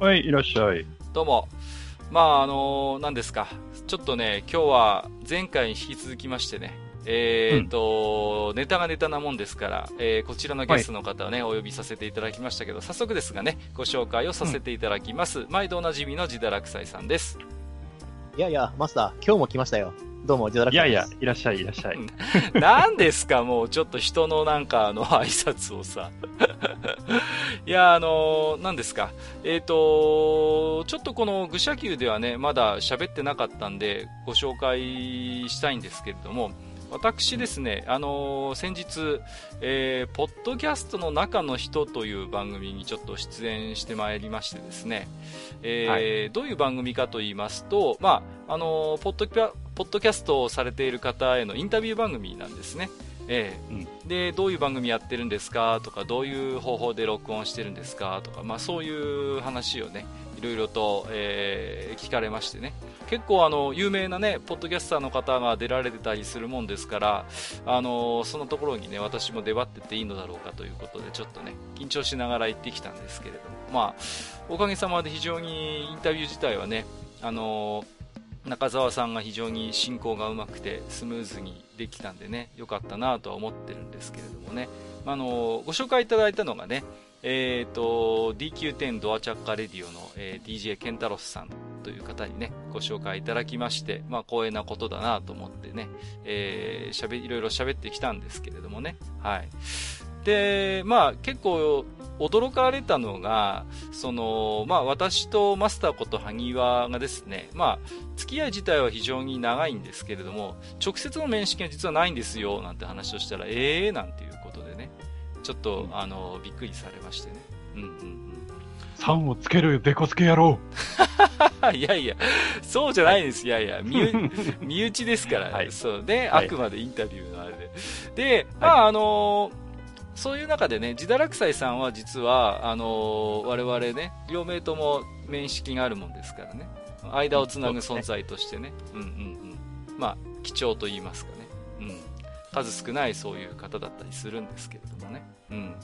はい、いらっしゃい。どうも。まあ、あのー、何ですか。ちょっとね、今日は前回に引き続きましてね、えー、っと、うん、ネタがネタなもんですから、えー、こちらのゲストの方をね、はい、お呼びさせていただきましたけど、早速ですがね、ご紹介をさせていただきます。うん、毎度おなじみの自堕落斎さんです。いやいや、マスター、今日も来ましたよ。どうも、自堕落斎です。いやいや、いらっしゃい、いらっしゃい。何ですか、もう、ちょっと人のなんか、あの、挨拶をさ。いや、あのー、何ですか。えっ、ー、とちょっとこの愚者級ではね、まだ喋ってなかったんで、ご紹介したいんですけれども、私ですね、あのー、先日、えー、ポッドキャストの中の人という番組にちょっと出演してまいりましてですね、えーはい、どういう番組かと言いますと、まあ、あのー、ポッドキャ、ポッドキャストをされている方へのインタビュー番組なんですね。ええ。うん、でどういう番組やってるんですかとかどういう方法で録音してるんですかとか、まあ、そういう話をねいろいろと、えー、聞かれましてね。結構あの有名なねポッドキャスターの方が出られてたりするもんですからあのそのところにね私も出張ってていいのだろうかということでちょっとね緊張しながら行ってきたんですけれども。まあおかげさまで非常にインタビュー自体はねあの中澤さんが非常に進行がうまくてスムーズにできたんでね良かったなとは思ってるんですけれどもね、あのご紹介いただいたのがねえーと、DQ10 ドアチャッカレディオの、えー、DJ ケンタロスさんという方にね、ご紹介いただきまして、まあ光栄なことだなと思ってね、えー、しゃべ、いろいろ喋ってきたんですけれどもね、はい。で、まあ結構驚かれたのが、その、まあ私とマスターこと萩和がですね、まあ付き合い自体は非常に長いんですけれども、直接の面識は実はないんですよ、なんて話をしたら、ええー、なんていうことでね、ちょっと、あの、びっくりされましてね。うんうんうん。3をつけるデコつけ野郎 いやいや、そうじゃないです。はい、いやいや、身 身内ですから、はい、そう。で、はい、あくまでインタビューのあれで。で、まあ、あのーそういう中でね、自堕落斎さんは実は、あのー、我々ね、両名とも面識があるもんですからね。間をつなぐ存在としてね。うんうんうん。まあ、貴重と言いますかね。うん。数少ないそういう方だったりするんですけれどもね。うん。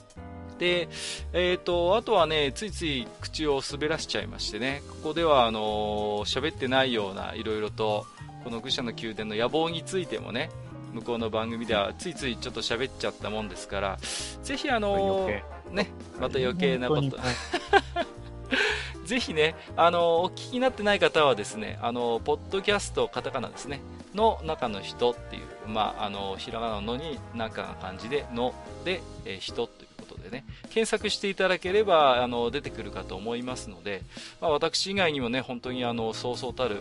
で、えっ、ー、と、あとはね、ついつい口を滑らしちゃいましてね、ここでは、あのー、喋ってないような、いろいろと、この愚者の宮殿の野望についてもね、向こうの番組ではついついちょっと喋っちゃったもんですから、ぜひあのー、ね、また余計なこと。ぜひね、あの、お聞きになってない方はですね、あの、ポッドキャスト、カタカナですね、の中の人っていう、まあ、あの、ひらがなのに、中が漢字で、の、で、えー、人ということでね、検索していただければ、あの、出てくるかと思いますので、まあ、私以外にもね、本当にあの、そうそうたる、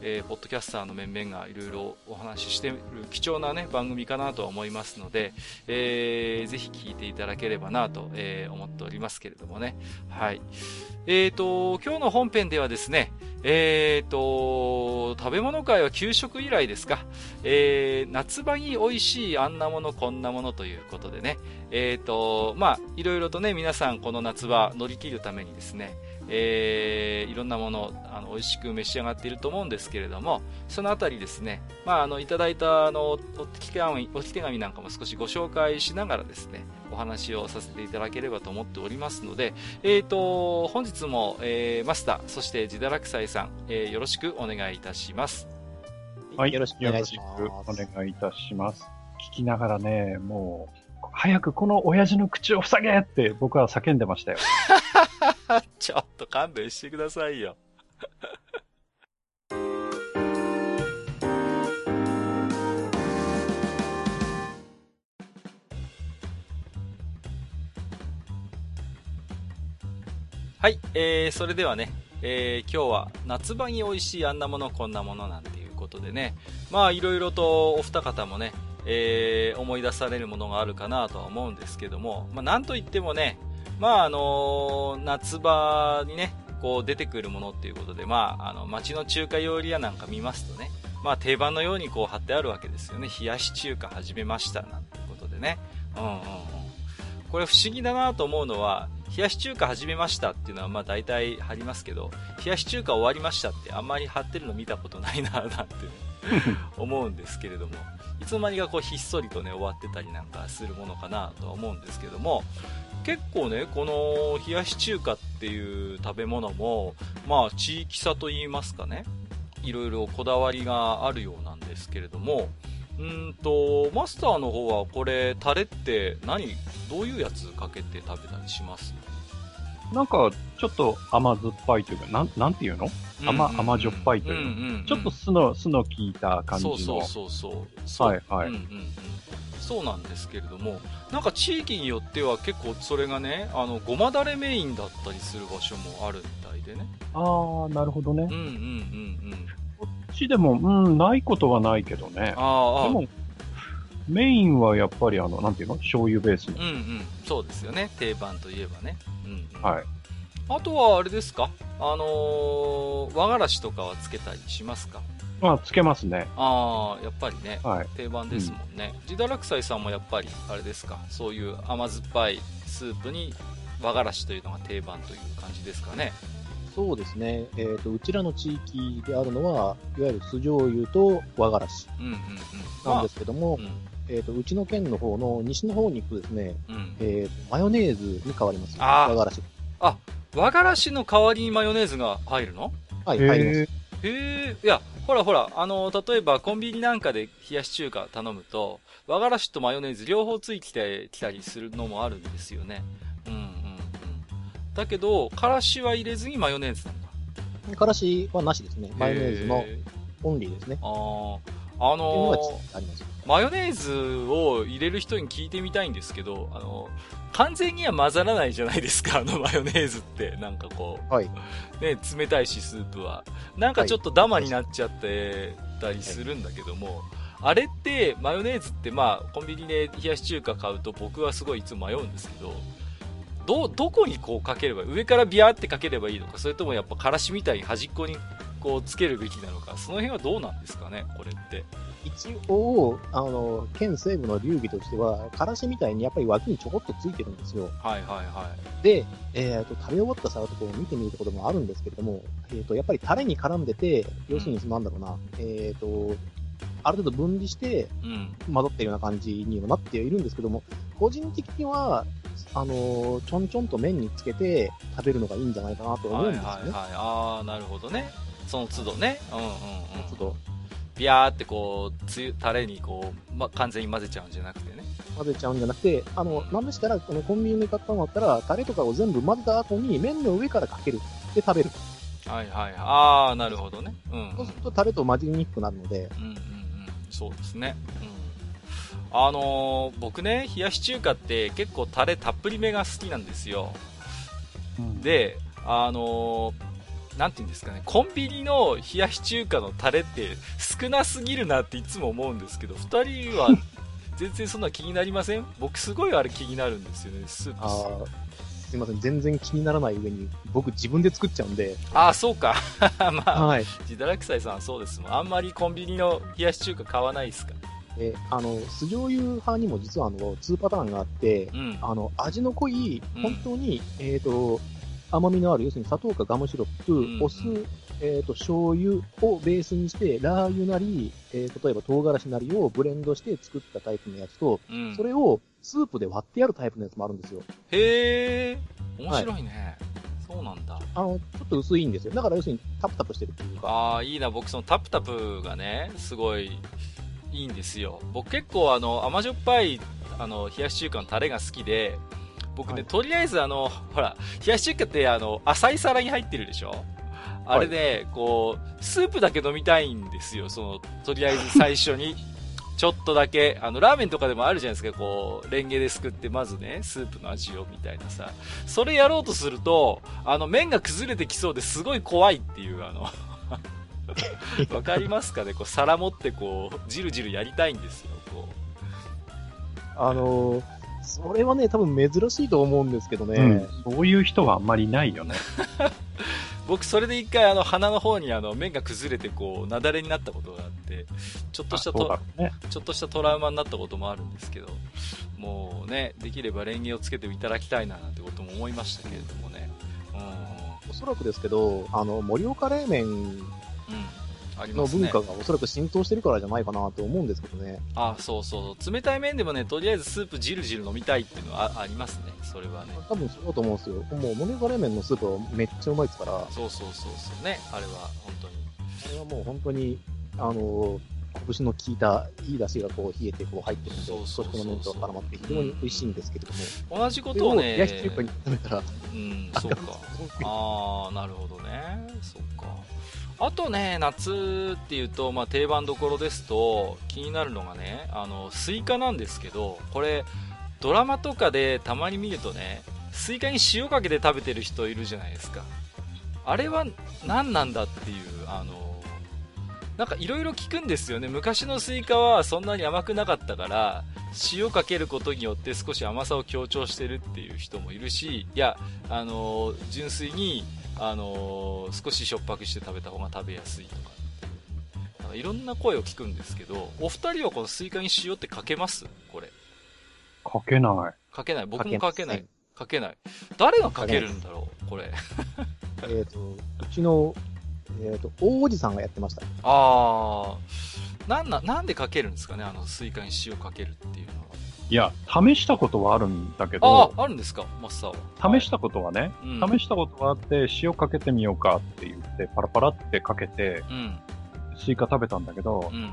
えー、ポッドキャスターの面々がいろいろお話ししている貴重なね、番組かなとは思いますので、えー、ぜひ聞いていただければなと、えー、思っておりますけれどもね。はい。えーと、今日の本編ではですね、えーと、食べ物界は給食以来ですか、えー、夏場に美味しいあんなものこんなものということでね、えーと、まあ、いろいろとね、皆さんこの夏場乗り切るためにですね、えー、いろんなものあの美味しく召し上がっていると思うんですけれどもそのあたりですね、まあ、あのいただいたあのお手紙お手紙なんかも少しご紹介しながらですね。お話をさせていただければと思っておりますので、えーと、本日も、えー、マスターそして自堕落斎さん、えー、よろしくお願いいたしますはいよろしくお願いしますお願いいたします聞きながらねもう早くこの親父の口を塞げって僕は叫んでましたよ。ちょっと勘弁してくださいよ。はい、えー、それではね、えー、今日は夏場に美味しいあんなものこんなものなんていうことでね、まあいろいろとお二方もね、えー、思い出されるものがあるかなとは思うんですけども、まあ、なんといってもね、まああのー、夏場にね、こう出てくるものっていうことで、まあ、あの、街の中華料理屋なんか見ますとね、まあ定番のようにこう貼ってあるわけですよね。冷やし中華始めましたなんてことでね。うんうんうん。これ不思議だなと思うのは、冷やし中華始めましたっていうのはまあ大体貼りますけど、冷やし中華終わりましたってあんまり貼ってるの見たことないななんて 思うんですけれども、いつの間にかこうひっそりとね終わってたりなんかするものかなとは思うんですけども、結構ね、この冷やし中華っていう食べ物も、まあ地域差と言いますかね、いろいろこだわりがあるようなんですけれども、うんと、マスターの方はこれ、タレって何、どういうやつかけて食べたりします？なんか、ちょっと甘酸っぱいというか、なん、なんていうの？甘、甘じょっぱいというか、うんうんうん、ちょっと酢の、酢の効いた感じの。そうそうそうそう。はいはい。うんうんうんそうなんですけれども、なんか地域によっては結構それがね、あの、ごまだれメインだったりする場所もあるみたいでね。ああ、なるほどね。うんうんうんうん。こっちでも、うん、ないことはないけどね。ああ。でも、メインはやっぱりあの、なんていうの？醤油ベースの。うんうん。そうですよね。定番といえばね。うん、うん、はい。あとはあれですか？あのー、和がらしとかはつけたりしますか？まあ、つけますね。ああ、やっぱりね、はい、定番ですもんね。ジダラクサイさんもやっぱり、あれですか、そういう甘酸っぱいスープに和がらしというのが定番という感じですかね。そうですね。えっ、ー、と、うちらの地域であるのは、いわゆる酢醤油と和がらしなんですけども、えと、うちの県の方の西の方に行くとですね、うん、えー、マヨネーズに変わります、和がらし。あ、和がらしの代わりにマヨネーズが入るの？はい、入ります。へえ。いや、ほらほら、あの、例えばコンビニなんかで冷やし中華頼むと、和がらしとマヨネーズ両方ついてきたりするのもあるんですよね。うん。だけど、からしは入れずにマヨネーズなんだ。からしはなしですね。マヨネーズのオンリーですね。ああ。あのー、マヨネーズを入れる人に聞いてみたいんですけど、あの完全には混ざらないじゃないですか、あのマヨネーズって。なんかこう。はい。ね、冷たいし、スープは。なんかちょっとダマになっちゃってたりするんだけども、はい、あれって、マヨネーズって、まあ、コンビニで冷やし中華買うと僕はすごいいつも迷うんですけど、ど、どこにこうかければ、上からビャーってかければいいのか、それともやっぱからしみたいに端っこにこうつけるべきなのか、その辺はどうなんですかね、これって。一応、あの、県西部の流儀としては、からしみたいにやっぱり脇にちょこっとついてるんですよ。はいはいはい。で、えっ、ー、と、食べ終わった皿とかを見てみることもあるんですけれども、えっ、ー、と、やっぱりタレに絡んでて、要するに、なんだろうな、えっ、ー、と、ある程度分離して、混ざってるような感じにはなっているんですけども、個人的には、あのちょんちょんと麺につけて食べるのがいいんじゃないかなと思うんですよね。はいはいはい。ああ、なるほどね。その都度ね。うんうんうん。その都度。ビャーってこう、つゆ、タレにこう、ま、完全に混ぜちゃうんじゃなくてね。混ぜちゃうんじゃなくて、あの、なんでしたら、このコンビニで買ったのだったら、タレとかを全部混ぜた後に麺の上からかける。で食べる。はいはい。ああ、なるほどね。うん、そうするとタレと混じりにくくなるので。うんうんうん。そうですね。うん。あのー、僕ね、冷やし中華って結構タレたっぷりめが好きなんですよ。うん、で、あのーなんて言うんですかね、コンビニの冷やし中華のタレって少なすぎるなっていつも思うんですけど、2人は全然そんな気になりません？僕すごいあれ気になるんですよね、スープ。あすいません、全然気にならない上に、僕自分で作っちゃうんで。ああ、そうか。まあ、はい。ジダラクサイさんそうですもん。あんまりコンビニの冷やし中華買わないですか？えあの、酢醤油派にも実はあの、2パターンがあって、うん、あの、味の濃い、本当に、うん、えっ、ー、と、甘みのある、要するに砂糖かガムシロップ、うんお酢、えっ、ー、と、醤油をベースにして、ラー油なり、えー、例えば唐辛子なりをブレンドして作ったタイプのやつと、うん、それをスープで割ってやるタイプのやつもあるんですよ。へえ、面白いね。はいそうなんだ。あの、ちょっと薄いんですよ。だから要するにタプタプしてるっていうか。ああ、いいな。僕そのタプタプがね、すごいいいんですよ。僕結構あの、甘じょっぱい、あの、冷やし中華のタレが好きで、僕ね、はい、とりあえずあの、ほら、冷やし中華ってあの、浅い皿に入ってるでしょ？あれで、はい、こう、スープだけ飲みたいんですよ。その、とりあえず最初に。ちょっとだけ、あの、ラーメンとかでもあるじゃないですか、こう、レンゲですくって、まずね、スープの味をみたいなさ。それやろうとすると、あの、麺が崩れてきそうですごい怖いっていう、あの わかりますかね？こう、皿持ってこう、じるじるやりたいんですよ、こう。あのーそれはね、多分珍しいと思うんですけどね。うん、そういう人はあんまりいないよね。僕それで一回あの鼻の方にあの面が崩れてこう、雪崩になったことがあって、ちょっとしたと、ね、ちょっとしたトラウマになったこともあるんですけど、もうね、できればレンゲをつけていただきたいななんてことも思いましたけれどもね。うん、おそらくですけど、あの、盛岡冷麺、うんの文化がおそらく浸透してるからじゃないかなと思うんですけどね。あそうそう。冷たい麺でもね、とりあえずスープじるじる飲みたいっていうのはありますね。それはね。多分そうだと思うんですよ。もう、モネガ冷麺のスープはめっちゃうまいですから。そうそうそうそうね。あれは本当に。あれはもう本当に、あの、拳の効いたいい出汁がこう冷えてこう入ってるんで、そしてこの麺と絡まって非常に美味しいんですけれども。同じことをね。冷やし中華に食べたら。うん、そうか。ああ、なるほどね。そうか。あとね、夏っていうと、まあ、定番どころですと、気になるのがね、あの、スイカなんですけど、これ、ドラマとかでたまに見るとね、スイカに塩かけて食べてる人いるじゃないですか。あれは何なんだっていう、あの、なんかいろいろ聞くんですよね。昔のスイカはそんなに甘くなかったから、塩かけることによって少し甘さを強調してるっていう人もいるし、いや、あの純粋にあのー、少ししょっぱくして食べた方が食べやすいとかなんかいろんな声を聞くんですけど、お二人はこのスイカに塩ってかけます？これ。かけない。かけない？僕もかけない。かけない。誰がかけるんだろう？これ。えっと、うちの、えっ、ー、と、大おじさんがやってました。ああ。なんな、なんでかけるんですかね？あの、スイカに塩かけるっていうのは。いや、試したことはあるんだけど。あ、あるんですか？マスターは。試したことはね、はい、試したことがあって、塩かけてみようかって言って、パラパラってかけて、うん、スイカ食べたんだけど、うん、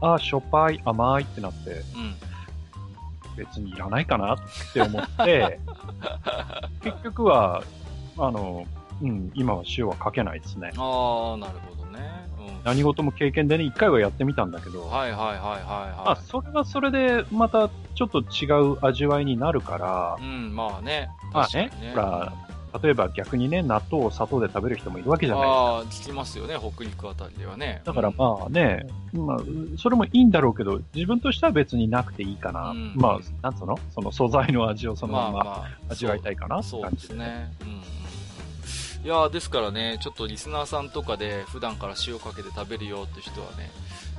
あ、しょっぱい、甘いってなって、うん、別にいらないかなって思って、結局は、あの、うん、今は塩はかけないですね。ああ、なるほど。何事も経験でね、一回はやってみたんだけど、はいはいはいはい、はい。まあ、それはそれで、またちょっと違う味わいになるから、うん、まあね。まあね、ほら、例えば逆にね、納豆を砂糖で食べる人もいるわけじゃないですか。ああ、聞きますよね、北陸あたりではね。だからまあね、まあ、それもいいんだろうけど、自分としては別になくていいかな。うん、まあ、なんつうの？その素材の味をそのまま味わいたいかなって感じで、ね。まあまあ、そうですね。うんいやですからね、ちょっとリスナーさんとかで普段から塩かけて食べるよって人はね、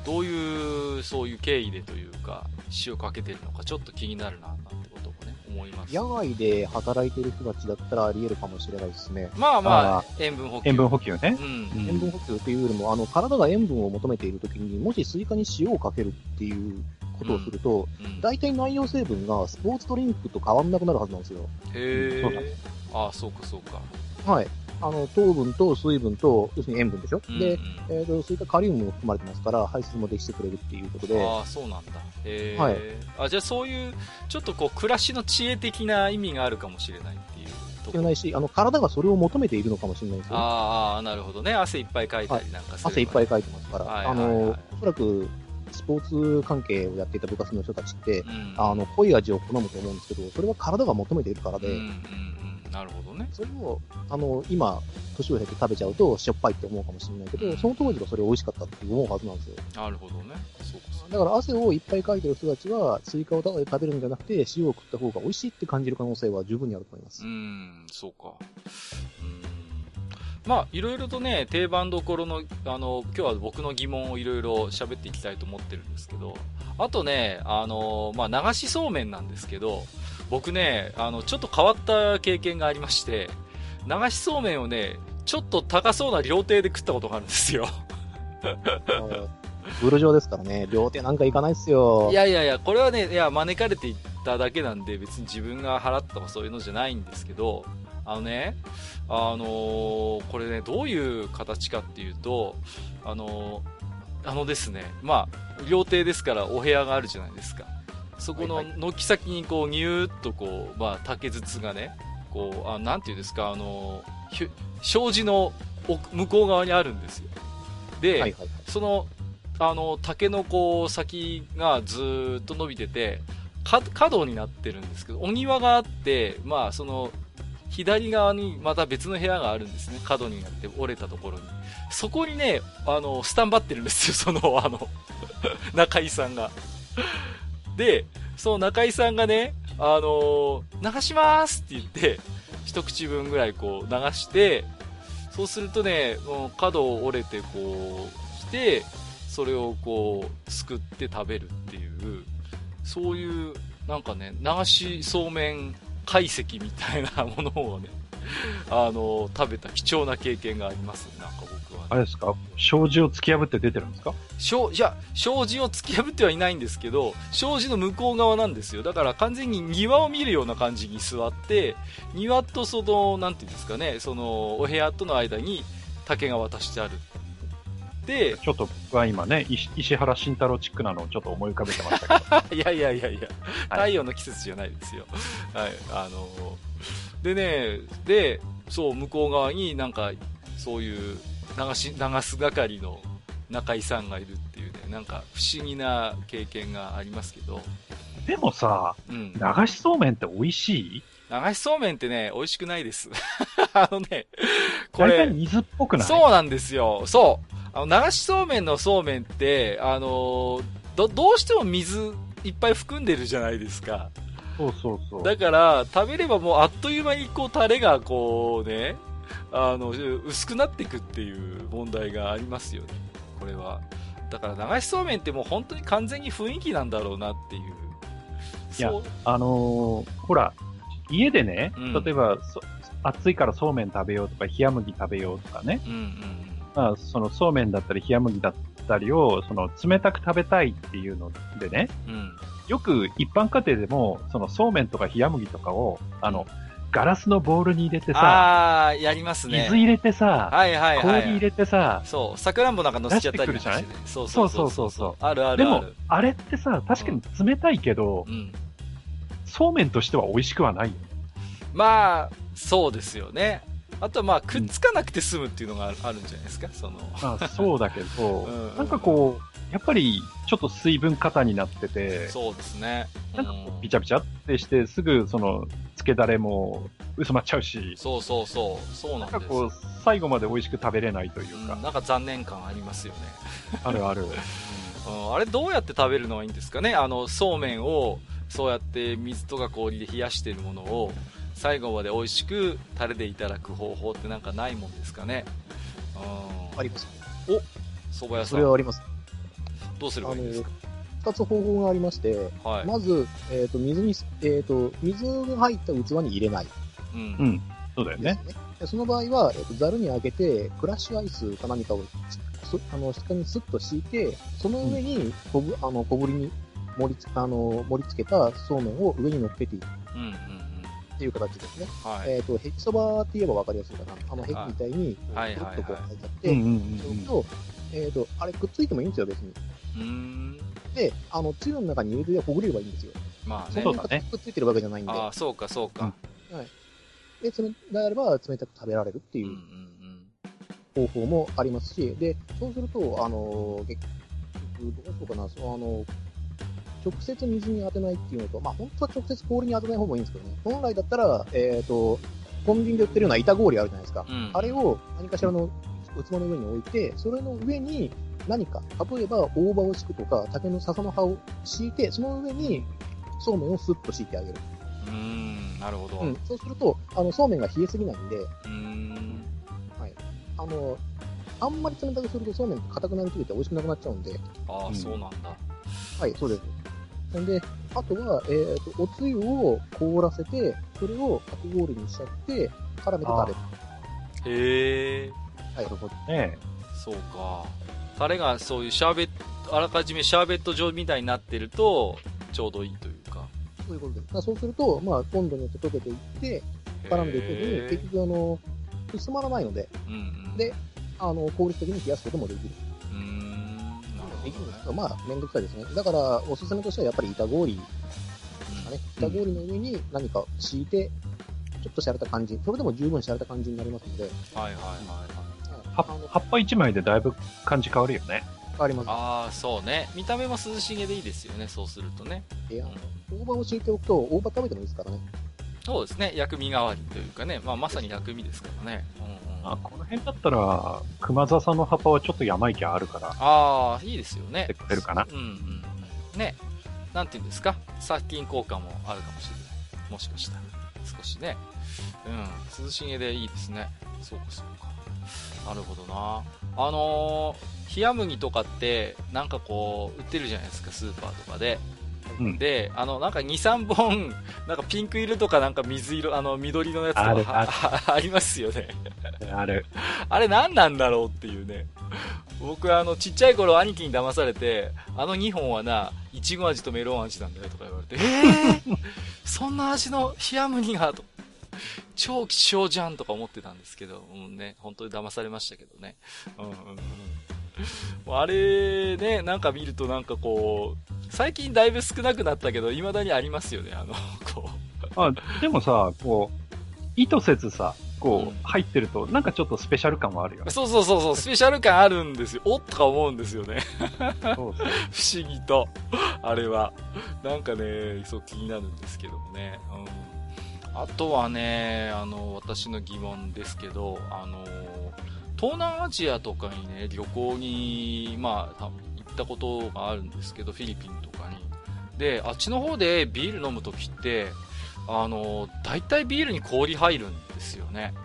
どういう、そういう経緯でというか、塩かけてるのかちょっと気になるな、なんてこともね、思います。野外で働いてる人たちだったらあり得るかもしれないですね。まあまあ、塩分補給。塩分補給ね。うん。塩分補給っていうよりも、あの、体が塩分を求めているときに、もしスイカに塩をかけるっていうことをすると、うんうん、大体内容成分がスポーツドリンクと変わんなくなるはずなんですよ。へえ。ああ、そうかそうか。はい。あの、糖分と水分と、要するに塩分でしょ、うんうん、で、えっ、ー、と、そういったカリウムも含まれてますから、排出もできてくれるっていうことで。ああ、そうなんだ。へえ。はい。あ、じゃあそういう、ちょっとこう、暮らしの知恵的な意味があるかもしれないっていうところ。ないし、あの、体がそれを求めているのかもしれないですよ、ね。ああ、なるほどね。汗いっぱいかいたりなんかする、汗いっぱいかいてますから。はいはいはい、あの、おそらく、スポーツ関係をやっていた部活の人たちって、うん、あの、濃い味を好むと思うんですけど、それは体が求めているからで、うんうんなるほどね。それを、あの、今、年を経て食べちゃうと、しょっぱいって思うかもしれないけど、うん、その当時はそれ美味しかったって思うはずなんですよ。なるほどね。そうかだから汗をいっぱいかいてる人たちは、スイカを食べるんじゃなくて、塩を食った方が美味しいって感じる可能性は十分にあると思います。うん、そうか。うんまあ、いろいろとね、定番どころの、あの、今日は僕の疑問をいろいろ喋っていきたいと思ってるんですけど、あとね、あの、まあ、流しそうめんなんですけど、僕ね、あの、ちょっと変わった経験がありまして、流しそうめんをね、ちょっと高そうな料亭で食ったことがあるんですよ。ブルジョーですからね、料亭なんか行かないっすよ。いやいやいや、これはね、いや、招かれて行っただけなんで、別に自分が払ったとかそういうのじゃないんですけど、あのね、あのー、これね、どういう形かっていうと、あのー、あのですね、まあ、料亭ですからお部屋があるじゃないですか。そこの軒先にこう、ニューっとこう、まあ、竹筒がね、こう、あなんていうんですか、あのー、障子の向こう側にあるんですよ。で、はいはいはい、その、あの、竹のこう、先がずっと伸びてて、角になってるんですけど、お庭があって、まあ、その、左側にまた別の部屋があるんですね。角になって折れたところに。そこにね、あの、スタンバってるんですよ、その、あの 中井さんが。で、その中井さんがね、あの流しますって言って、一口分ぐらいこう流して、そうするとね、角を折れてこう、来て、それをこう、すくって食べるっていう、そういう、なんかね、流しそうめん解析みたいなものをね、あの、食べた貴重な経験があります、なんか僕、あれですか？障子を突き破って出てるんですか？いや、障子を突き破ってはいないんですけど、障子の向こう側なんですよ。だから完全に庭を見るような感じに座って、庭とその、なんていうんですかね、その、お部屋との間に竹が渡してある。で、ちょっと僕は今ね、石原慎太郎チックなのをちょっと思い浮かべてましたけど。いやいやいやいや、太陽の季節じゃないですよ。はい、あのでね、で、そう、向こう側になんか、そういう流し、流す係の中井さんがいるっていうね、なんか不思議な経験がありますけど。でもさ、うん、流しそうめんって美味しい？流しそうめんってね、美味しくないです。あのね、これ。水っぽくない？そうなんですよ。そう。あの、流しそうめんのそうめんって、あのど、どうしても水いっぱい含んでるじゃないですか。そうそうそう。だから、食べればもうあっという間にこう、タレがこうね、あの、薄くなっていくっていう問題がありますよね。これは。だから流しそうめんってもう本当に完全に雰囲気なんだろうなっていう。いや、あのー、ほら、家でね、うん、例えば、暑いからそうめん食べようとか、冷麦食べようとかね。うんうんまあ、そのそうめんだったり冷麦だったりを、その冷たく食べたいっていうのでね、うん、よく一般家庭でも、そのそうめんとか冷麦とかを、あの、ガラスのボールに入れてさ、ああ、やりますね。水入れてさ、はいはいはい、氷入れてさ、そう、さくらんぼなんか乗せちゃったりね、そうそうそうそうそう。あるあるでも、あれってさ、確かに冷たいけど、うん、そうめんとしては美味しくはないよ。まあ、そうですよね。あとはまあ、くっつかなくて済むっていうのがあるんじゃないですか、その。まあ、そうだけど、うん、なんかこう、やっぱり、ちょっと水分過多になってて、そうですね。なんかこう、ビチャビチャってして、すぐ、その、つけだれも薄まっちゃうし、そうそうそう、そうなんですなんかこう、最後まで美味しく食べれないというか。うん、なんか残念感ありますよね。あるある。うん、あれどうやって食べるのがいいんですかね？あの、そうめんを、そうやって水とか氷で冷やしてるものを、最後まで美味しくタレでいただく方法ってなんかないもんですかね？あります。お蕎麦屋さん。それはあります。どうすればいいですか？二つ方法がありまして、はい、まず、えっ、ー、と、水に、えっ、ー、と、水が入った器に入れない。うん。うん。そうだよね。その場合は、えっ、ー、と、ざるに開けて、クラッシュアイスか何かを、あの、下にスッと敷いて、その上に、こぶ、あの、小ぶりに盛りつ、あの、盛り付けたそうめんを上に乗っけていく。うんうんっていう形ですね。はい、えっ、ー、と、ヘキそばって言えば分かりやすいかな。あの、ヘキみたいに、くるっとこう入っちゃって、そうと、えっ、ー、と、あれくっついてもいいんですよ、別に。で、あの、つゆの中に入れてほぐれればいいんですよ。まあね。そんなくっついてるわけじゃないんで。ああ、そうか、そうか。はい。で、それであれば冷たく食べられるっていう方法もありますし、で、そうすると、あの、結局、どうしようかな、その、あの、直接水に当てないっていうのと、まあ本当は直接氷に当てない方がいいんですけどね。本来だったら、えっ、ー、と、コンビニで売ってるような板氷あるじゃないですか。うん、あれを何かしらの器の上に置いて、それの上に何か、例えば大葉を敷くとか、竹の笹の葉を敷いて、その上にそうめんをスッと敷いてあげる。うん、なるほど。うん、そうすると、あの、そうめんが冷えすぎないんで、うん。はい。あの、あんまり冷たくするとそうめん硬くなりすぎて美味しくなくなっちゃうんで。ああ、そうなんだ。はい、そうです。んで、あとは、えっ、ー、と、おつゆを凍らせて、それをかき氷にしちゃって、絡めて食べる。へえ。はい。なるほどね。そうか。タレがそういうシャーベット、あらかじめシャーベット状みたいになってると、ちょうどいいというか。そういうことです。そうすると、まあ、温度によって溶けていって、絡んでいくのに、結局、あの、薄まらないので、うんうん、で、あの、効率的に冷やすこともできる。できるんですけど、まあ、めんどくさいですね。だから、おすすめとしてはやっぱり板氷ですかね。板氷の上に何か敷いて、ちょっとしゃれた感じ、それでも十分しゃれた感じになりますので。はいはいはいはい。葉っぱ一枚でだいぶ感じ変わるよね。変わります。ああ、そうね。見た目も涼しげでいいですよね、そうするとね。いや、大葉を敷いておくと、大葉食べてもいいですからね。そうですね。薬味代わりというかね。まあ、まさに薬味ですからね。うんあこの辺だったら、熊沢さんの葉っぱはちょっと山行きあるから。ああ、いいですよね。てくれるかな？うんうん。ね。なんていうんですか？殺菌効果もあるかもしれない。もしかしたら。少しね。うん。涼しげでいいですね。そうかそうか。なるほどな。あのー、冷麦とかって、なんかこう、売ってるじゃないですか、スーパーとかで。うん、で、あの、なんか2、3本、なんかピンク色とかなんか水色、あの、緑のやつとか ありますよね。ある。あれ何なんだろうっていうね。僕あの、ちっちゃい頃兄貴に騙されて、あの2本はな、いちご味とメロン味なんだよとか言われて、えー、そんな味の冷麦が、と。超希少じゃんとか思ってたんですけど、うんね、本当に騙されましたけどね。うんうんうん。あれね、なんか見るとなんかこう、最近だいぶ少なくなったけど、未だにありますよね、あの、こう。あ、でもさ、こう、意図せずさ、こう、入ってると、なんかちょっとスペシャル感はあるよね。そうそうそうそう、スペシャル感あるんですよ。おっとか思うんですよね。そうそう 不思議と、あれは。なんかね、そう気になるんですけどもね。うん。あとはね、あの、私の疑問ですけど、あの、東南アジアとかにね、旅行に、まあ、行ったことがあるんですけど、フィリピンとかに。で、あっちの方でビール飲むときって、あの、大体ビールに氷入るんですよね。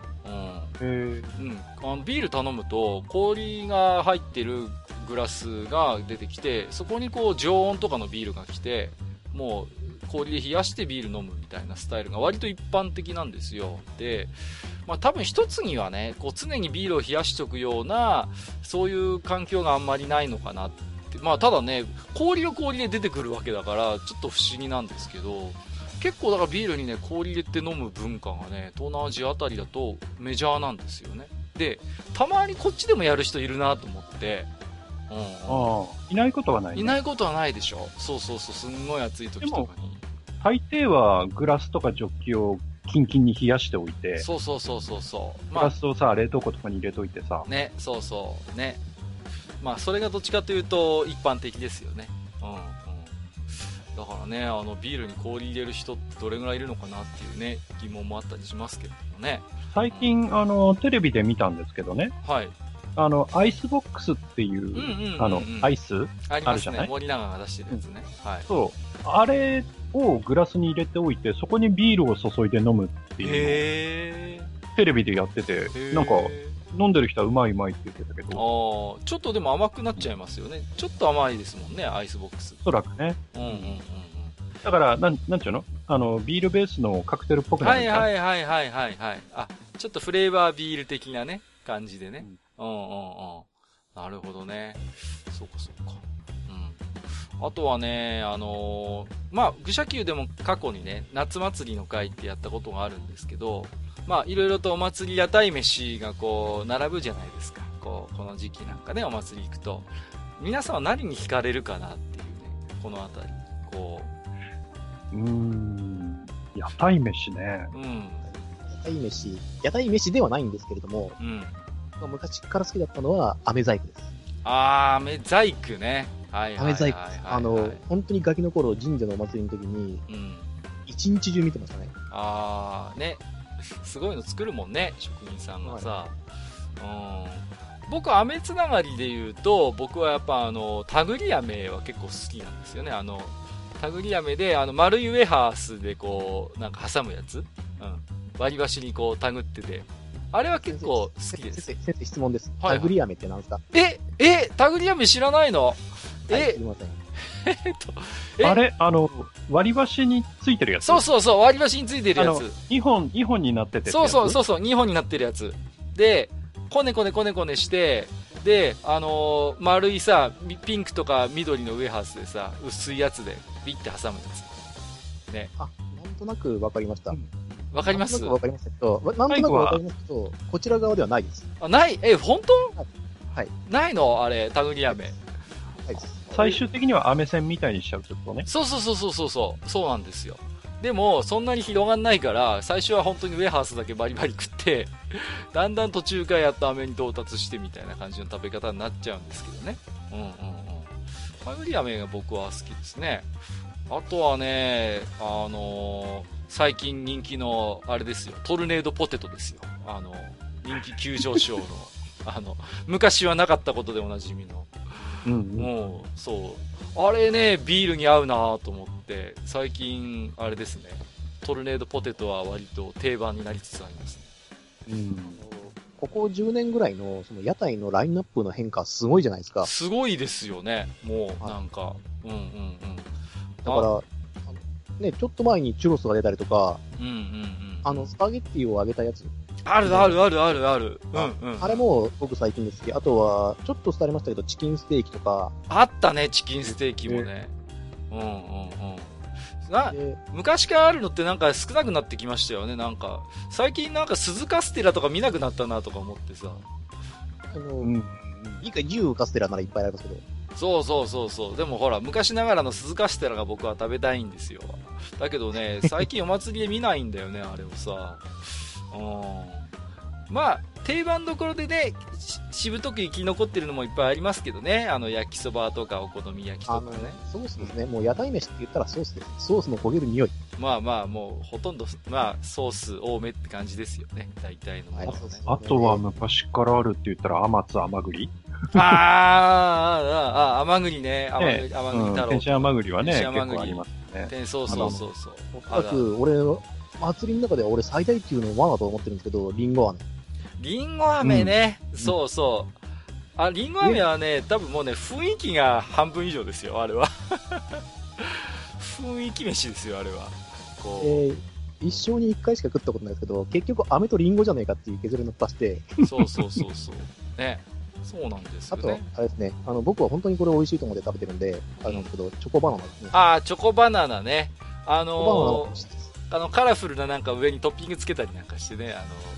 うん。うん。あのビール頼むと、氷が入ってるグラスが出てきて、そこにこう常温とかのビールが来て、もう氷で冷やしてビール飲むみたいなスタイルが割と一般的なんですよ。で、まあ多分一つにはね、こう常にビールを冷やしておくような、そういう環境があんまりないのかなって。まあただね、氷が氷で出てくるわけだから、ちょっと不思議なんですけど、結構だからビールにね、氷入れて飲む文化がね、東南アジアあたりだとメジャーなんですよね。で、たまにこっちでもやる人いるなと思って、うん、いないことはない、ね、いないことはないでしょ。そうそうそう、すんごい暑い時とかに。大抵はグラスとかジョッキをキンキンに冷やしておいて。そうそうそうそうそう。グラスをさ、冷凍庫とかに入れといてさ。ね、そうそう。ね。まあ、それがどっちかというと一般的ですよね。うん。だからね、あのビールに氷入れる人ってどれぐらいいるのかなっていうね、疑問もあったりしますけどもね。最近、うん、あの、テレビで見たんですけどね。はい。あの、アイスボックスっていう、あの、アイス？あるじゃない？森永が出してるやつね。はい。そう。あれをグラスに入れておいて、そこにビールを注いで飲むっていうのを、テレビでやってて、なんか、飲んでる人はうまいうまいって言ってたけど。ああ、ちょっとでも甘くなっちゃいますよね。ちょっと甘いですもんね、アイスボックス。おそらくね。うんうんうん。だから、なん、なんちゅうの？あの、ビールベースのカクテルっぽくなるはいはいはいはいはいはい。あ、ちょっとフレーバービール的なね、感じでね。うん、うん、うんうんなるほどね。そうかそうか。うん。あとはね、あのー、まあ、愚者級でも過去にね、夏祭りの会ってやったことがあるんですけど、まあ、いろいろとお祭り屋台飯がこう、並ぶじゃないですか。こう、この時期なんかね、お祭り行くと。皆さんは何に惹かれるかなっていうね、この辺り。こう。うーん、屋台飯ね。うん。屋台飯、屋台飯ではないんですけれども、うん。昔から好きだったのは、飴細工です。あー、飴細工ね。はいはいはい、はい、飴細工。あの、本当にガキの頃、神社のお祭りの時に、うん。一日中見てましたね。あー、ね。すごいの作るもんね、職人さんがさ。はい、うん。僕、飴つながりで言うと、僕はやっぱあの、タグリ飴は結構好きなんですよね。あの、タグリ飴で、あの、丸いウェハースでこう、なんか挟むやつうん。割り箸にこう、タグってて。あれは結構好きです。先生、質問です。タグリ飴って何ですかええタグリ飴知らないのえ、はい、すみません。えっと、あれあの、割り箸についてるやつそうそうそう、割り箸についてるやつ。2本、2本になっててそうそうそうそう、2本になってるやつ。で、こねこねこねこねして、で、あのー、丸いさ、ピンクとか緑のウエハースでさ、薄いやつで、ビッて挟むやつ。ね。あ、なんとなくわかりました。うん、かりますわかりますけど、なんとなくわかりますけど、こちら側ではないです。あ、ない、え、本当？はい。ないの？あれ、タグリアメ。はい。最終的にはアメ線みたいにしちゃうってことね。そうそうそうそうそうそう。そうなんですよ。でも、そんなに広がんないから、最初は本当にウェハースだけバリバリ食って、だんだん途中からやっと飴に到達してみたいな感じの食べ方になっちゃうんですけどね。うんうんうん。マグリ飴が僕は好きですね。あとはね、あのー、最近人気の、あれですよ、トルネードポテトですよ。あの、人気急上昇の、あの、昔はなかったことでおなじみの。うんうん、もう、そう。あれね、ビールに合うなと思って、最近、あれですね、トルネードポテトは割と定番になりつつありますね。うん。ここ10年ぐらいの、その屋台のラインナップの変化すごいじゃないですか。すごいですよね。もう、なんか、うんうんうん。だから、ね、ちょっと前にチュロスが出たりとか、うんうんうん。あの、スパゲッティを揚げたやつ。あるあるあるあるある。うんうん。あれも僕最近ですけど、あとは、ちょっと廃れましたけど、チキンステーキとか。あったね、チキンステーキもね。うんうんうん。な、昔からあるのってなんか少なくなってきましたよね、なんか。最近なんか鈴カステラとか見なくなったなとか思ってさ。あの、うん。いいか、牛カステラならいっぱいありますけど。そうそうそうそう。でもほら、昔ながらの鈴カステラが僕は食べたいんですよ。だけどね、最近お祭りで見ないんだよね、あれをさ。うん。まあ、定番どころでね、しぶとく生き残ってるのもいっぱいありますけどね。あの、焼きそばとかお好み焼きとかね。ソースですね。もう屋台飯って言ったらソースです。ソースの焦げる匂い。まあまあ、もうほとんど、まあ、ソース多めって感じですよね。大体のものね、あとは昔からあるって言ったら、甘津甘栗ああ、ああ、甘栗ね。甘栗、甘栗太郎。天津甘栗はね、結構ありますね。天そうそうそうそう。おそらく、俺、祭りの中では俺最大級の罠だと思ってるんですけど、リンゴ飴。りんご飴ね、うん、そうそう。あ、りんご飴はね、多分もうね、雰囲気が半分以上ですよ、あれは。雰囲気飯ですよ、あれは。こう。えー一生に一回しか食ったことないですけど、結局、飴とリンゴじゃねえかっていう削りのったして。そうそうそうそう。ね。そうなんですよ、ね、あと、あれですね、あの、僕は本当にこれ美味しいと思って食べてるんで、あれなんですけど、チョコバナナですね。ああ、チョコバナナね。あのー、あの、カラフルななんか上にトッピングつけたりなんかしてね、あのー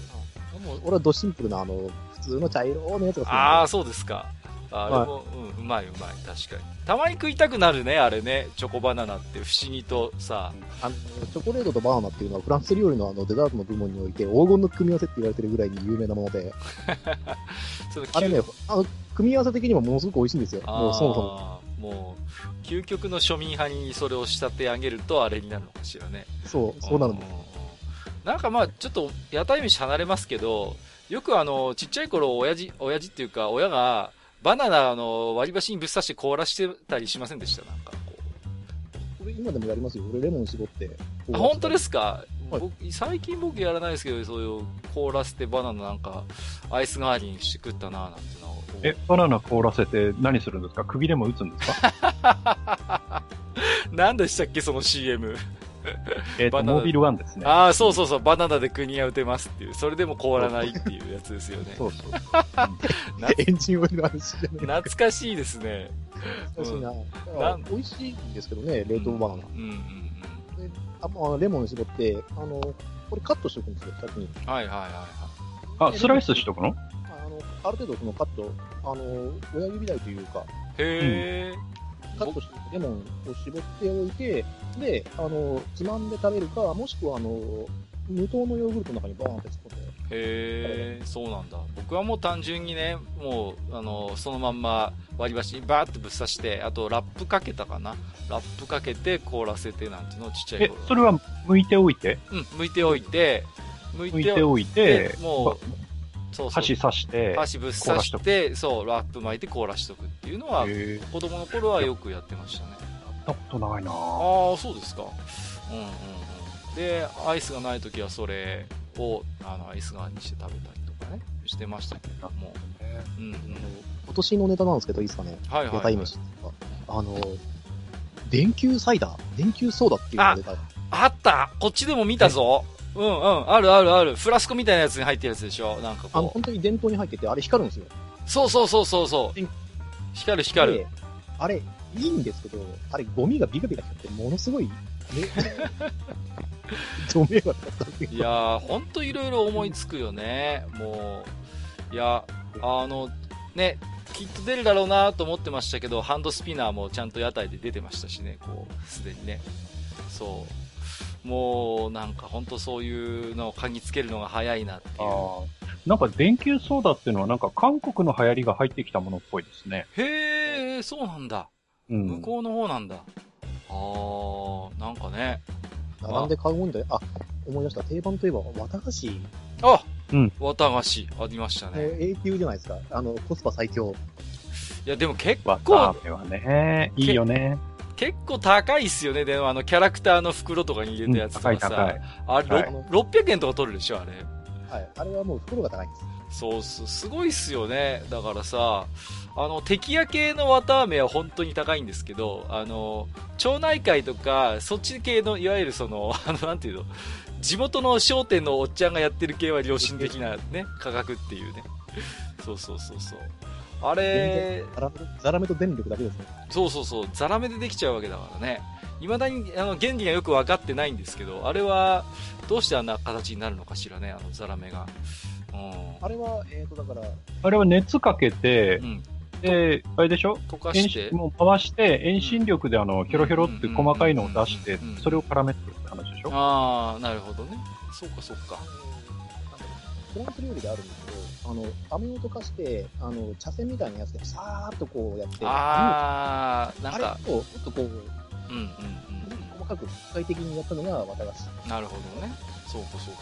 もう俺はドシンプルな、あの、普通の茶色のやつが好きああ、そうですか。あれも、はい、うん、うまいうまい、確かに。たまに食いたくなるね、あれね、チョコバナナって不思議とさ。あの、チョコレートとバナナっていうのはフランス料理のあのデザートの部門において黄金の組み合わせって言われてるぐらいに有名なもので。あれね、あの、組み合わせ的にもものすごく美味しいんですよ。もうそもそも。もう、究極の庶民派にそれを仕立て上げるとあれになるのかしらね。そう、そうなるんです。なんかまあ、ちょっと屋台飯離れますけど、よくあの、ちっちゃい頃、親父、親父っていうか、親が、バナナの割り箸にぶっ刺して凍らしてたりしませんでした？なんかこう。これ今でもやりますよ。俺レモン絞って。あ、本当ですか、はい、僕最近僕やらないですけど、そういう凍らせてバナナなんか、アイス代わりにして食ったななんてのえ、バナナ凍らせて何するんですか？首でも打つんですか？何でしたっけ、その CM。えっと、モービルワンですね。ああ、そうそうそう、バナナで国が打てますっていう、それでも凍らないっていうやつですよね。そうそう。エンジンオイルの話じゃ懐かしいですね。懐かしいな。うん、美味しいんですけどね、冷凍バナナ。うんうんうん。あまあ、レモン絞って、あの、これカットしておくんですよ、先に。はいはいはいはい。あ、スライスしとくの？あの、ある程度そのカット、あの、親指台というか。へえ。カットしてレモンを絞っておいて、で、あの、つまんで食べるか、もしくは、あの、無糖のヨーグルトの中にバーンって突っ込んで。へえ、そうなんだ。僕はもう単純にね、もう、あの、そのまんま割り箸にバーってぶっ刺して、あとラップかけたかな。ラップかけて凍らせてなんていうのちっちゃい頃。え、それは剥いておいて？うん、剥いておいて、剥いておいて、もう、そうそう箸刺して、箸ぶっ刺して、そう、ラップ巻いて凍らしとくっていうのは、子供の頃はよくやってましたね。やったことないなああ、そうですか。うんうんうん。で、アイスがない時はそれを、あの、アイス代わりにして食べたりとかね、してましたけども。うんうん。今年のネタなんですけど、いいですかね？はいはい、はい。飯あの、電球サイダー？電球ソーダっていうのが出た。あったこっちでも見たぞうんうん、あるあるある。フラスコみたいなやつに入ってるやつでしょ？なんかこう。あの、本当に電灯に入ってて、あれ光るんですよ。そうそうそうそうそう。光る光る。あれ、いいんですけど、あれ、ゴミがビカビカしちゃって、ものすごい、ね、ドメだったいやー、ほんといろいろ思いつくよね。もう、いや、あの、ね、きっと出るだろうなと思ってましたけど、ハンドスピナーもちゃんと屋台で出てましたしね、こう、すでにね。そう。もうなんか本当そういうのを嗅ぎつけるのが早いなっていう。なんか電球ソーダっていうのはなんか韓国の流行りが入ってきたものっぽいですね。へえ、そうなんだ。うん、向こうの方なんだ。ああ、なんかね。並んで買うもんだよ。あ、思い出した。定番といえば、綿菓子。あうん。綿菓子、ありましたね。えー、永久じゃないですか。あの、コスパ最強。いや、でも結構。綿飴はね、いいよね。結構高いっすよね。でもあの、キャラクターの袋とかに入れたやつとかさ。高い高い。あれ、はい、600円とか取るでしょ、あれ。はい。あれはもう袋が高いんです。そうす、すごいっすよね。だからさ、あの、敵屋系の綿飴は本当に高いんですけど、あの、町内会とか、そっち系の、いわゆるその、あの、なんていうの、地元の商店のおっちゃんがやってる系は良心的なね、価格っていうね。そうそうそうそう。あれ、ザラメと電力だけですね。そうそうそう、ザラメでできちゃうわけだからね。未だにあの原理がよく分かってないんですけど、あれはどうしてあんな形になるのかしらね、あのザラメが。あれは、えっ、ー、と、だから。あれは熱かけて、うん、で、あれでしょ？溶かして。もう回して、遠心力であの、ヒョロヒョロって細かいのを出して、それを絡めてるって話でしょ？ああ、なるほどね。そうか、そうか。フランス料理であるんですけど、あの、飴を溶かして、あの、茶筅みたいなやつでさーっとこうやって、ああ、なんか。あれを、ちょっとこう、うんうんうん。細かく機械的にやったのが綿菓子。なるほどね。そうか、そうか。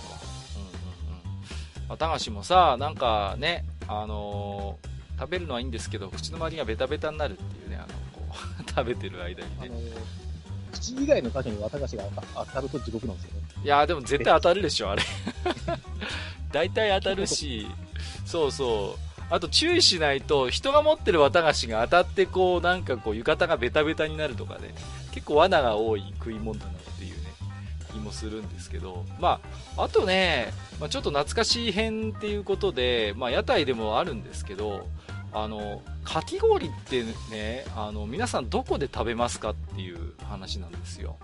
うんうんうん。綿菓子もさ、なんかね、あのー、食べるのはいいんですけど、口の周りがベタベタになるっていうね、あの、こう、食べてる間にね。あのー口以外の箇所に綿菓子が当たると地獄なんですよね。いやでも絶対当たるでしょ、あれ。大体当たるし、そうそう。あと注意しないと、人が持ってる綿菓子が当たって、こう、なんかこう、浴衣がベタベタになるとかね、結構罠が多い食い物だなっていうね、気もするんですけど、まあ、あとね、まあ、ちょっと懐かしい編っていうことで、まあ、屋台でもあるんですけど、あの、かき氷ってね、あの、皆さんどこで食べますかっていう話なんですよ。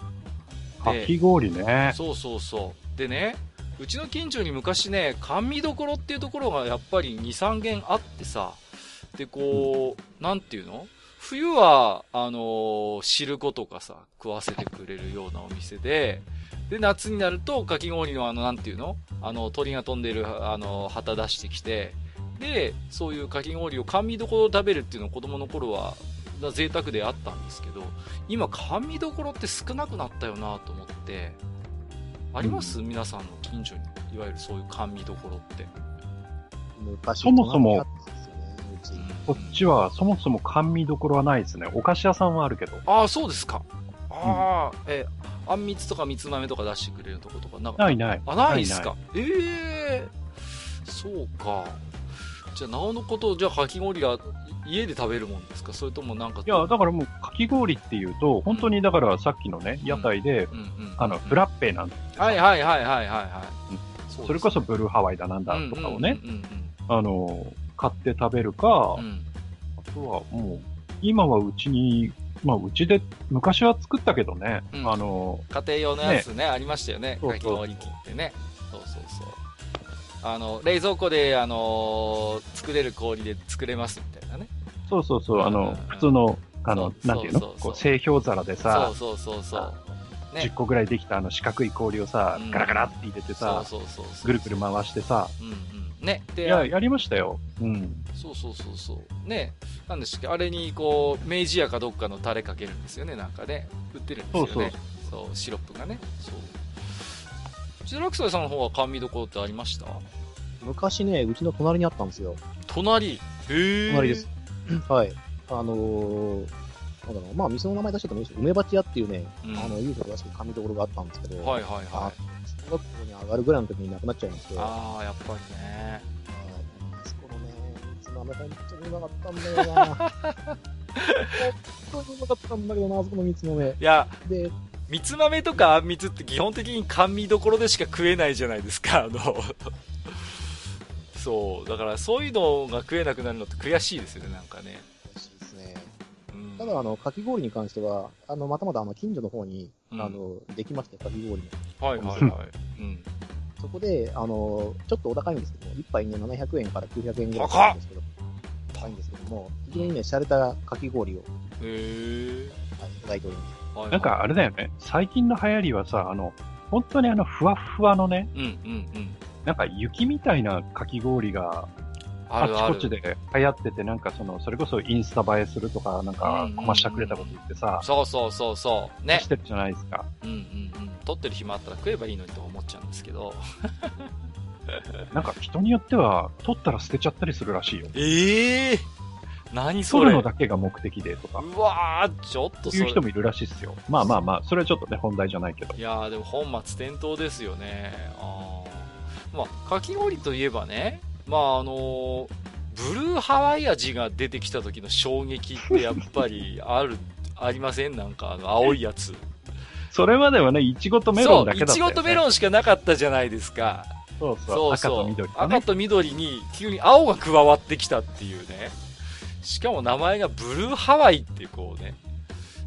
かき氷ね。そうそうそう。でね、うちの近所に昔ね、甘味どころっていうところがやっぱり2、3軒あってさ、で、こう、うん、なんていうの？冬は、あのー、汁粉とかさ、食わせてくれるようなお店で、で、夏になると、かき氷のあの、なんていうの？あの、鳥が飛んでる、あの、旗出してきて、で、そういうかき氷を甘味どころ食べるっていうのを子供の頃は、贅沢であったんですけど、今甘味どころって少なくなったよなと思って、あります、うん、皆さんの近所に、いわゆるそういう甘味どころって。昔そもそも、こっちはそもそも甘味どころはないですね。お菓子屋さんはあるけど。ああ、そうですか。ああ、うん、えあんみつとかみつ豆とか出してくれるとことかなないない。あ、ないですか。ええー、そうか。じゃあ、なおのこと、じゃあ、かき氷は家で食べるもんですか？それともなんか。いや、だからもう、かき氷っていうと、本当にだからさっきのね、屋台で、あの、フラッペなんはいはいはいはいはいはい。それこそブルーハワイだなんだとかをね、あの、買って食べるか、あとはもう、今はうちに、まあ、うちで、昔は作ったけどね、あの、家庭用のやつね、ありましたよね、かき氷機ってね。そうそうそう。あの、冷蔵庫で、あの作れる氷で作れますみたいなね。そうそうそう、あの、普通の、あの、なんていうの？こう、製氷皿でさ、そうそうそうそう。ね、10個ぐらいできたあの四角い氷をさ、ガラガラって入れてさ、そうそうそうぐるぐる回してさ、うんうん。ね。で、いや、やりましたよ。うん。そうそうそうそう。ね。なんでしたっけ？あれに、こう、明治屋かどっかのタレかけるんですよね、なんかね。売ってるんですよね。そうそうシロップがね。そう。千ラクサさんの方は甘味どころってありました？昔ね、うちの隣にあったんですよ。隣へえ。隣です。はい。あのー、なんだろう、まあ、店の名前出してもいいです梅鉢屋っていうね、うん、あの、有所らしく紙どころがあったんですけど、はいはいはい。小学校に上がるぐらいの時に亡くなっちゃいまして。ああ、やっぱりね。あそこのね、つまめ本当にうまかったんだよな。本当にうまかったんだけどな、あそこのみつ豆。いや、で、みつ豆とかあんみつって基本的に甘味どころでしか食えないじゃないですか、あのそう、だからそういうのが食えなくなるのって悔しいですよね、なんかね。悔しいですね。うん、ただ、あの、かき氷に関しては、あの、またまたあの、近所の方に、うん、あの、できまして、かき氷の。はいはいはい。うん。そこで、あの、ちょっとお高いんですけども、1杯ね、700円から900円ぐらいなんですけど、高いんですけども、非常にね、洒落たかき氷を、へー。はい、いただいております。なんかあれだよね、最近の流行りはさ、あの、本当にあの、ふわふわのね、うんうんうん。なんか雪みたいなかき氷が、あちこちで流行ってて、なんかその、それこそインスタ映えするとか、なんか、こましたくれたこと言ってさ、そうそうそうそう。ね。してるじゃないですか。うんうんうん。撮ってる暇あったら食えばいいのにと思っちゃうんですけど。なんか人によっては、撮ったら捨てちゃったりするらしいよ。ええー何それ取るのだけが目的でとか。うわー、ちょっとそういう人もいるらしいですよ。まあまあまあ、それはちょっとね、本題じゃないけど。いやー、でも本末転倒ですよね。あまあ、かき氷といえばね、まああのブルーハワイ味が出てきた時の衝撃ってやっぱりある、ありません？なんかあの青いやつ。それまではね、いちごとメロンだけだった、ね、いちごとメロンしかなかったじゃないですか。そうそう。赤と緑、ね、赤と緑に急に青が加わってきたっていうね。しかも名前がブルーハワイってこうね。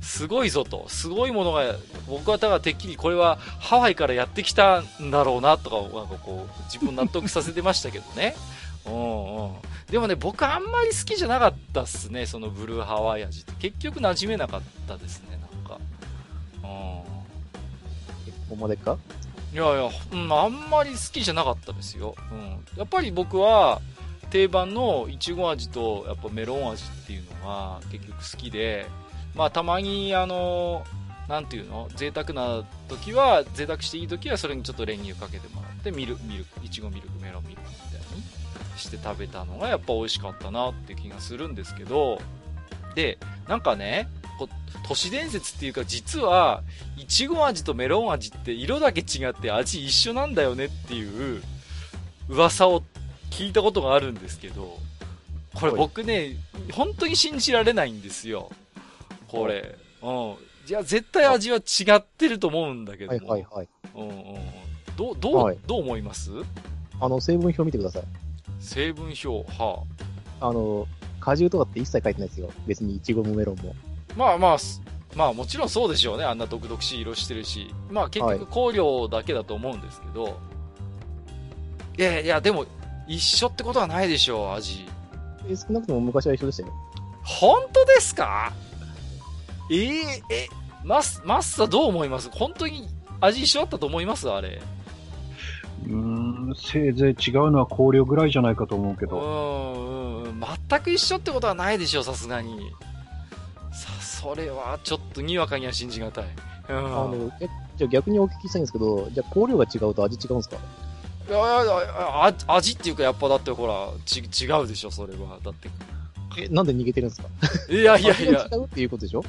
すごいぞと。すごいものが、僕はだからてっきりこれはハワイからやってきたんだろうなとか、なんかこう、自分納得させてましたけどね。うんうん。でもね、僕あんまり好きじゃなかったっすね、そのブルーハワイ味って。結局馴染めなかったですね、なんか。うん。ほんまでか？いやいや、うん、あんまり好きじゃなかったですよ。うん。やっぱり僕は、定番のいちご味とやっぱメロン味っていうのが結局好きで、まあたまにあの、なんていうの？贅沢な時は、贅沢していい時はそれにちょっと練乳かけてもらって、ミルミルク、いちごミルク、メロンミルクみたいにして食べたのがやっぱ美味しかったなって気がするんですけど、で、なんかね、こ都市伝説っていうか実はいちご味とメロン味って色だけ違って味一緒なんだよねっていう噂を聞いたことがあるんですけど、これ僕ね、本当に信じられないんですよ。これ。うん。じゃあ絶対味は違ってると思うんだけど。はいはいはい。うんうん。どう、どう、はい、どう思います？あの、成分表見てください。成分表、はあ。あの、果汁とかって一切書いてないですよ。別にイチゴもメロンも。まあまあ、まあもちろんそうでしょうね。あんな毒々しい色してるし。まあ結局香料だけだと思うんですけど。はい、いやいや、でも一緒ってことはないでしょう、味。え、少なくとも昔は一緒でしたよ。本当ですか？えー、え、マス、マッサどう思います？本当に味一緒だったと思います？あれ。うーん、せいぜい違うのは香料ぐらいじゃないかと思うけど。うん、うん、全く一緒ってことはないでしょう、さすがに。さ、それはちょっとにわかには信じがたい。うん。あの、え、じゃあ逆にお聞きしたいんですけど、じゃあ香料が違うと味違うんですか？いやいや味っていうかやっぱだってほらち違うでしょそれはだってえなんで逃げてるんですか？いやいやいや。違うっていうことでしょ？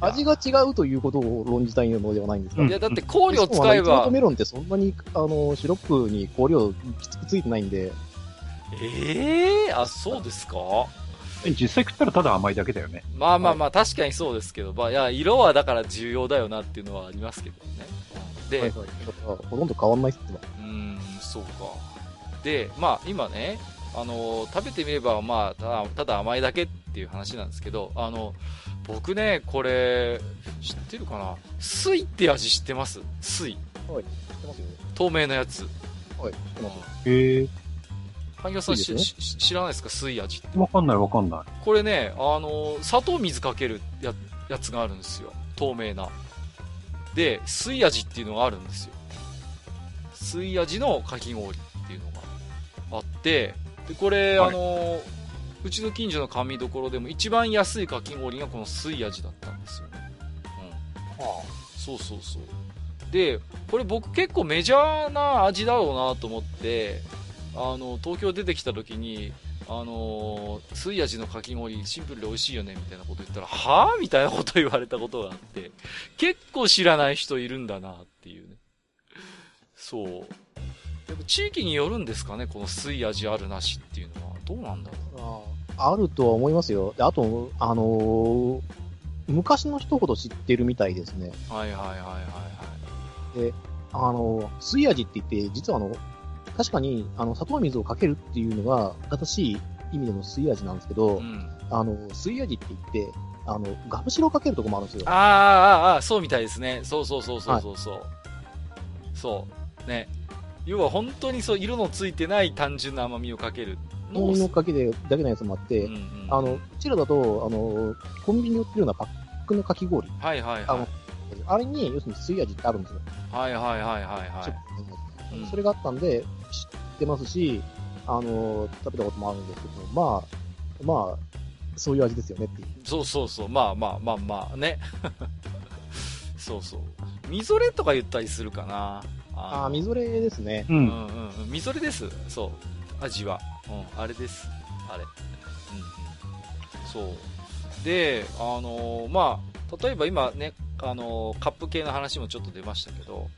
味が違うということを論じたいのではないんですか、いやだって香料使えば。メロンってそんなにあのシロップに香料きつくついてないんで。ええー、あそうですか？実際食ったらただ甘いだけだよね。まあまあまあ、確かにそうですけど、まあ、いや、色はだから重要だよなっていうのはありますけどね。で、はいはい、ほとんど変わんないっすわ。うん、そうか。で、まあ今ね、あの食べてみれば、まあただ、ただ甘いだけっていう話なんですけど、あの、僕ね、これ、知ってるかな？水って味知ってます？水。はい、知ってますよ。透明なやつ。はい、知ってます。へえ。萩谷さん、ね、知らないですか？水味って。わかんないわかんない。これね、あの、砂糖水かけるややつがあるんですよ。透明な。で、水味っていうのがあるんですよ。水味のかき氷っていうのがあって、で、これ、はい、あの、うちの近所の紙どころでも一番安いかき氷がこの水味だったんですよね。うん。はあ、そうそうそう。で、これ僕結構メジャーな味だろうなと思って、あの、東京出てきた時に、あのー、水味のかき氷シンプルで美味しいよねみたいなこと言ったら、はぁみたいなこと言われたことがあって、結構知らない人いるんだなっていうね。そう。地域によるんですかね、この水味あるなしっていうのは。どうなんだろうああるとは思いますよ。あと、あのー、昔の人ほど知ってるみたいですね。はいはいはいはいはい。で、あのー、水味って言って、実はあの、確かに、あの、砂糖水をかけるっていうのが、正しい意味での水味なんですけど、うん、あの、水味って言って、あの、ガムシロをかけるとこもあるんですよ。ああ、ああ、そうみたいですね。そうそうそうそうそうそう。はい、そう。ね。要は本当にそう、色のついてない単純な甘みをかけるのを。のかけでだけのやつもあって、うんうん、あの、うちらだと、あの、コンビニに売ってるようなパックのかき氷。はいはいはい。あのあれに、要するに水味ってあるんですよ。はいはいはいはいはい。うん、それがあったんで、知ってますし、あの、食べたこともあるんですけど、まあ、まあ、そういう味ですよねっていう。そうそうそう、まあまあまあまあね。そうそう。みぞれとか言ったりするかな。ああ、みぞれですね。うん。うんうんうん。みぞれです。そう。味は。うん、あれです。あれ。うんうん。そう。で、あのー、まあ、例えば今ね、あのー、カップ系の話もちょっと出ましたけど、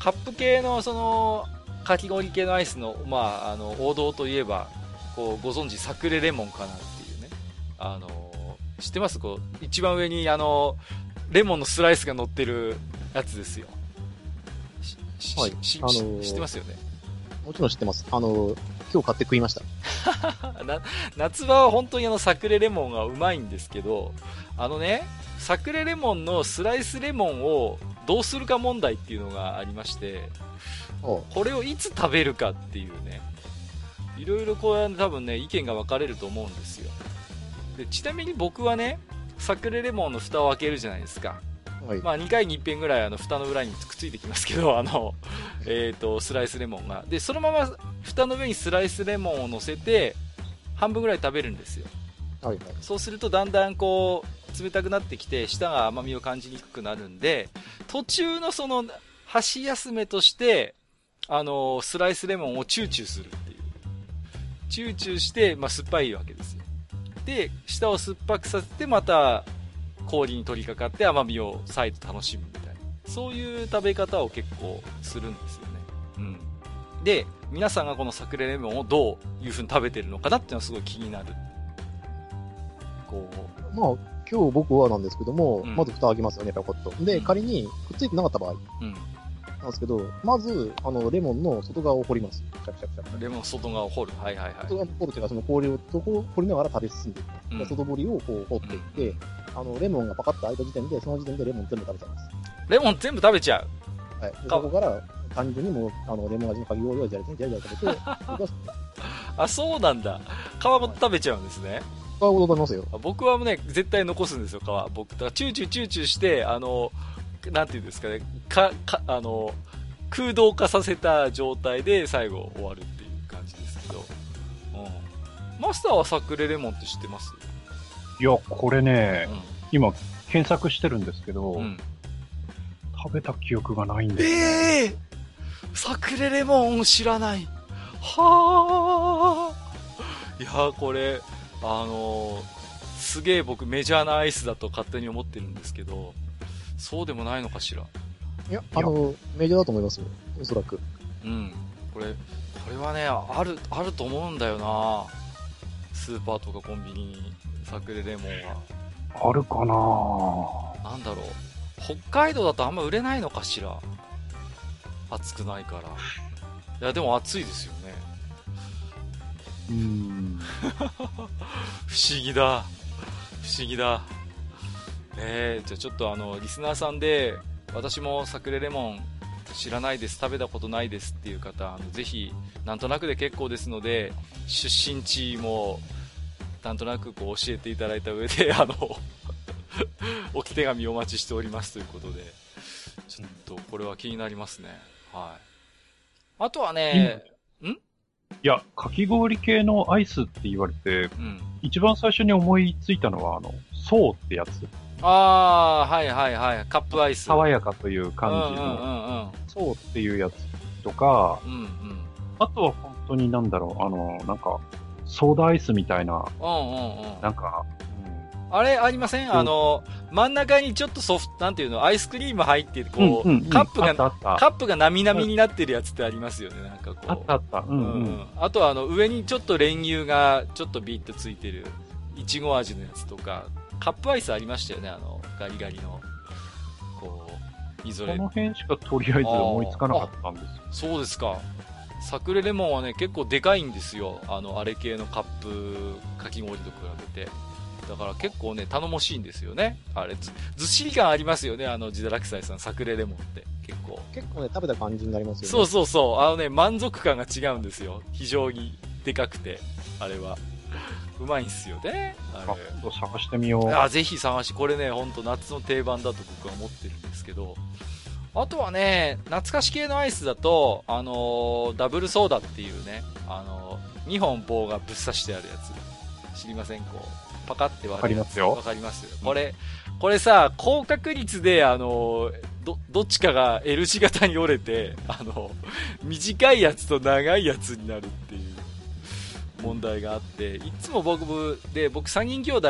カップ系のその、かき氷系のアイスの,、まあ、あの王道といえばこうご存知サクレレモンかなっていうねあの知ってます？こう一番上にあのレモンのスライスが乗ってるやつですよはい、あのー、知ってますよねもちろん知ってます。あの今日買って食いました。夏場は本当にあの、サクレレモンがうまいんですけど、あのね、サクレレモンのスライスレモンをどうするか問題っていうのがありまして、これをいつ食べるかっていうね、いろいろこう多分ね、意見が分かれると思うんですよ。でちなみに僕はね、サクレレモンの蓋を開けるじゃないですか。はい、まあ、2回に1遍ぐらいあの蓋の裏にくっついてきますけど、あの、えっ、ー、と、スライスレモンが。で、そのまま蓋の上にスライスレモンを乗せて、半分ぐらい食べるんですよ。はいはい、そうするとだんだんこう、冷たくなってきて、舌が甘みを感じにくくなるんで、途中のその、箸休めとして、あの、スライスレモンをチューチューするっていう。チューチューして、まあ、酸っぱいわけですよ。で、舌を酸っぱくさせて、また、氷に取り掛かって甘みを再度楽しむみたいな。そういう食べ方を結構するんですよね。うん。で、皆さんがこのサクレレモンをどういう風に食べてるのかなっていうのはすごい気になる。こう。まあ、今日僕はなんですけども、うん、まず蓋開けますよね、ペコッと。で、うん、仮にくっついてなかった場合。うん。なんですけど、まず、あの、レモンの外側を掘ります。シャクシャクシャク。レモン外側を掘る。はいはいはい。外側を掘るというか、その氷を、そこを掘りながら食べ進んでいく。うん、外堀をこう掘っていって、あの、レモンがパカッと開いた時点で、その時点でレモン全部食べちゃいます。レモン全部食べちゃうはい。そこから、単純にもう、あの、レモン味のかき氷をじゃりじゃりじゃり食べて、あ、そうなんだ。皮ごと食べちゃうんですね。皮ごと食べますよ。僕はね、絶対残すんですよ、皮。僕、だからチューチューチューチューして、あの、なんていうんですかね、か、か、あの、空洞化させた状態で最後終わるっていう感じですけど。うん。マスターはサクレレモンって知ってます？いや、これね、うん、今、検索してるんですけど、うん、食べた記憶がないんですええー、サクレレモンを知らない。はあ。いや、これ、あのー、すげえ僕メジャーなアイスだと勝手に思ってるんですけど、そうでもないのかしら？いや、あの、メジャーだと思いますよ。おそらく。うん。これ、これはね、ある、あると思うんだよなスーパーとかコンビニに。サクレレモンは。あるかななんだろう。北海道だとあんま売れないのかしら。暑くないから。いや、でも暑いですよね。うん。不思議だ。不思議だ。えー、じゃあちょっとあの、リスナーさんで、私もサクレレモン知らないです、食べたことないですっていう方、あのぜひ、なんとなくで結構ですので、出身地もなんとなくこう教えていただいた上で、あの置き手紙お待ちしておりますということで、ちょっとこれは気になりますね。はい。あとはね、ん？いや、かき氷系のアイスって言われて、うん、一番最初に思いついたのは、あの、そうってやつ。ああ、はいはいはい。カップアイス。爽やかという感じの、そうっていうやつとか、うんうん、あとは本当になんだろう、あの、なんか、ソーダアイスみたいな、うんうんうん。なんか、うん、あれありません？あの、真ん中にちょっとソフト、なんていうの、アイスクリーム入ってこう、うんうんうん、カップが、カップがなみなみになってるやつってありますよね、なんかこう。あったあった。うん、うん、うん。あとはあの、上にちょっと練乳がちょっとビーッとついてる、いちご味のやつとか、カップアイスありましたよね、あの、ガリガリの。こう、みぞれ。この辺しかとりあえず思いつかなかったんですよ。そうですか。サクレレモンはね、結構でかいんですよ。あの、あれ系のカップかき氷と比べて。だから結構ね、頼もしいんですよね。あれ、ずずっしり感ありますよね、あの、ジダラクサイさん、サクレレモンって。結構。結構ね、食べた感じになりますよね。そうそうそう。あのね、満足感が違うんですよ。非常にでかくて、あれは。うまいんすよね。あれ。探してみよう。あ、ぜひ探し、これね、ほんと夏の定番だと僕は思ってるんですけど、あとはね、懐かし系のアイスだと、あのー、ダブルソーダっていうね、あのー、2本棒がぶっ刺してあるやつ。知りませんこう、パカって割る。わかりますよ。わかりますよ。これ、これさ、高確率で、あのー、ど、どっちかが L 字型に折れて、あの、短いやつと長いやつになるっていう問題があって、いつも僕で、僕3人兄弟、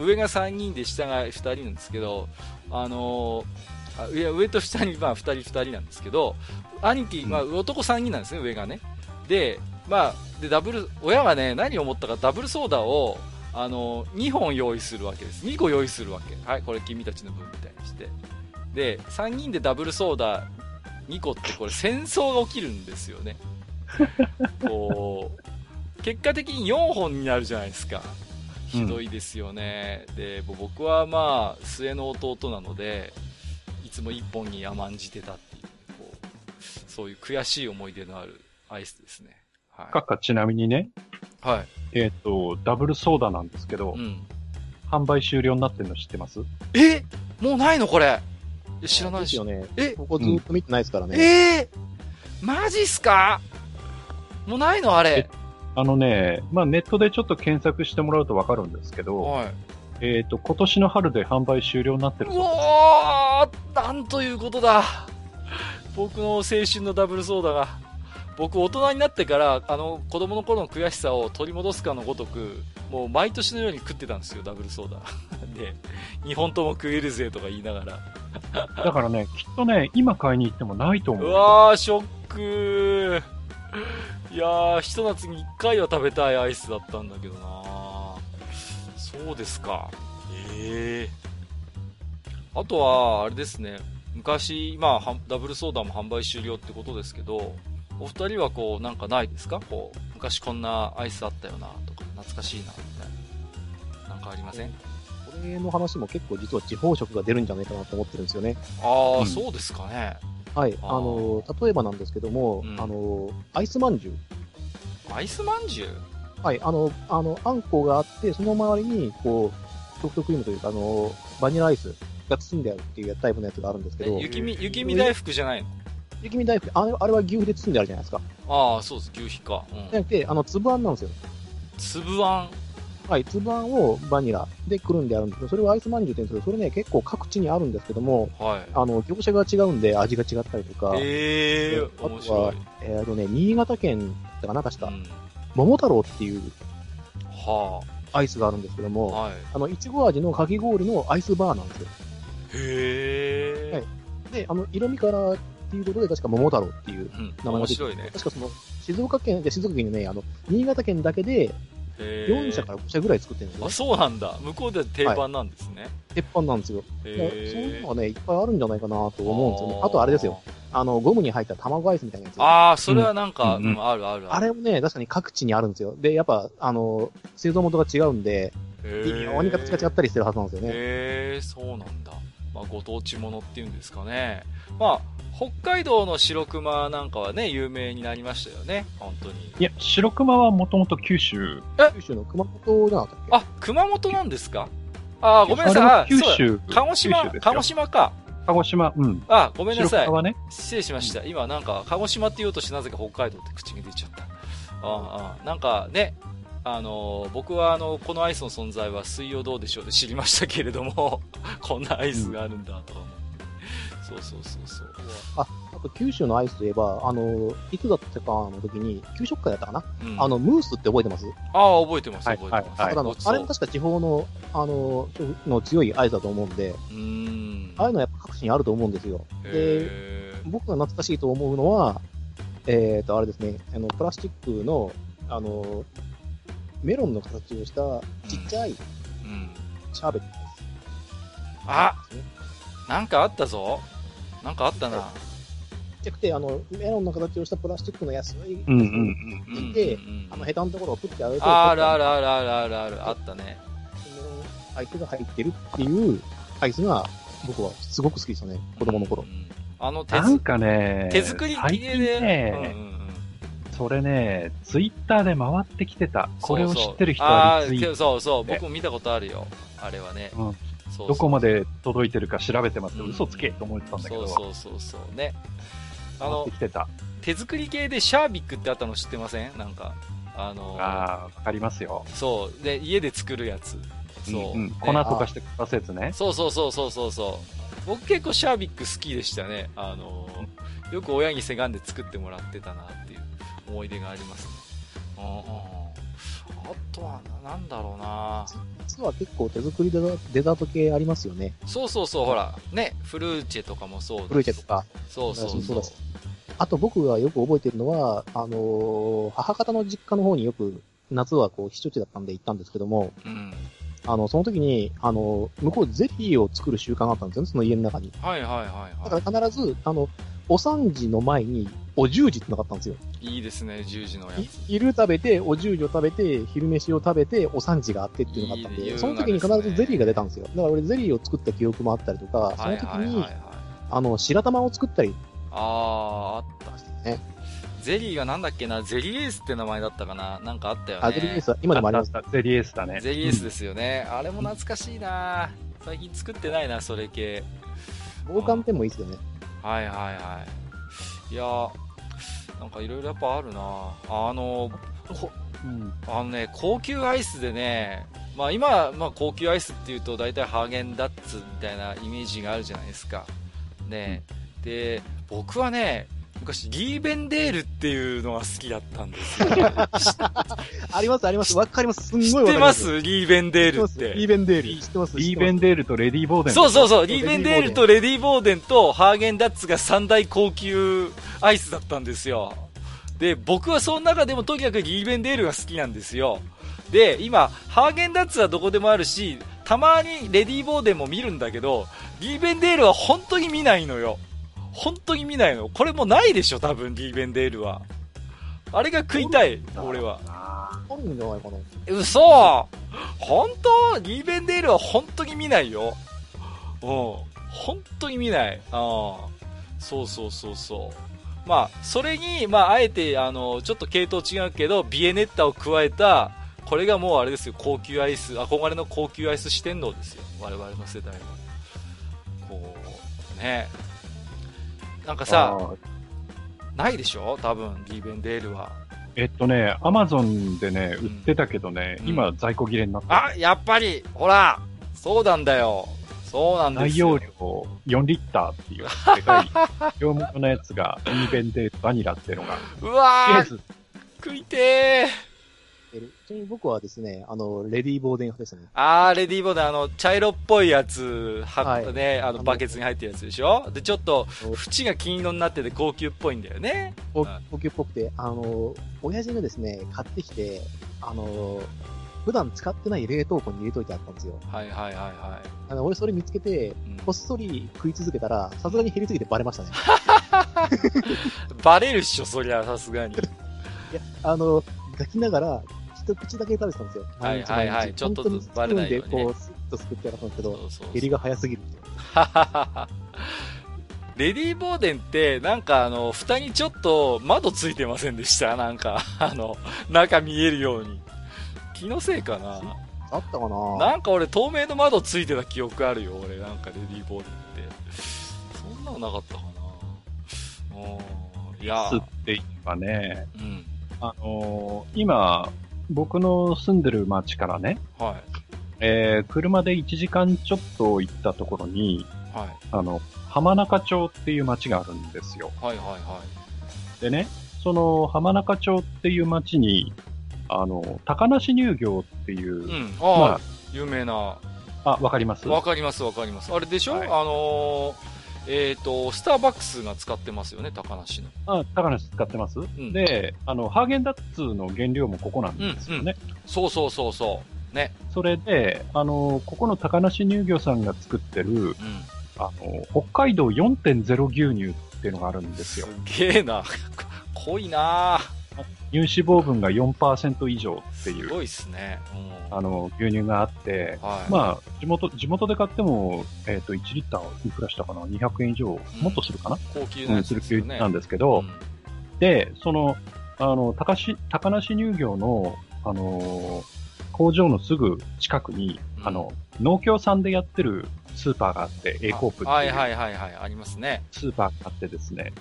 上が3人で下が2人なんですけど、あのーあいや上と下にまあ2人2人なんですけど兄貴、まあ、男3人なんですね上がね。でまあでダブル親がね何を思ったかダブルソーダをあの2本用意するわけです。2個用意するわけ。はいこれ君たちの分みたいにして。で3人でダブルソーダ2個ってこれ戦争が起きるんですよね。こう結果的に4本になるじゃないですか。ひどいですよね、うん、で僕はまあ末の弟なのでいつも1本に甘んじてたっていうこうそういう悔しい思い出のあるアイスですね、はい、かかちなみにねはい。えっ、ー、と、ダブルソーダなんですけど、うん、販売終了になってるの知ってます？え？もうないのこれ。知らないし。よね。え？ここずっと見てないですからね。うん、えー、マジっすか？もうないのあれ。あのね、まあネットでちょっと検索してもらうとわかるんですけど、はい。えっ、ー、と、今年の春で販売終了になってるそう。おーなんということだ。僕の青春のダブルソーダが。僕大人になってからあの子供の頃の悔しさを取り戻すかのごとくもう毎年のように食ってたんですよダブルソーダ で2本とも食えるぜとか言いながらだからねきっとね今買いに行ってもないと思ううわーショックいやーひと夏に1回は食べたいアイスだったんだけどなそうですかええー、あとはあれですね昔、まあ、ダブルソーダも販売終了ってことですけど、お二人はこう、なんかないですか？こう、昔こんなアイスあったよな、とか、懐かしいな、みたいな。なんかありません？これの話も結構実は地方色が出るんじゃないかなと思ってるんですよね。ああ、うん、そうですかね。はい。あの、例えばなんですけども、うん、あの、アイスまんじゅう。アイスまんじゅう？はい。あの、あの、あんこがあって、その周りに、こう、ソフトクリームというか、あの、バニラアイスが包んであるっていうタイプのやつがあるんですけど。雪見、雪見大福じゃないの？雪見大福、あれあれは牛皮で包んであるじゃないですか。ああ、そうです、牛皮か。うん、じゃなくて、あの、粒あんなんですよ。粒あん？はい、粒あんをバニラでくるんであるんですけど、それをアイスまんじゅうって言うんですけど、それね、結構各地にあるんですけども、はい、あの、業者が違うんで味が違ったりとか、えー、あとは、えっ、ー、とね、新潟県だかなんかした、うん、桃太郎っていう、はあ、アイスがあるんですけども、はい、あの、いちご味のかき氷のアイスバーなんですよ。へー。はい。で、あの、色味からっていうことで、確か桃太郎っていう名前が出て、うん、ね、確かその、静岡県、で静岡県にね、あの、新潟県だけで、4社から5社ぐらい作ってるんですよ、あ、そうなんだ。向こうでは定番なんですね。はい、鉄板なんですよ。そういうのがね、いっぱいあるんじゃないかなと思うんですよね。あとあれですよ。あの、ゴムに入った卵アイスみたいなやつ。ああ、それはなんか、うん、うん、あるあるあれもね、確かに各地にあるんですよ。で、やっぱ、あの、製造元が違うんで、微妙に形が違ったりしてるはずなんですよね。へえ、そうなんだ。まあ、ご当地ものっていうんですかね。まあ、北海道の白熊なんかはね、有名になりましたよね、本当に。いや、白熊はもともと九州。え？九州の熊本じゃなかったっけ？あ、熊本なんですか？あ、ごめんなさい。九州。鹿児島、鹿児島か。鹿児島、うん。あ、ごめんなさい。ね、失礼しました。今なんか、鹿児島って言おうとしてなぜか北海道って口に出ちゃった。ああ、なんかね、あの僕はあのこのアイスの存在は水曜どうでしょうで知りましたけれども こんなアイスがあるんだと思って。そうそうそうそう。あ、あと九州のアイスといえば、あの、いつだったかの時に、給食会だったかな、うん、あの、ムースって覚えてます？ああ、覚えてます、覚えてます。はい、はい、あれも確か地方の、あの、の強いアイスだと思うんで、うん。ああいうのはやっぱ各地にあると思うんですよ。で、僕が懐かしいと思うのは、えっ、ー、と、あれですね、あの、プラスチックの、あの、メロンの形をしたちっちゃい、シャーベットです。あなんかあったぞ。なんかあったな。ちっちゃくて、あの、メロンの形をしたプラスチックの安い、うんうんうん。で、あの、ヘタのところをプッてあげて、あるあるあるあるあるある、あったね。メロンアイスが入ってるっていうアイスが、僕はすごく好きでしたね、子供の頃。あの手、なんかね、手作り系で、ね、それね、ツイッターで回ってきてた。これを知ってる人はリツイート。そうそう、僕も見たことあるよ。あれはね。うん。どこまで届いてるか調べてますけど、うん、嘘つけと思ってたんだけど。そうそうそうそうね。あの、手作り系でシャービックってあったの知ってません？なんか。あのー、ああ、わかりますよ。そう。で、家で作るやつ。そう。うん、粉とかしてくすやつね。そうそうそうそうそうそう。僕結構シャービック好きでしたね。あのー、よく親にせがんで作ってもらってたなっ思い出がありますね。あとはなんだろうな実は結構手作りデザデザート系ありますよね。そうそうそう、ほら、ね、フルーチェとかもそうフルーチェとか。そうそうそう。あと僕がよく覚えてるのは、あのー、母方の実家の方によく夏はこう、避暑地だったんで行ったんですけども、うん、あの、その時に、あの、向こうゼリーを作る習慣があったんですよね、その家の中に。はいはいはい、はい。だから必ず、あの、お三時の前に、お十時ってなかったんですよ。いいですね、十時のやつ。昼食べて、お十時を食べて、昼飯を食べて、お三時があってっていうのがあったんで、いいでその時に必ずゼリーが出たんですよ。だから俺ゼリーを作った記憶もあったりとか、その時に、あの、白玉を作ったり。ああ、あったね。ゼリーがなんだっけな、ゼリーエースって名前だったかななんかあったよね。あ、ゼリーエースは、今でもありますゼリーエースだね。ゼリーエースですよね。あれも懐かしいな最近作ってないな、それ系。防寒ペンもいいですよね。はいはいはい。いやなんかいろいろやっぱあるなあの、うん、あのね、高級アイスでね、まあ今、まあ高級アイスっていうと大体ハーゲンダッツみたいなイメージがあるじゃないですか。ね、うん、で、僕はね、昔、リーベンデールっていうのが好きだったんですよ。あります、あります。わかります。すんごいわかります。知ってます？リーベンデールって。リーベンデール。知ってます？リーベンデールとレディーボーデン。そうそうそう。リーベンデールとレディーボーデンとハーゲンダッツが三大高級アイスだったんですよ。で、僕はその中でもとにかくリーベンデールが好きなんですよ。で、今、ハーゲンダッツはどこでもあるし、たまにレディーボーデンも見るんだけど、リーベンデールは本当に見ないのよ。本当に見ないの？これもないでしょ、多分、リーベンデールは。あれが食いたい、俺は。あるんじゃないかな。嘘本当？リーベンデールは本当に見ないよ。うん。本当に見ない。ああ。そうそうそうそう。まあ、それに、まあ、あえて、あの、ちょっと系統違うけど、ビエネッタを加えた、これがもうあれですよ、高級アイス、憧れの高級アイス四天王ですよ。我々の世代の。こう、ね。なんかさ、ないでしょ？多分、リーベンデールは。えっとね、アマゾンでね、売ってたけどね、うん、今在庫切れになってあ、やっぱりほらそうなんだよ。そうなんですよ。内容量4リッターっていう、でかい、業務のやつが、リーベンデールバニラっていうのが。うわー食いてーる。ちなみに僕はですね、あの、レディーボーデン派ですね。あー、レディーボーデン、あの、茶色っぽいやつ、は、い、ね、あの、バケツに入ってるやつでしょ？で、ちょっと、縁が金色になってて高級っぽいんだよね。高級っぽくて、あの、親父がですね、買ってきて、あの、普段使ってない冷凍庫に入れといてあったんですよ。はいはいはいはい。あの、俺それ見つけて、こっそり食い続けたら、さすがに減りすぎてバレましたね。バレるっしょ、そりゃ、さすがに。いや、あの、抱きながら、一口だけ食べてたんですよ。はいはいはい。ちょっとずつバレないように、ね。で、こう、スッとすくってやったんですけど、減りが早すぎる。レディー・ボーデンって、なんかあの、蓋にちょっと窓ついてませんでした？なんか、あの、中見えるように。気のせいかな？あったかな？なんか俺透明の窓ついてた記憶あるよ、俺。なんかレディー・ボーデンって。そんなのなかったかな？いやー。って言えばね、うん。あのー、今、僕の住んでる町からね、はい。えー、車で1時間ちょっと行ったところに、はい。あの、浜中町っていう町があるんですよ。はいはいはい。でね、その浜中町っていう町に、あの、高梨乳業っていう、うん、あ、まあ、有名な。あ、わかります？わかりますわかります。あれでしょ、はい、あのーえっ、ー、と、スターバックスが使ってますよね、高梨の。あ、高梨使ってます、うん、で、あの、ハーゲンダッツの原料もここなんですよね。うんうん、そうそうそうそう。ね。それで、あの、ここの高梨乳業さんが作ってる、うん、あの、北海道4.0牛乳っていうのがあるんですよ。すげえな。濃いな乳脂肪分が4%以上っていう。すごいっすね。うん、あの、牛乳があって、はい、まあ、地元、地元で買っても、えっ、ー、と、1リッターいくらしたかな ?200 円以上、もっとするかな？高級な、ね、する牛なんですけど、うん、で、その、あの、高し、高梨乳業の、あの工場のすぐ近くに、うん、あの、農協さんでやってるスーパーがあって、A コープっていう。はいはいはいはい、ありますね。スーパーがあってですね。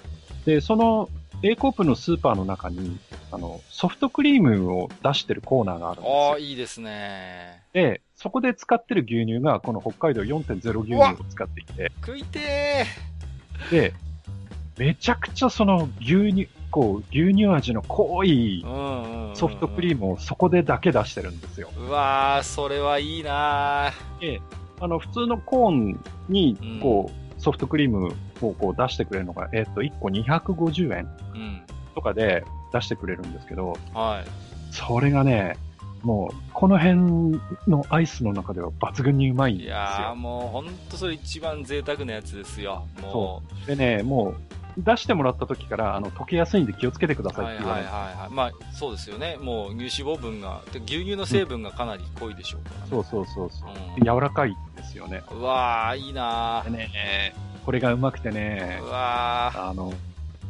で、その A コープのスーパーの中に、あの、ソフトクリームを出してるコーナーがあるんですよ。ああ、いいですね。で、そこで使ってる牛乳が、この北海道4.0牛乳を使っていて。食いてーで、めちゃくちゃその牛乳、こう、牛乳味の濃い、ソフトクリームをそこでだけ出してるんですよ。うわー、それはいいなで、あの、普通のコーンに、こう、ソフトクリームをこう出してくれるのが、えっ、と、1個250円とかで出してくれるんですけど、はい。それがね、もう、この辺のアイスの中では抜群にうまいんですよ。いやーもう、ほんとそれ一番贅沢なやつですよ。もう。でね、もう、出してもらった時から、あの、溶けやすいんで気をつけてくださいって言われて。はいはいはい、まあ、そうですよね。もう、乳脂肪分が、牛乳の成分がかなり濃いでしょうから、ねうん、そうそうそうそう、うん、柔らかいですよね。うわー、いいなー。ねこれがうまくてね。うわー。あの、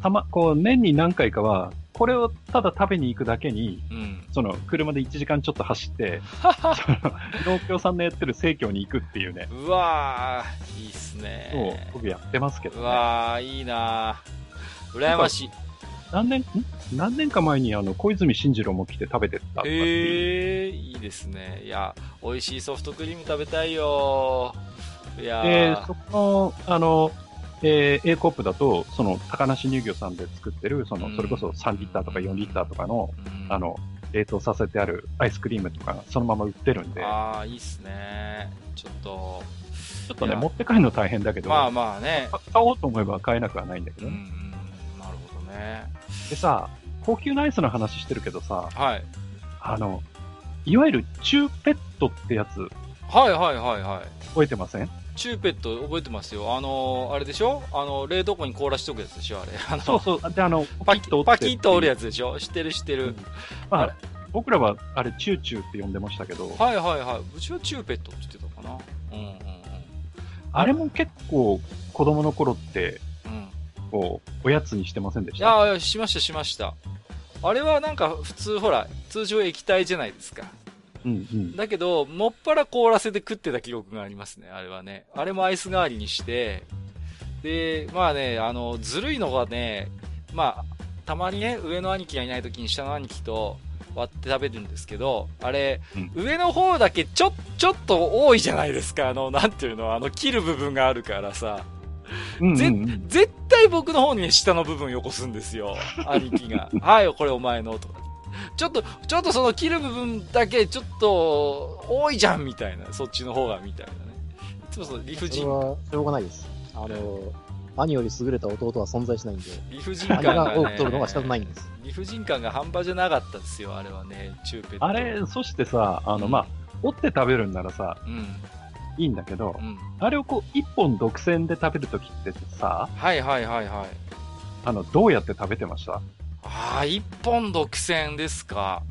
たま、こう、年に何回かは、これをただ食べに行くだけに、うん、その、車で1時間ちょっと走って、農協さんのやってる生協に行くっていうね。うわー、いいっすね。そう、僕やってますけどね。うわー、いいなー。羨ましい。何年、何年か前にあの、小泉進次郎も来て食べてたへえー、いいですね。いや、美味しいソフトクリーム食べたいよいやで、そこの、あの、えー、A コップだと、その、高梨乳業さんで作ってる、その、それこそ3リッターとか4リッターとかの、あの、冷凍させてあるアイスクリームとか、そのまま売ってるんで。ああ、いいっすね。ちょっと、ちょっとね、持って帰るの大変だけど、まあまあね。買おうと思えば買えなくはないんだけど、ね、うん、うん、なるほどね。でさ、高級なアイスの話してるけどさ、はい。あの、いわゆるチューペットってやつ。はいはいはいはい。覚えてません？チューペット覚えてますよ。あのー、あれでしょ？あの、冷凍庫に凍らしとくやつでしょあれ。あのそうそう。で、あの、パキッとパキッと折るやつでしょ？知ってる知ってる。うん、まあ、僕らはあれ、チューチューって呼んでましたけど。はいはいはい。うちはチューペットって言ってたかな。うんうんうん。あれも結構、子供の頃って、うん、こう、おやつにしてませんでした？いや、しましたしました。あれはなんか普通ほら、通常液体じゃないですか。うんうん、だけど、もっぱら凍らせて食ってた記憶がありますね、あれはね。あれもアイス代わりにして、で、まあね、あの、ずるいのがね、まあ、たまにね、上の兄貴がいない時に下の兄貴と割って食べるんですけど、あれ、うん、上の方だけちょ、ちょっと多いじゃないですか。あの、なんていうの、あの、切る部分があるからさ。うんうんうん、絶対僕の方に下の部分よこすんですよ。兄貴が。はい、これお前の、とか。ちょっと、ちょっとその切る部分だけちょっと多いじゃんみたいな、そっちの方がみたいなね。いつもその理不尽。はしょうがないです。あの、兄より優れた弟は存在しないんで。理不尽感が、ね、が多く取るのが仕方ないんです。理不尽感が半端じゃなかったですよ、あれはね、チューペ。あれ、そしてさ、あの、うん、まあ、折って食べるんならさ、うん、いいんだけど、うん、あれをこう、一本独占で食べるときってさ、はいはいはいはい。あの、どうやって食べてました？ああ、一本独占ですか。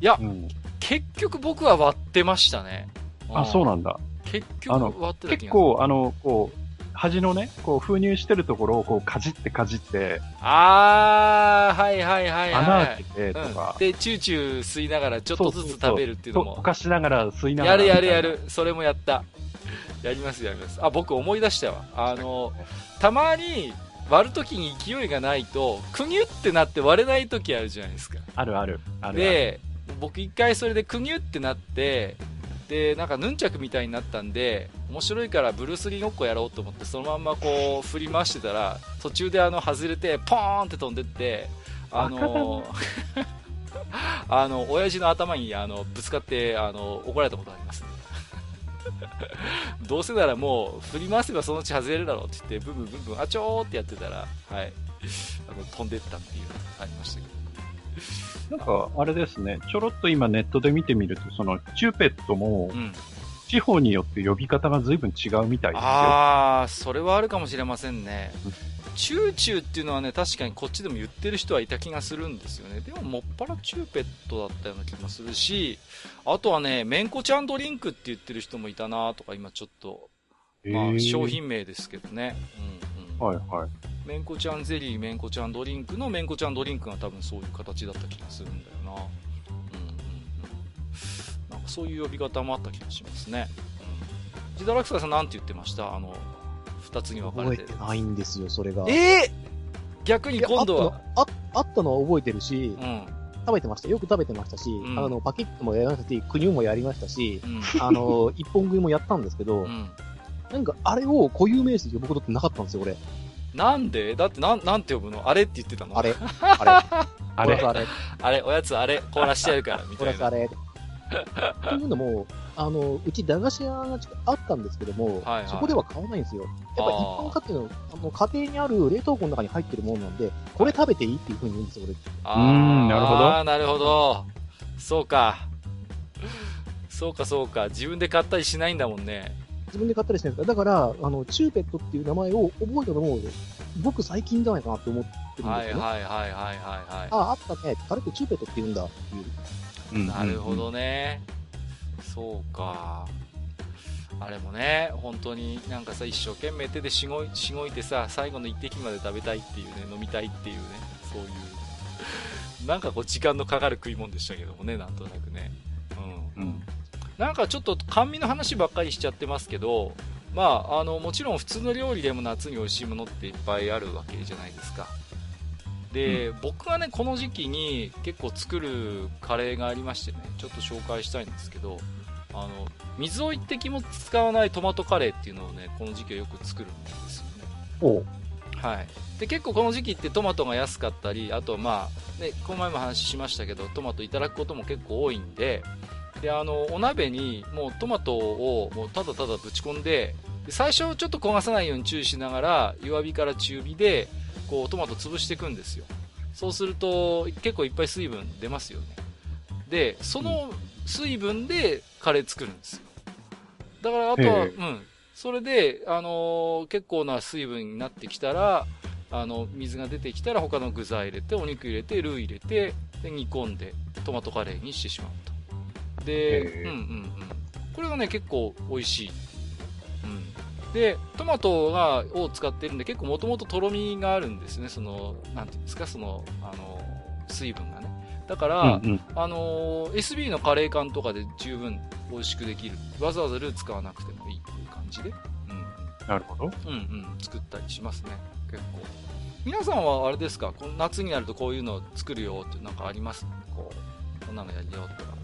いや、うん、結局僕は割ってましたね。あ、そうなんだ。結局割ってた結構、あの、こう、端のね、こう、封入してるところを、こう、かじってかじって、あー、はいはいはい、はい。穴開けてとか、うん、で、チューチュー吸いながら、ちょっとずつ食べるっていうのも。溶かしながら吸いながら。やるやるやる。それもやった。やりますやります。あ、僕思い出したわ。あの、たまに、割るときに勢いがないと、くにゅってなって割れないときあるじゃないですか。あるある。あるで、僕一回それでくにゅってなって、で、なんかヌンチャクみたいになったんで、面白いからブルース・リーごっこやろうと思って、そのまんまこう振り回してたら、途中であの外れて、ポーンって飛んでって、あの、あの、親父の頭にあのぶつかって、あの、怒られたことあります、ね。どうせならもう振り回せばそのうち外れるだろうって言って、ブンブンブンブン、あちょーってやってたら、はい、あの飛んでったっていうのがありましたけど。なんか、あれですね、ちょろっと今ネットで見てみると、その、チューペットも、地方によって呼び方が随分違うみたいですよ。ああ、それはあるかもしれませんね。チューチューっていうのはね、確かにこっちでも言ってる人はいた気がするんですよね。でも、もっぱらチューペットだったような気もするし、あとはね、めんこちゃんドリンクって言ってる人もいたなとか、今ちょっと、まあ、商品名ですけどね。うんうん。はいはい。めんこちゃんゼリー、めんこちゃんドリンクのめんこちゃんドリンクが多分そういう形だった気がするんだよな。うんうんうん。なんかそういう呼び方もあった気がしますね。うん。ジダラクサさんなんて言ってました？あの、二つに分かれて。覚えてないんですよ、それが。えー、逆に今度はあ。あったのは覚えてるし、うん、食べてました。よく食べてましたし、うん、あの、パキッともやりましたし、クニューもやりましたし、うん、あの、一本食いもやったんですけど、なんかあれを固有名詞で呼ぶことってなかったんですよ、俺。なんで？だってなん、なんて呼ぶの？あれって言ってたの？あれ。あれ。あれ。あれ。あれ、おやつあれ、凍らしてやるから、みたいな。あれ。というのも、あの、うち駄菓子屋があったんですけども、はいはい、そこでは買わないんですよ。やっぱ一般家庭の、あの、家庭にある冷凍庫の中に入ってるものなんで、これ食べていいっていうふうに言うんですよ、俺。ああ、なるほど。ああ、なるほど。そうか。そうか、そうか。自分で買ったりしないんだもんね。自分で買ったりしないんですかだから、あの、チューペットっていう名前を覚えたのも、僕最近じゃないかなって思ってるんですよ、ね。はいはいはいはいはい、はい。ああ、あったね。あれってチューペットって言うんだっていう。うん、なるほどね。そうか。あれもね、本当になんかさ、一生懸命手でしごいしごいてさ、最後の一滴まで食べたいっていうね、飲みたいっていうね、そういう、なんかこう時間のかかる食い物でしたけどもね、なんとなくね。うん。うん、なんかちょっと甘味の話ばっかりしちゃってますけど、まあ、あの、もちろん普通の料理でも夏に美味しいものっていっぱいあるわけじゃないですか。で、うん、僕がね、この時期に結構作るカレーがありましてね、ちょっと紹介したいんですけど、あの、水を一滴も使わないトマトカレーっていうのをね、この時期はよく作るんですよね。はい。で、結構この時期ってトマトが安かったり、あとまあ、ね、この前も話しましたけど、トマトいただくことも結構多いんで、で、あの、お鍋にもうトマトをもうただただぶち込んで、で最初ちょっと焦がさないように注意しながら、弱火から中火で、こうトマト潰していくんですよ。そうすると結構いっぱい水分出ますよね。でその水分でカレー作るんですよ。だからあとはうん。それで、あのー、結構な水分になってきたらあの水が出てきたら他の具材入れてお肉入れてルー入れてで煮込んでトマトカレーにしてしまうと。で、うんうんうん、これがね結構美味しいで、トマトが、を使ってるんで、結構もともととろみがあるんですね。その、なんていうんですか、その、あの、水分がね。だから、うんうん、あの、SB のカレー缶とかで十分美味しくできる。わざわざルー使わなくてもいいっていう感じで。うん。なるほど。うんうん。作ったりしますね。結構。皆さんはあれですか？この夏になるとこういうのを作るよってなんかあります？こう、こんなのやりよとか。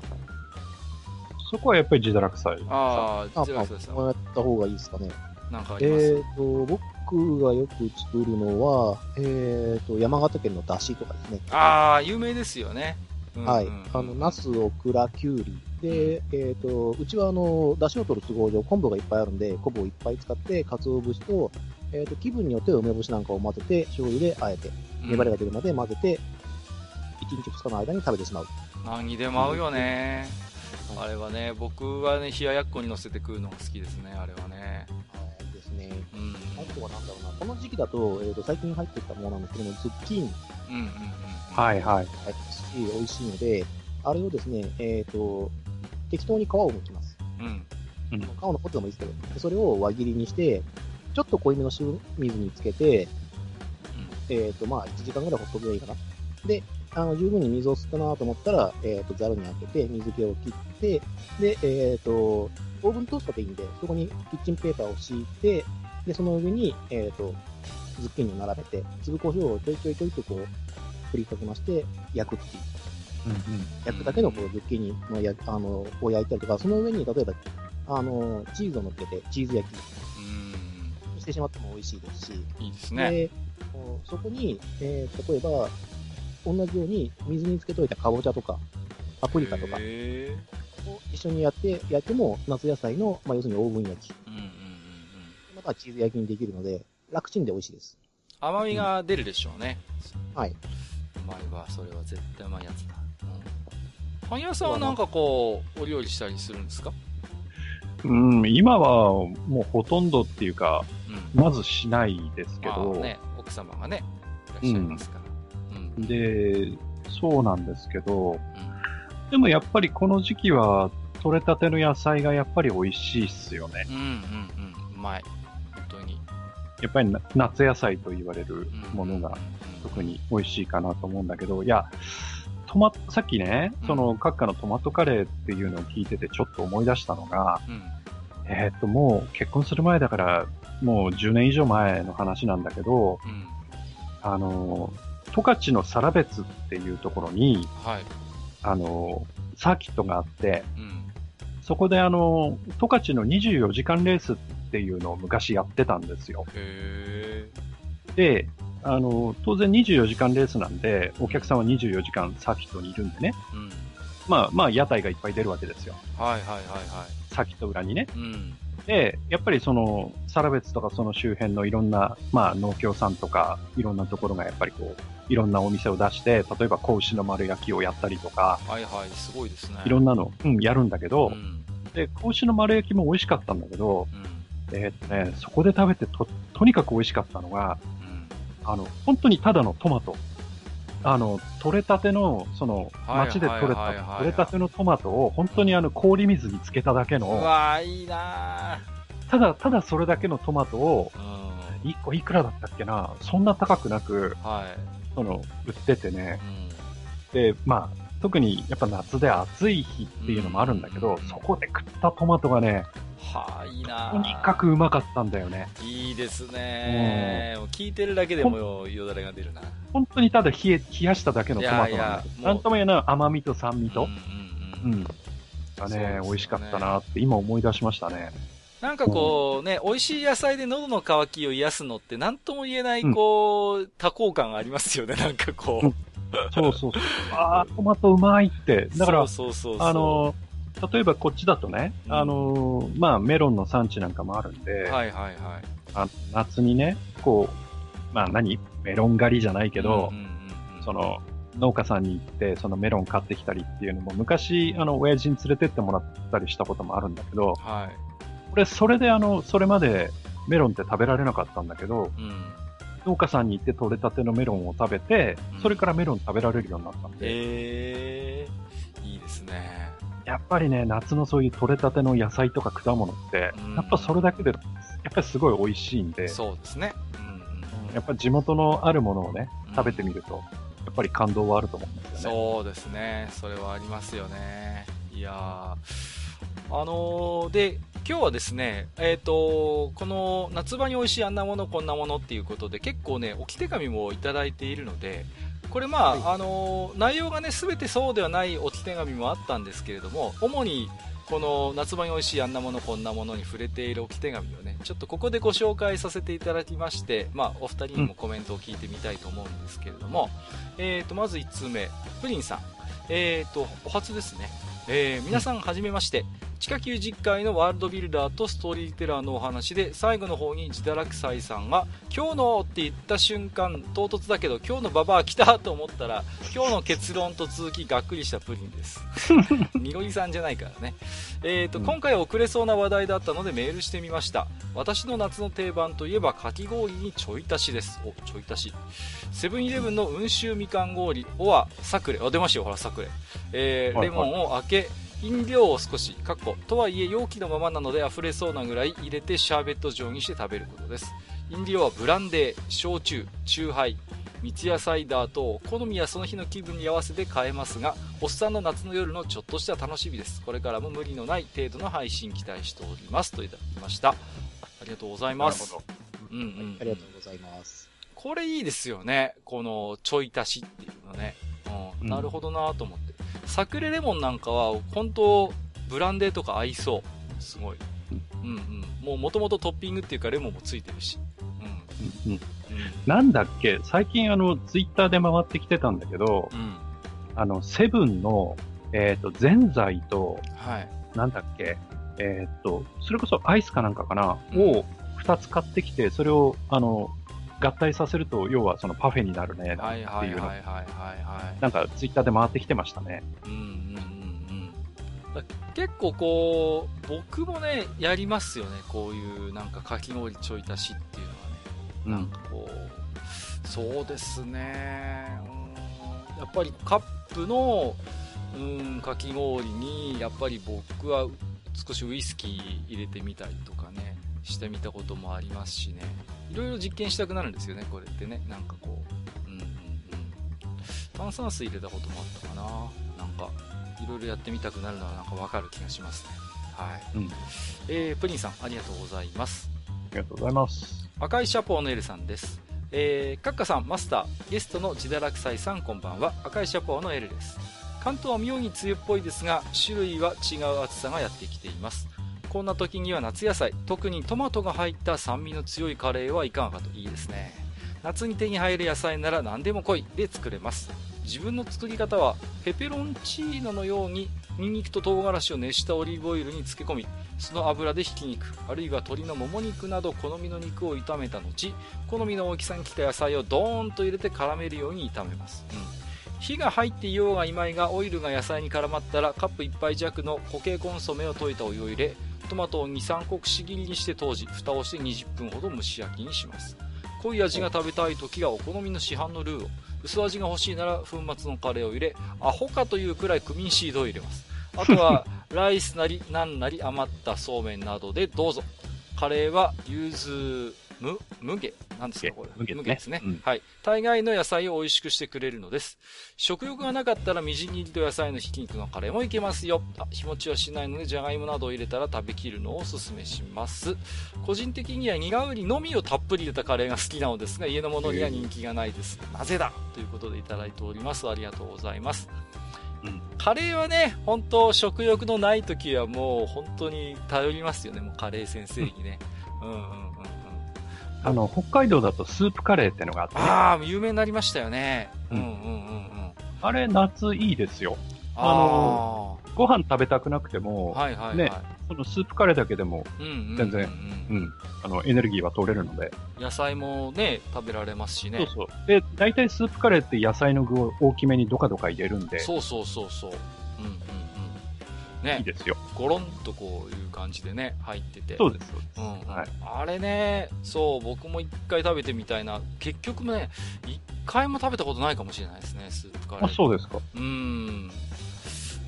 そこはやっぱり自堕落祭。ああ、自堕落祭さん。こうやった方がいいですかね。なんかあります？えっ、ー、と、僕がよく作るのは、えっ、ー、と、山形県のだしとかですね。ああ、有名ですよね。うんうん、はい。あの、ナス、オクラ、キュウリ。で、えっ、ー、と、うちはあの、だしを取る都合上、昆布がいっぱいあるんで、昆布をいっぱい使って、鰹節と、えっ、と、気分によって梅干しなんかを混ぜて、醤油であえて、粘りが出るまで混ぜて、1日2日の間に食べてしまう。何でも合うよね、うん、あれはね、僕はね、冷ややっこに乗せて食うのが好きですね、あれはね。ね。うん。あとはなんだろうな、この時期だと、えっ、ー、と、最近入ってきたものなんですけども、ズッキーニ。うんうんうん。はいはい。はい。美味しいので、あれをですね、えっ、ー、と、適当に皮を剥きます。うん。うん、皮のポテトもいいですけど、それを輪切りにして、ちょっと濃いめの塩水につけて、うん、えっ、ー、と、まあ、1時間ぐらいほっとけばいいかな。で、あの、十分に水を吸ったなと思ったら、えっ、ー、と、ザルに開けて、水気を切って、で、えっ、ー、と、オーブントースターでいいんで、そこにキッチンペーパーを敷いて、で、その上に、えっ、ー、と、ズッキーニを並べて、粒胡椒をちょいちょいちょいとこう、振りかけまして、焼くっていう。うんうん、焼くだけのこうズッキーニのやあのを焼いたりとか、その上に例えば、あの、チーズを乗っけて、チーズ焼きにしてしまっても美味しいですし、いいですね。でそこに、えー、例えば、同じように水につけといたかぼちゃとか、パプリカとか、を一緒にやって、やっても夏野菜の、まあ、要するにオーブン焼き。うんうんうんうん。またチーズ焼きにできるので、楽ちんで美味しいです。甘みが出るでしょうね。うん、はい。うまいわ、それは絶対うまいやつだ。うん。パン屋さんはなんかこう、お料理したりするんですか？うん、今はもうほとんどっていうか、うん、まずしないですけど。ね、奥様がね、いらっしゃいますから。うん、で、そうなんですけど、うんでもやっぱりこの時期は、取れたての野菜がやっぱり美味しいっすよね。うんうんうん。うまい。本当に。やっぱり夏野菜と言われるものが特に美味しいかなと思うんだけど、いや、トマさっきね、その閣下のトマトカレーっていうのを聞いててちょっと思い出したのが、うん、えっ、と、もう結婚する前だから、もう10年以上前の話なんだけど、うん、あの、十勝のサラベツっていうところに、はい、あの、サーキットがあって、うん、そこであの、十勝の24時間レースっていうのを昔やってたんですよ。で、あの、当然24時間レースなんで、お客さんは24時間サーキットにいるんでね。うん、まあ、まあ、屋台がいっぱい出るわけですよ。はいはいはいはい。サーキット裏にね。うん、で、やっぱりその、サラベツとかその周辺のいろんな、まあ、農協さんとか、いろんなところがやっぱりこう、いろんなお店を出して、例えば子牛の丸焼きをやったりとか、はいはい、すごいですね。いろんなの、うん、やるんだけど、うん、で、子牛の丸焼きも美味しかったんだけど、うん、えー、っとね、そこで食べてと、とにかく美味しかったのが、あの、本当にただのトマト。あの、取れたての、その、町で取れた、取れたてのトマトを、本当にあの、氷水につけただけの。うわいいなただ、ただそれだけのトマトを、1個いくらだったっけな？そんな高くなく、はい、その、売っててね。うん、で、まあ、特にやっぱ夏で暑い日っていうのもあるんだけど、うん、そこで食ったトマトがね、はあ、いいなとにかくうまかったんだよね。いいですね。うん、聞いてるだけでもよだれが出るな。本当にただ冷え、冷やしただけのトマトなんだなんとも言えない甘みと酸味と。うん、うん、がね、ね、美味しかったなって今思い出しましたね。なんかこうね、美味しい野菜で喉の渇きを癒すのって何とも言えないこう、多幸感がありますよね、なんかこう。そうそうそう。ああ、トマトうまいって。だから、そうそうそうあの例えばこっちだとね、うん、あのー、まあ、メロンの産地なんかもあるんで、はいはいはい。あ夏にね、こう、まあ何？メロン狩りじゃないけど、うんうんうんうん、その、農家さんに行って、そのメロン買ってきたりっていうのも、昔、あの、親父に連れてってもらったりしたこともあるんだけど、はい。俺、それであの、それまでメロンって食べられなかったんだけど、うん、農家さんに行って取れたてのメロンを食べて、それからメロン食べられるようになったんで。へ、えー、いいですね。やっぱりね、夏のそういう取れたての野菜とか果物って、やっぱそれだけで、やっぱりすごい美味しいんで、そうですね。うん、やっぱり地元のあるものをね、食べてみると、やっぱり感動はあると思うんですよね。そうですね。それはありますよね。いやあのー、で、今日はですね、えっ、ー、と、この夏場に美味しいあんなものこんなものっていうことで結構ね、置き手紙もいただいているので、これまあ、はい、あの内容がね全てそうではない置き手紙もあったんですけれども主にこの夏場に美味しいあんなものこんなものに触れている置き手紙をねちょっとここでご紹介させていただきまして、まあ、お二人にもコメントを聞いてみたいと思うんですけれども、うん、えー、とまず1通目プリンさん、えー、とお初ですね、えー、皆さんはじめまして、地下90階のワールドビルダーとストーリーテラーのお話で最後の方に自堕落斎さんが「今日の!」って言った瞬間唐突だけど今日のババア来たと思ったら今日の結論と続きがっくりしたプリンです。みのりさんじゃないからね。えーと、うん、今回遅れそうな話題だったのでメールしてみました。私の夏の定番といえばかき氷にちょい足しです。おちょい足し。セブンイレブンの温州みかん氷。おはサクレあ出ましたよ。ほらサクレ、えー、レモンを開け飲料を少し、かっことはいえ容器のままなので溢れそうなぐらい入れてシャーベット状にして食べることです。飲料はブランデー、焼酎、酎ハイ、三ツ矢サイダーと好みやその日の気分に合わせて変えますがおっさんの夏の夜のちょっとした楽しみです。これからも無理のない程度の配信期待しております。といただきました。ありがとうございます。うんうん、ありがとうございます。これいいですよね。このちょい足しっていうのね、うん、なるほどなと思ってサクレレモンなんかは、本当ブランデーとか合いそう。すごい。うんうん。もう元々トッピングっていうかレモンもついてるし。うん。うん。なんだっけ？最近あの、ツイッターで回ってきてたんだけど、うん、あの、セブンの、えっ、ー、と、ぜんざいと、はい。なんだっけ？えっ、ー、と、それこそアイスかなんかかな、うん、を2つ買ってきて、それを、あの、合体させると、要はそのパフェになるね、っていうの。なんかツイッターで回ってきてましたね。うんうんうんうん。結構こう、僕もね、やりますよね。こういうなんかかき氷ちょい足しっていうのはね。なんかこう、そうですね。やっぱりカップの、うん、かき氷に、やっぱり僕は少しウイスキー入れてみたりとかね、してみたこともありますしね。いろいろ実験したくなるんですよね、これってね。なんかこう。うんうんうん。炭酸水入れたこともあったかな。なんか、いろいろやってみたくなるのはなんかわかる気がしますね。はい。うん、えー、プリンさん、ありがとうございます。ありがとうございます。赤いシャポーのエルさんです。えー、カッカさん、マスター、ゲストの自堕落斎さん、こんばんは。赤いシャポーのエルです。関東は妙に梅雨っぽいですが、種類は違う暑さがやってきています。こんな時には夏野菜。特にトマトが入った酸味の強いカレーはいかがかと。いいですね。夏に手に入る野菜なら何でも来い。で作れます。自分の作り方はペペロンチーノのようにニンニクと唐辛子を熱したオリーブオイルに漬け込みその油でひき肉あるいは鶏のもも肉など好みの肉を炒めた後好みの大きさに切った野菜をドーンと入れて絡めるように炒めます、うん、火が入っていようがいまいがオイルが野菜に絡まったらカップ1杯弱の固形コンソメを溶いたお湯を入れトマトを23個くし切りにして当時蓋をして20分ほど蒸し焼きにします。濃い味が食べたい時はお好みの市販のルーを薄味が欲しいなら粉末のカレーを入れアホかというくらいクミンシードを入れます。あとは ライスなりナンなり余ったそうめんなどでどうぞ。カレーは柚子む、麦なんですかこれ。麦ですね、うん、はい。大概の野菜を美味しくしてくれるのです。食欲がなかったらみじん切りと野菜のひき肉のカレーもいけますよ。あ、日持ちはしないので、じゃがいもなどを入れたら食べきるのをおすすめします。個人的には苦ウリのみをたっぷり入れたカレーが好きなのですが、家のものには人気がないです。なぜだ？ということでいただいております。ありがとうございます。うん、カレーはね、本当食欲のない時はもう本当に頼りますよね、もうカレー先生にね。うんうんうん。あの、北海道だとスープカレーってのがあって、ね、ああ、有名になりましたよね。うんうんうんうん。あれ、夏いいですよ。あの、ご飯食べたくなくても、はいはいはい、ね、そのスープカレーだけでも、全然、うん、あの、エネルギーは取れるので。野菜もね、食べられますしね。そうそう。で、大体スープカレーって野菜の具を大きめにどかどか入れるんで。そうそうそうそう。ね、いいですよ。ゴロンとこういう感じでね、入ってて。そうです、うん、はい。あれね、そう、僕も一回食べてみたいな。結局ね、一回も食べたことないかもしれないですね、スープカレー。あ、そうですか。うん。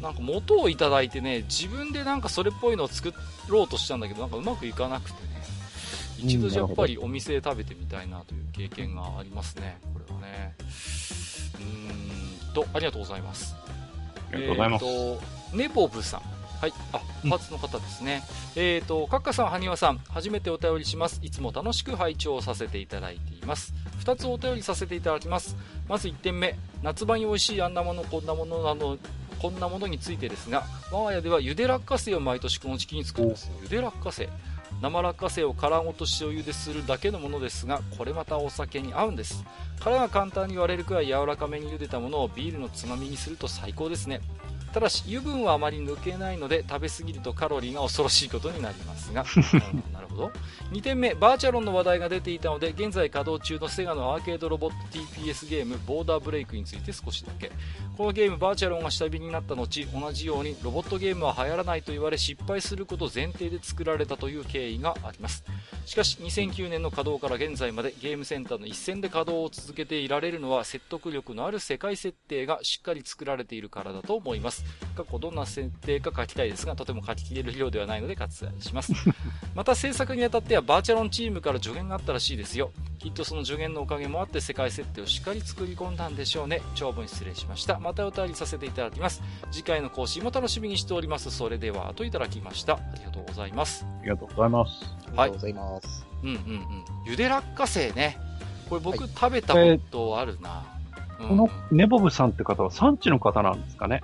なんか元をいただいてね、自分でなんかそれっぽいのを作ろうとしたんだけど、なんかうまくいかなくてね、一度やっぱりお店で食べてみたいなという経験がありますね、これはね。うーんと、ありがとうございます。ありがとうございます。えー、と、ネボブさん。はい。あ、パーツの方ですね。うん、えっ、ー、と、カッカさん、ハニワさん、初めてお便りします。いつも楽しく拝聴させていただいています。2つお便りさせていただきます。まず1点目、夏場に美味しいあんなもの、こんなものなど、こんなものについてですが、我が家ではゆで落花生を毎年この時期に作るんです。ゆで落花生。生落花生を殻ごと塩茹でするだけのものですがこれまたお酒に合うんです。殻が簡単に割れるくらい柔らかめに茹でたものをビールのつまみにすると最高ですね。ただし油分はあまり抜けないので食べ過ぎるとカロリーが恐ろしいことになりますが、なるほど。2点目バーチャロンの話題が出ていたので現在稼働中のセガのアーケードロボット TPS ゲームボーダーブレイクについて少しだけ。このゲームバーチャロンが下火になった後同じようにロボットゲームは流行らないと言われ失敗すること前提で作られたという経緯があります。しかし2009年の稼働から現在までゲームセンターの一線で稼働を続けていられるのは説得力のある世界設定がしっかり作られているからだと思います過去どんな設定か書きたいですが、とても書ききれる量ではないので割愛します。また制作にあたってはバーチャロンチームから助言があったらしいですよ。きっとその助言のおかげもあって世界設定をしっかり作り込んだんでしょうね。長文失礼しました。またお便りさせていただきます。次回の更新も楽しみにしております。それでは、といただきました。ありがとうございます。ありがとうございます。ありがとうございます。うんうんうん。ゆで落花生ね。これ僕、はい、食べたことあるな。このネボブさんって方は産地の方なんですかね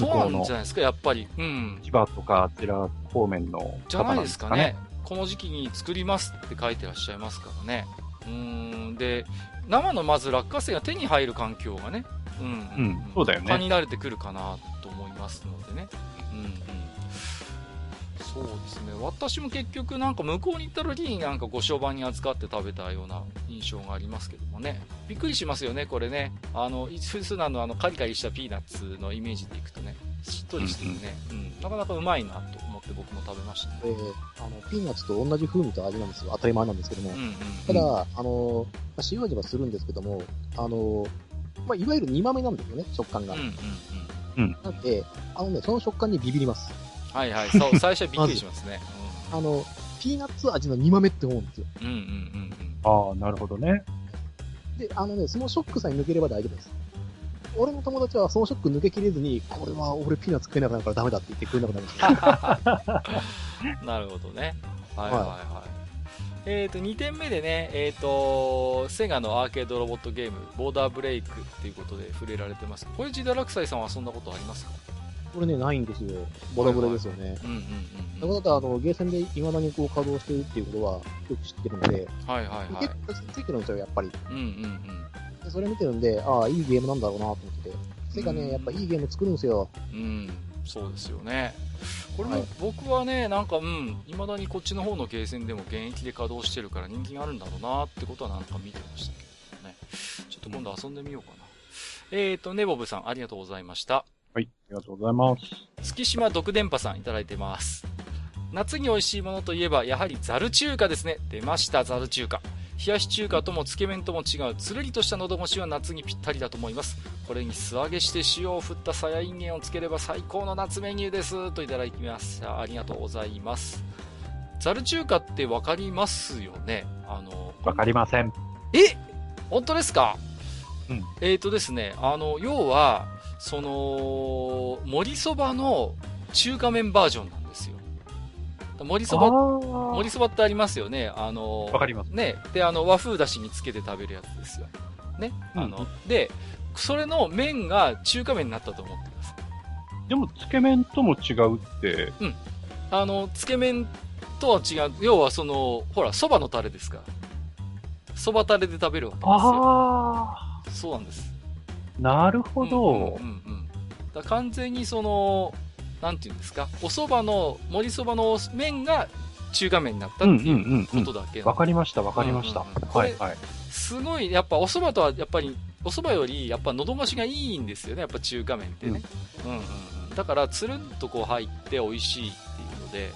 そうなんじゃないですか、やっぱり。うん。千葉とかあちら方面のね。じゃないですかね。この時期に作りますって書いてらっしゃいますからね。うん。で、生のまず落花生が手に入る環境がね、うん。うん、そうだよね。蚊に慣れてくるかなと思いますのでね。うんうん。そうですね。私も結局なんか向こうに行った時になんかご商売に扱って食べたような印象がありますけどもね。びっくりしますよね、これね。あの、普段のあのカリカリしたピーナッツのイメージでいくとね、しっとりしてるね。うん、うん、なかなかうまいなと思って僕も食べましたね。えー、あの、ピーナッツと同じ風味と味なんですよ。当たり前なんですけども。うんうんうん、ただ、あの、まあ、塩味はするんですけども、あの、まあ、いわゆる煮豆なんですよね、食感が。うんうんうん。なんで、あのね、その食感にビビります。はいはい、そう、最初はびっくりしますね。うん、あの、ピーナッツ味の煮豆って思うんですよ。うんうんうんうん。ああ、なるほどね。で、あのね、そのショックさえ抜ければ大丈夫です。俺の友達はそのショック抜けきれずに、これは俺ピーナッツ食えなくなるからダメだって言って食えなくなりました。なるほどね。はいはいはい。はい、えっ、ー、と、2点目でね、えっ、ー、と、セガのアーケードロボットゲーム、ボーダーブレイクっていうことで触れられてます。これ、ジダラクサイさんはそんなことありますか？これね、ないんですよ。ボロボロですよね。うんうんうん。だから、あの、ゲーセンで未だにこう稼働してるっていうことはよく知ってるので、はいはいはい。結構ついてるんですよ、やっぱり。うんうんうん。でそれ見てるんで、ああ、いいゲームなんだろうなと思ってて。セガね、やっぱいいゲーム作るんですよ。うん、そうですよね。これも、僕はね、なんか、うん、未だにこっちの方のゲーセンでも現役で稼働してるから人気があるんだろうなってことはなんか見てましたけどね。ちょっと今度遊んでみようかな。うん、えっ、ー、と、ネボブさん、ありがとうございました。はい、ありがとうございます。月島独電波さんいただいてます。夏に美味しいものといえば、やはりザル中華ですね。出ました、ザル中華。冷やし中華ともつけ麺とも違うつるりとした喉越しは夏にぴったりだと思います。これに素揚げして塩を振ったさやいんげんをつければ最高の夏メニューです。といただきましたありがとうございます。ザル中華って分かりますよね？あの分かりません。え？本当ですか？うん、えっ、ー、とですねあの要はその盛りそばの中華麺バージョンなんですよ盛りそば、盛りそばってありますよね。あの、わかります。ね。で、あの、和風だしにつけて食べるやつですよ。ね。あの、うん、で、それの麺が中華麺になったと思ってください。でも、つけ麺とも違うって。うん。あの、つけ麺とは違う。要はその、ほら、蕎麦のタレですから。蕎麦タレで食べるわけですよ。ああ。そうなんです。なるほど。うんうん、うん、うん。だ完全にその、なんていうんですか、お蕎麦の、盛り蕎麦の麺が中華麺になったっていうことだけ。わ、かりました、わかりました。はいはい。すごい、やっぱお蕎麦とはやっぱり、お蕎麦よりやっぱ喉越しがいいんですよね、やっぱ中華麺ってね。うん、うん、うんうん。だから、つるんとこう入って美味しいっていうので、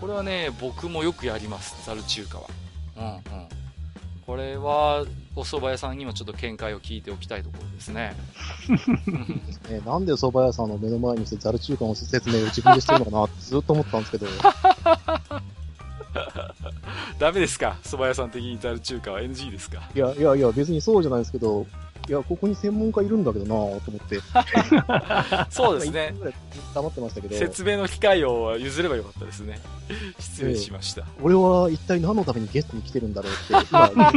これはね、僕もよくやります、ザル中華は。うんうん。これは、お蕎麦屋さんにもちょっと見解を聞いておきたいところですね。ね なんで蕎麦屋さんの目の前にしてザル中華の説明を自分でしてるのかなってずっと思ったんですけど。ダメですか？蕎麦屋さん的にザル中華は NG ですか？いや、いやいや、別にそうじゃないですけど、いや、ここに専門家いるんだけどなぁと思って。そうですね。黙ってましたけど。説明の機会を譲ればよかったですね。失礼しました。俺は一体何のためにゲストに来てるんだろうって、今、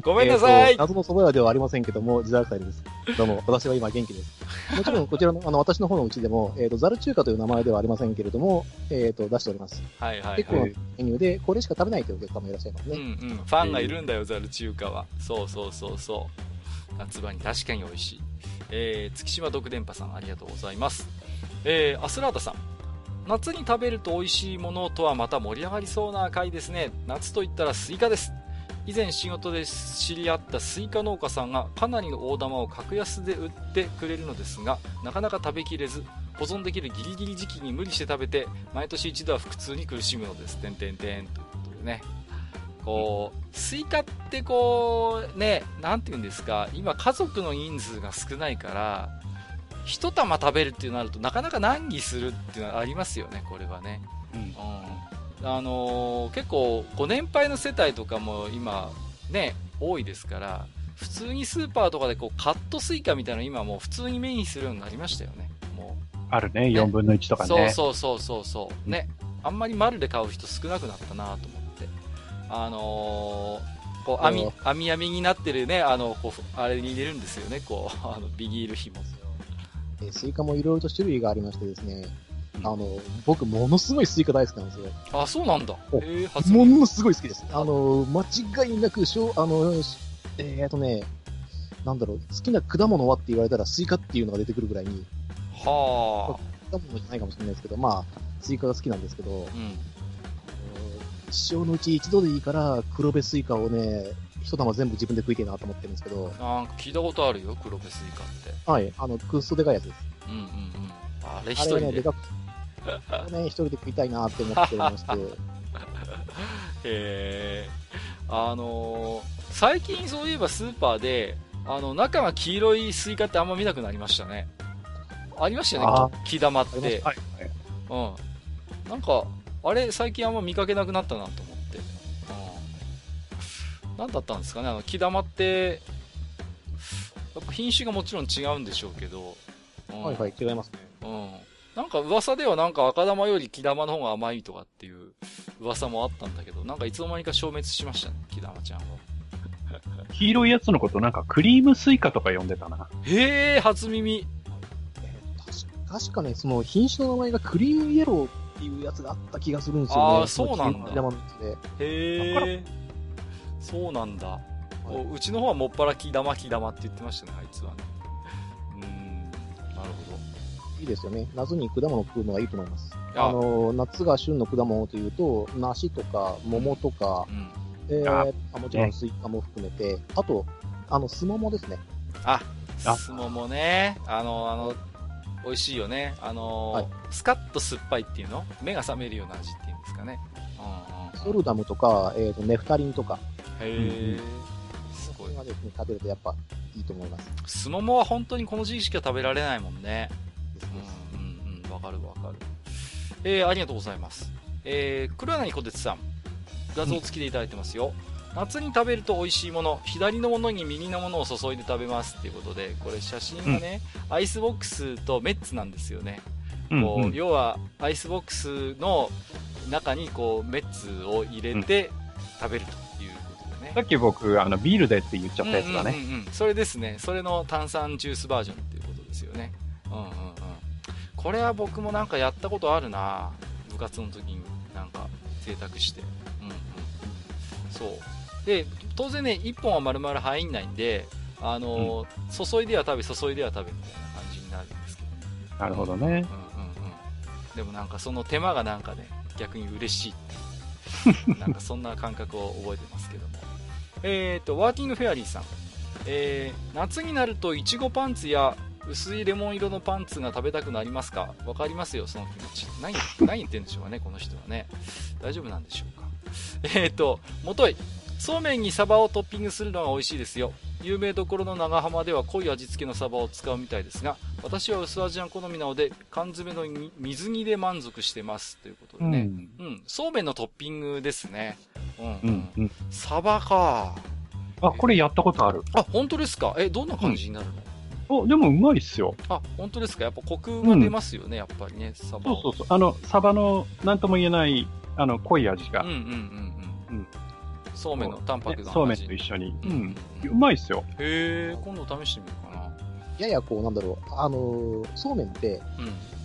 ごめんなさい、えー、謎の蕎麦屋ではありませんけども、自宅祭です。どうも、私は今元気です。もちろん、こちらの、あの、私の方のうちでも、えっ、ー、と、ザル中華という名前ではありませんけれども、えっ、ー、と、出しております。はいはい、はい、結構メニューで、これしか食べないというお客様いらっしゃいますね。うんうん。ファンがいるんだよ、ザル中華は。そうそうそうそう。夏場に確かに美味しい。えー、月島独電波さんありがとうございます。えー、アスラータさん。夏に食べると美味しいものとはまた盛り上がりそうな回ですね。夏といったらスイカです。以前仕事で知り合ったスイカ農家さんがかなりの大玉を格安で売ってくれるのですが、なかなか食べきれず、保存できるギリギリ時期に無理して食べて、毎年一度は腹痛に苦しむのです。てんてんてんということでね。こう、スイカってこう、ね、なんて言うんですか、今家族の人数が少ないから、一玉食べるっていうなるとなかなか難儀するっていうのはありますよね、これはね。うん。うん、あのー、結構、ご年配の世帯とかも今、ね、多いですから、普通にスーパーとかでこうカットスイカみたいなの今もう普通に目にするようになりましたよね。もう。あるね、4分の1とかね。そうそうそうそう。ね。あんまり丸で買う人少なくなったなと思。あのー、こう網網網になってるねあのこうあれに入れるんですよねこう あのビニール紐。えスイカもいろいろと種類がありましてですねあの僕ものすごいスイカ大好きなんですよ。あそうなんだ。えー、ものすごい好きです。あの間違いなくしょあのえー、っとねなんだろう好きな果物はって言われたらスイカっていうのが出てくるぐらいにはあ果物じゃないかもしれないですけどまあスイカが好きなんですけど、うん一生のうち一度でいいから、黒部スイカをね、一玉全部自分で食いてえなと思ってるんですけど。なんか聞いたことあるよ、黒部スイカって。はい、あの、くっそでかいやつです。うんうんうん。あれ一人で？ね、でかく、ね、一人で食いたいなって思ってまして。へえ。あのー、最近そういえばスーパーで、あの、中が黄色いスイカってあんま見なくなりましたね。ありましたよね、黄玉って。はい、はい。うん。なんか、あれ、最近あんま見かけなくなったなと思って。うん。何だったんですかね、あの、黄玉って、やっぱ品種がもちろん違うんでしょうけど。うん、はいはい、違いますね。うん。なんか噂ではなんか赤玉より木玉の方が甘いとかっていう噂もあったんだけど、なんかいつの間にか消滅しましたね、木玉ちゃんは。黄色いやつのことなんかクリームスイカとか呼んでたな。へえ、初耳。確確かね、その品種の名前がクリームイエローっていうやつがあった気がするんですよね。ああ、そうなんだ。山へえ。そうなんだ。はい、うちの方はもっぱら黄玉黄玉って言ってましたね、あいつはね。うん、なるほど。いいですよね。夏に果物食うのがいいと思います。あの、夏が旬の果物というと、梨とか桃とか、うん、えー、あもちろんスイカも含めて、あと、あの、すももですね。あ、すももね。あの、あの、美味しいよね。あのーはい、スカッと酸っぱいっていうの？目が覚めるような味っていうんですかね。うんうん、ソルダムとか、えっ、ー、と、ネクタリンとか。へえ、すごい。がですね、食べるとやっぱいいと思います。すももは本当にこの時期しか食べられないもんね。うんうんうん、わかるわかる。えー、ありがとうございます。えー、黒柳小鉄さん、画像付きでいただいてますよ。夏に食べると美味しいもの左のものに右のものを注いで食べますっていうことでこれ写真がね、うん、アイスボックスとメッツなんですよね、うんうん、こう要はアイスボックスの中にこうメッツを入れて食べるということでね、さっき僕あのビールでって言っちゃったやつだね、うんうんうん、それですね。それの炭酸ジュースバージョンっていうことですよね。うんうんうん。これは僕もなんかやったことあるな。部活の時になんか贅沢して。うんうん。そうで当然ね1本は丸々入んないんであの、うん、注いでは食べ注いでは食べみたいな感じになるんですけど、なるほどね、うんうんうん、でもなんかその手間がなんかね逆に嬉しい なんかそんな感覚を覚えてますけども。えっとワーキングフェアリーさん。えー、夏になるといちごパンツや薄いレモン色のパンツが食べたくなりますか？わかりますよ、その気持ち。何、何言ってんでしょうかね、この人はね。大丈夫なんでしょうか？えっ、ー、と、もとい、そうめんにサバをトッピングするのが美味しいですよ。有名どころの長浜では濃い味付けのサバを使うみたいですが私は薄味が好みなので缶詰の水煮で満足してます。ということでね、うん、うん、そうめんのトッピングですね。うん、うんうん、サバか。あこれやったことある。あ本当ですか？えどんな感じになるの、うん、あでもうまいっすよ。あ本当ですか？やっぱコクが出ますよね、やっぱりねサバ。そうそうそう。あのサバの何とも言えないあの濃い味が。うんうんうんうん、うんそうめんの淡白がそうめんと一緒に。うん。うまいっすよ。へえ、今度試してみようかな。ややこう、なんだろう、あのー、そうめんって、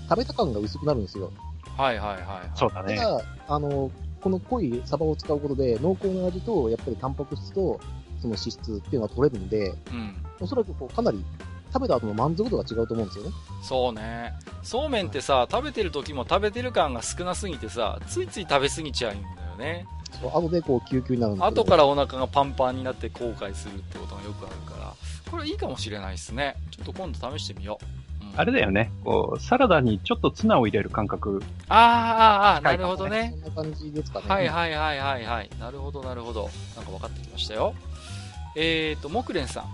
食べた感が薄くなるんですよ。はいはいはい、はい。そうだね。ただ、あのー、この濃いサバを使うことで、濃厚な味と、やっぱりタンパク質と、その脂質っていうのは取れるんで、うん、おそらくこうかなり食べた後の満足度が違うと思うんですよね。そうね。そうめんってさ、食べてる時も食べてる感が少なすぎてさ、ついつい食べ過ぎちゃうんだよね。そう後でこう救急になるんです後からお腹がパンパンになって後悔するってことがよくあるからこれいいかもしれないですね。ちょっと今度試してみよう、うん、あれだよね。こうサラダにちょっとツナを入れる感覚。ああああなるほどね。そんな感じですかね。はいはいはいはいはい。なるほどなるほど。なんか分かってきましたよ。えっ、ー、と木蓮さん。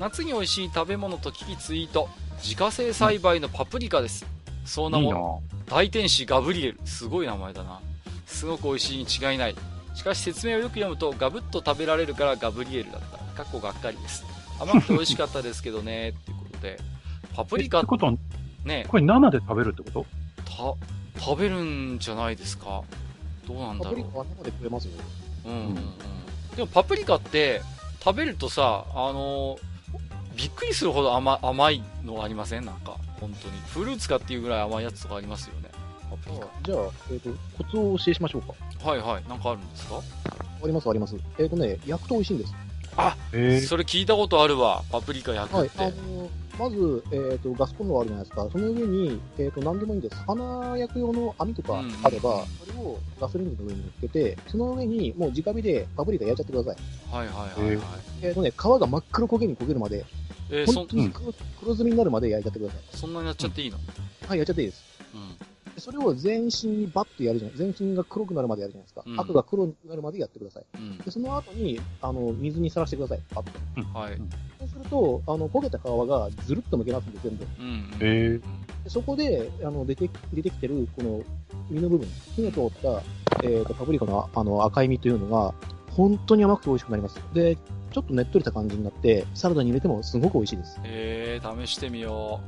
夏に美味しい食べ物と聞きツイート。自家製栽培のパプリカです、うん、その名も大天使ガブリエル。すごい名前だな。すごく美味しいに違いないしかし説明をよく読むとガブッと食べられるからガブリエルだった。かっこがっかりです。甘くて美味しかったですけどね。っていうことで。パプリカってことね。これ生で食べるってこと？た食べるんじゃないですか。どうなんだろう。パプリカは生で食えますよ。うんうんうん。でもパプリカって食べるとさあのびっくりするほど甘甘いのありません？なんか本当に。フルーツかっていうぐらい甘いやつとかありますよねじゃあ、えーと、コツをお教えしましょうかはいはい。なんかあるんですか？ありますあります。えっ、ー、とね、焼くと美味しいんです。あ、それ聞いたことあるわ。パプリカ焼くって。はい、あのまず、えっ、ー、と、ガスコンロあるじゃないですか。その上に、えっ、ー、と、何でもいいんです。花焼く用の網とかあれば、うんうん、それをガソリンの上に乗っけて、その上にもう直火でパプリカ焼いちゃってください。はいはいはい、はい。えっ、とね、皮が真っ黒焦げに焦げるまで、えー、本当に黒,、黒ずみになるまで焼いちゃってください。そんなにやっちゃっていいの、うん、はい、やっちゃっていいです。うんそれを全身にバッとやるじゃない、全身が黒くなるまでやるじゃないですか。うん、が黒になるまでやってください。うん、でその後に、あの、水にさらしてください、パッと。はい。そうすると、あの、焦げた皮がずるっと剥けますんで、全部。うん、へそこで、あの、出て、出てきてる、この、身の部分、火の通った、えっ、ー、と、パプリカの、あの、赤い実というのが、本当に甘くて美味しくなります。で、ちょっとねっとりした感じになって、サラダに入れてもすごく美味しいです。へえー、試してみよ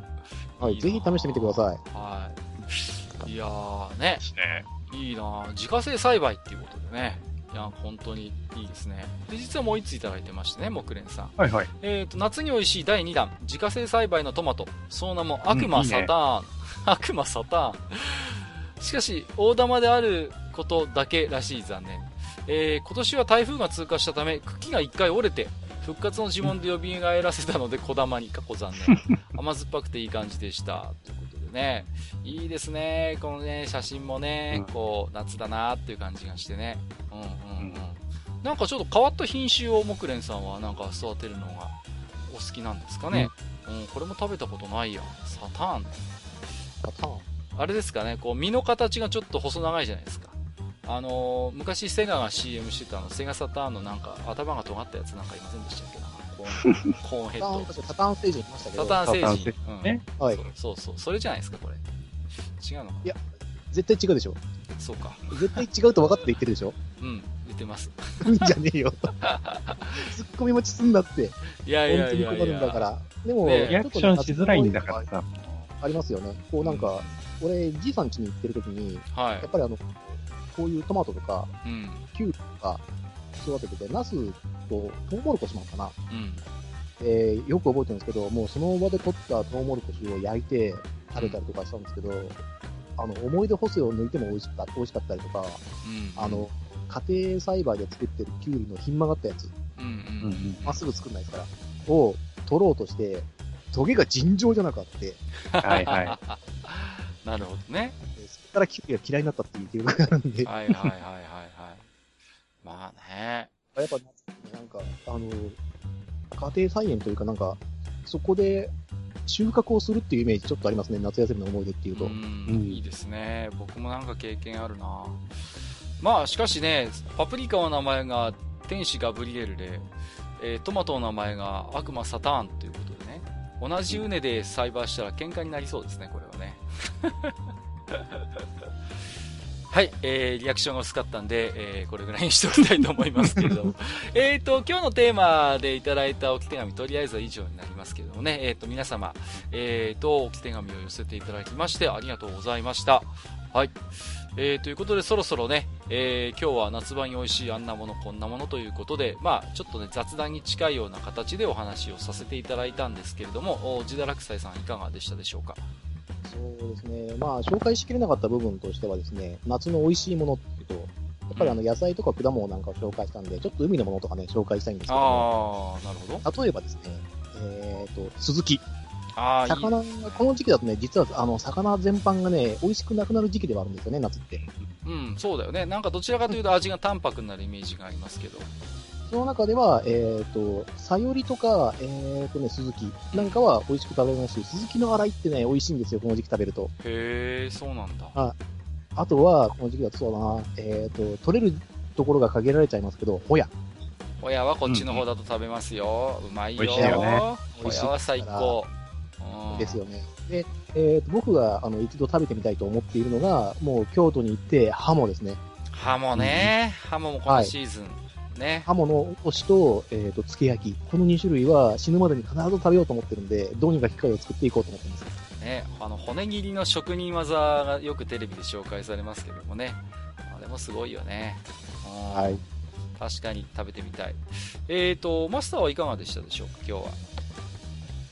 う。はい、ぜひ試してみてください。はい。いやーね。ねいいな自家製栽培っていうことでね。いや、本当にいいですね。で、実はもう一ついただいてましてね、木蓮さん。はいはい。えっ、ー、と、夏に美味しい第2弾、自家製栽培のトマト。その名も悪魔サターン。悪魔サターン。しかし、大玉であることだけらしい残念。えー、今年は台風が通過したため、茎が一回折れて、復活の呪文で蘇らせたので、小玉に過去残念。甘酸っぱくていい感じでした。というこね、いいですね。このね、写真もね、こう、夏だなっていう感じがしてね。うんうんうん。なんかちょっと変わった品種を木蓮さんはなんか育てるのがお好きなんですかね。うん、うん、これも食べたことないや。サターン。サターンあれですかね、こう、身の形がちょっと細長いじゃないですか。あのー、昔セガが CM してたの、セガサターンのなんか頭が尖ったやつなんかいませんでしたっけなコーン、コーンヘッド。サターン星人いましたけど。サターン星人。うん。ね、はい。そうそう、それじゃないですか、これ。違うのいや、絶対違うでしょ。そうか。絶対違うと分かって言ってるでしょうん、言ってます。じゃねえよ。ツッコミ待ちすんだって。いやいやいやいや。本当に困るんだから。でも、リアクションしづらいんだからさ。ありますよね。こうなんか、俺、じいさん家に行ってる時に、はい、やっぱりあの、こういうトマトとか、うん、キュウリとか育ててて、ナスとトウモロコシもかな？うんえー、よく覚えてるんですけど、もうその場で取ったトウモロコシを焼いて食べたりとかしたんですけど、うん、あの、思い出補正を抜いても美味しか美味しかったりとか、うん、あの、家庭栽培で作ってるキュウリのひん曲がったやつ、ま、うんうん、っすぐ作んないですから、を取ろうとして、トゲが尋常じゃなかった。はいはい。なるほどね。そこからキュウリが嫌いになったっていう記憶があるんで。はいはいはいはいはい。まあね。やっぱ、なんか、あの、家庭菜園というかなんか、そこで収穫をするっていうイメージちょっとありますね、夏休みの思い出っていうと。うん、いいですね。僕もなんか経験あるなまあ、しかしね、パプリカの名前が天使ガブリエルで、えー、トマトの名前が悪魔サターンということでね、同じ畝で栽培したら喧嘩になりそうですね、これはね。はい、えー、リアクションが薄かったんで、えー、これぐらいにしておきたいと思いますけれども。えっと、今日のテーマでいただいた置き手紙、とりあえずは以上になりますけれどもね、えっ、ー、と、皆様、えっ、ー、と、置き手紙を寄せていただきまして、ありがとうございました。はい。えー、ということで、そろそろね、えー、今日は夏場に美味しいあんなもの、こんなものということで、まあ、ちょっとね、雑談に近いような形でお話をさせていただいたんですけれども、自堕落斎さんいかがでしたでしょうか？そうですね。まあ、紹介しきれなかった部分としてはですね、夏の美味しいものっていうと、やっぱりあの野菜とか果物なんかを紹介したんで、ちょっと海のものとかね、紹介したいんですけど、ああ、なるほど。例えばですね、えっ、ー、と、スズキ。あ魚が、この時期だとね、実は、あの、魚全般がね、美味しくなくなる時期ではあるんですよね、夏って。うん、そうだよね。なんかどちらかというと味が淡白になるイメージがありますけど。その中では、えっ、ー、と、さよりとか、えっ、ー、とね、鈴木なんかは美味しく食べますし、鈴木の洗いってね、美味しいんですよ、この時期食べると。へえ、そうなんだ。ああとは、この時期だとそうだな、えっ、ー、と、取れるところが限られちゃいますけど、ホヤ。ホヤはこっちの方だと食べますよ。うん、うまいよ。美味しいよね。ホヤは最高。ですよね。で、えーと、僕があの一度食べてみたいと思っているのが、もう京都に行って、ハモですね。ハモね、うん、ハモもこのシーズン。はいね。ハモのおしと、えっ、ー、と、つけ焼き。この2種類は死ぬまでに必ず食べようと思ってるんで、どうにか機会を作っていこうと思ってます。ね、あの、骨切りの職人技がよくテレビで紹介されますけどもね。あれもすごいよね。はい。確かに食べてみたい。えっ、ー、と、マスターはいかがでしたでしょうか、今日は。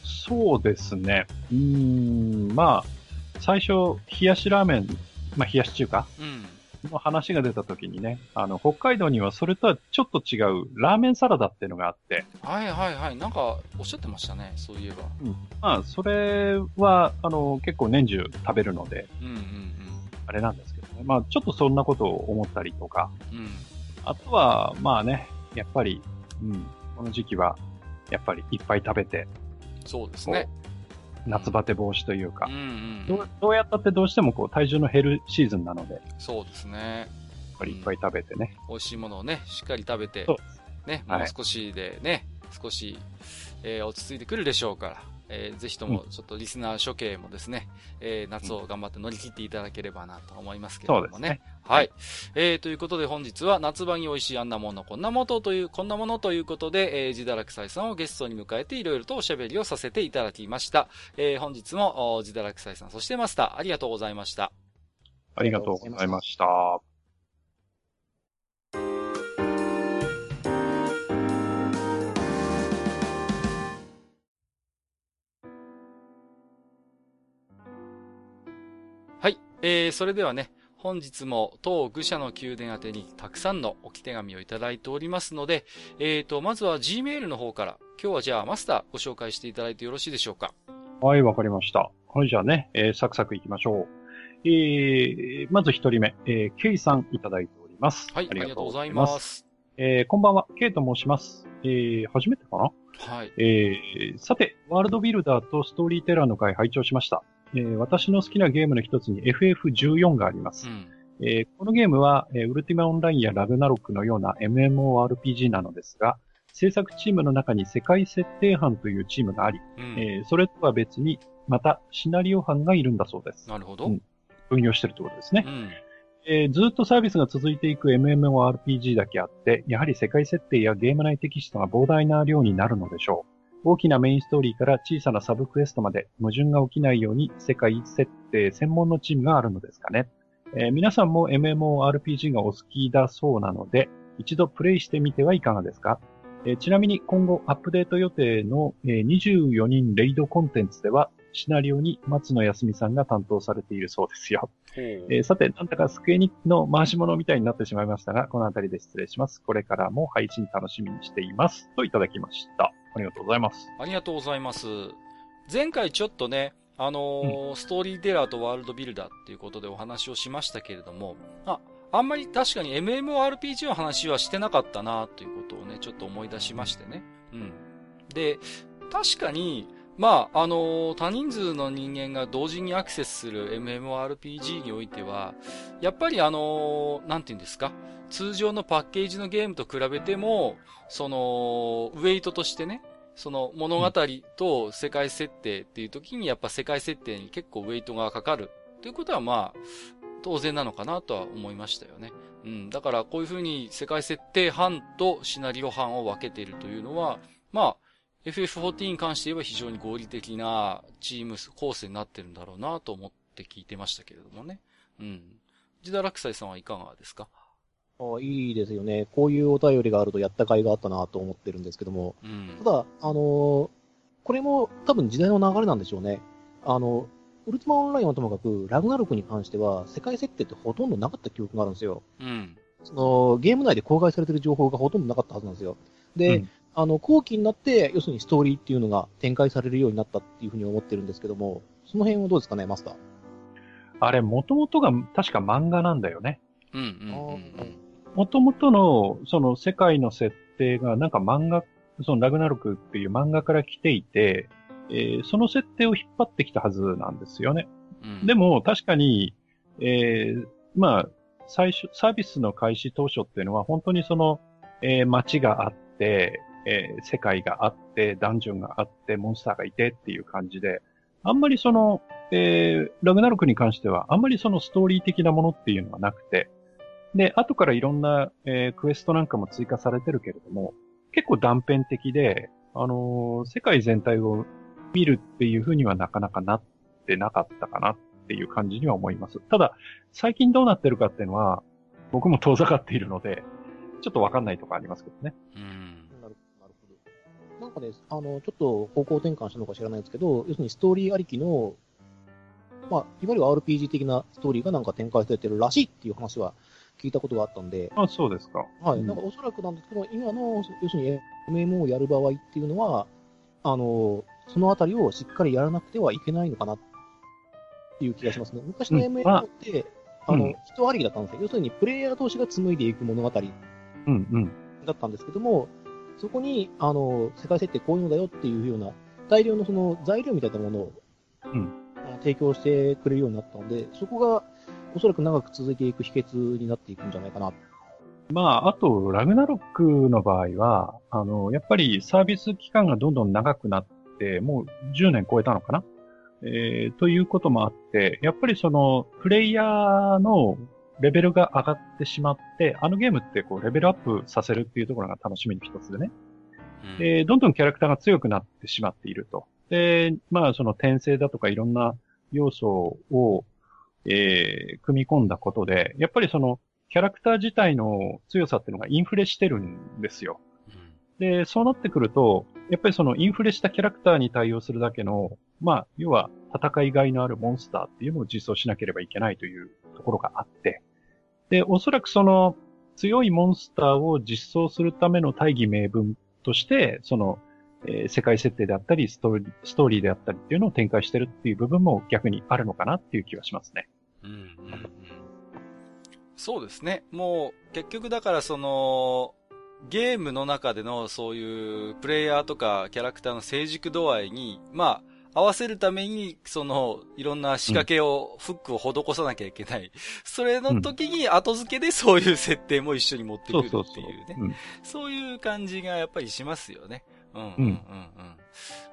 そうですね。うん、まあ、最初、冷やしラーメン、まあ、冷やし中華。うん。の話が出た時にね、あの、北海道にはそれとはちょっと違うラーメンサラダっていうのがあって。はいはいはい。なんかおっしゃってましたね、そういえば。うん。まあ、それは、あの、結構年中食べるので、うんうんうん。あれなんですけどね。まあ、ちょっとそんなことを思ったりとか。うん。あとは、まあね、やっぱり、うん、この時期は、やっぱりいっぱい食べて。そうですね。夏バテ防止というか、うんうん、どうどうやったってどうしてもこう体重の減るシーズンなので、そうですね。やっぱりいっぱい食べてね。美味しいものをね、しっかり食べて、ね、もう少しでね、はい、少し、えー、落ち着いてくるでしょうから、えー、ぜひともちょっとリスナー諸兄もですね、えー、夏を頑張って乗り切っていただければなと思いますけれどもね。ねはい。えー、ということで本日は夏場に美味しいあんなもの、こんなものという、こんなものということで、えー、自堕落斎さんをゲストに迎えていろいろとおしゃべりをさせていただきました。えー、本日も自堕落斎さん、そしてマスター、ありがとうございました。ありがとうございました。えー、それではね、本日も当愚者の宮殿宛てにたくさんの置き手紙をいただいておりますので、えーと、まずは Gmail の方から、今日はじゃあマスターご紹介していただいてよろしいでしょうか？はい、わかりました。はい、じゃあね、えー、サクサクいきましょう。えー、まず一人目、えー、ケイさんいただいております。はい、ありがとうございます。えー、こんばんは、ケイと申します。えー、初めてかな？はい。えー、さて、ワールドビルダーとストーリーテラーの回拝聴しました。えー、私の好きなゲームの一つに FF14 があります。うんえー、このゲームは、えー、ウルティマオンラインやラグナロックのような MMORPG なのですが、制作チームの中に世界設定班というチームがあり、うん、えー、それとは別に、またシナリオ班がいるんだそうです。なるほど。うん、分業してるってことですね。うんえー、ずっとサービスが続いていく MMORPG だけあって、やはり世界設定やゲーム内テキストが膨大な量になるのでしょう。大きなメインストーリーから小さなサブクエストまで矛盾が起きないように世界設定専門のチームがあるのですかね。えー、皆さんも MMORPG がお好きだそうなので、一度プレイしてみてはいかがですか、えー、ちなみに今後アップデート予定の、えー、24人レイドコンテンツでは、シナリオに松野康美さんが担当されているそうですよ。えー、さて、なんだかスクエニの回し物みたいになってしまいましたが、この辺りで失礼します。これからも配信楽しみにしています。といただきました。ありがとうございます。ありがとうございます。前回ちょっとね、あのーうん、ストーリーテラーとワールドビルダーっていうことでお話をしましたけれども、あ、あんまり確かに MMORPG の話はしてなかったなということをね、ちょっと思い出しましてね。うん。で、確かに、まあ、あのー、多人数の人間が同時にアクセスする MMORPG においては、やっぱりあのー、なんて言うんですか、通常のパッケージのゲームと比べても、その、ウェイトとしてね、その物語と世界設定っていう時にやっぱ世界設定に結構ウェイトがかかるということはまあ、当然なのかなとは思いましたよね。うん。だからこういうふうに世界設定班とシナリオ班を分けているというのは、まあ、FF14 に関して言えば非常に合理的なチーム構成になってるんだろうなと思って聞いてましたけれどもね。うん。ジダラクサイさんはいかがですか？あいいですよね。こういうお便りがあるとやった甲斐があったなと思ってるんですけども。うん、ただ、あのー、これも多分時代の流れなんでしょうね。あの、ウルティマオンラインはともかく、ラグナロクに関しては、世界設定ってほとんどなかった記憶があるんですよ。うん。その、ゲーム内で公開されてる情報がほとんどなかったはずなんですよ。で、うん、あの、後期になって、要するにストーリーっていうのが展開されるようになったっていうふうに思ってるんですけども、その辺はどうですかね、マスター？あれ、もともとが確か漫画なんだよね。うんうんうんうんもともとの、その世界の設定がなんか漫画、そのラグナロクっていう漫画から来ていて、えー、その設定を引っ張ってきたはずなんですよね。うん、でも確かに、えー、まあ、最初、サービスの開始当初っていうのは本当にその、えー、街があって、えー、世界があって、ダンジョンがあって、モンスターがいてっていう感じで、あんまりその、えー、ラグナロクに関しては、あんまりそのストーリー的なものっていうのはなくて、で、後からいろんな、えー、クエストなんかも追加されてるけれども、結構断片的で、あのー、世界全体を見るっていうふうにはなかなかなってなかったかなっていう感じには思います。ただ、最近どうなってるかっていうのは、僕も遠ざかっているので、ちょっとわかんないとこありますけどね。うん。なんかね、あの、ちょっと方向転換したのか知らないですけど、要するにストーリーありきの、まあ、いわゆる RPG 的なストーリーがなんか展開されてるらしいっていう話は聞いたことがあったんで。あ、そうですか。はい。なんかおそらくなんですけど、今の、要するに MMO をやる場合っていうのは、あの、そのあたりをしっかりやらなくてはいけないのかなっていう気がしますね。昔の MMO って、うん、あの、人ありきだったんですよ。要するにプレイヤー同士が紡いでいく物語だったんですけども、そこに、あの、世界設定こういうのだよっていうような、大量のその材料みたいなものを、うん、提供してくれるようになったので、そこが、おそらく長く続いていく秘訣になっていくんじゃないかな。まあ、あと、ラグナロックの場合は、あの、やっぱりサービス期間がどんどん長くなって、もう10年超えたのかな？えー、ということもあって、やっぱりその、プレイヤーのレベルが上がってしまって、あのゲームってこう、レベルアップさせるっていうところが楽しみの一つでね。うん、で、どんどんキャラクターが強くなってしまっていると。で、まあ、その転生だとかいろんな要素をえー、組み込んだことで、やっぱりその、キャラクター自体の強さっていうのがインフレしてるんですよ。で、そうなってくると、やっぱりそのインフレしたキャラクターに対応するだけの、まあ、要は戦いがいのあるモンスターっていうのを実装しなければいけないというところがあって、で、おそらくその強いモンスターを実装するための大義名分として、その、えー、世界設定であったりストーリー、ストーリーであったりっていうのを展開してるっていう部分も逆にあるのかなっていう気はしますね。うん、うん、うん。そうですね。もう、結局だからその、ゲームの中でのそういうプレイヤーとかキャラクターの成熟度合いに、まあ、合わせるために、その、いろんな仕掛けを、うん、フックを施さなきゃいけない。それの時に後付けでそういう設定も一緒に持ってくるっていうね。そういう感じがやっぱりしますよね。うん、うん、うん、うん。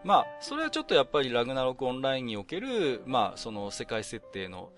まあ、それはちょっとやっぱりラグナロクオンラインにおける、まあ、その世界設定の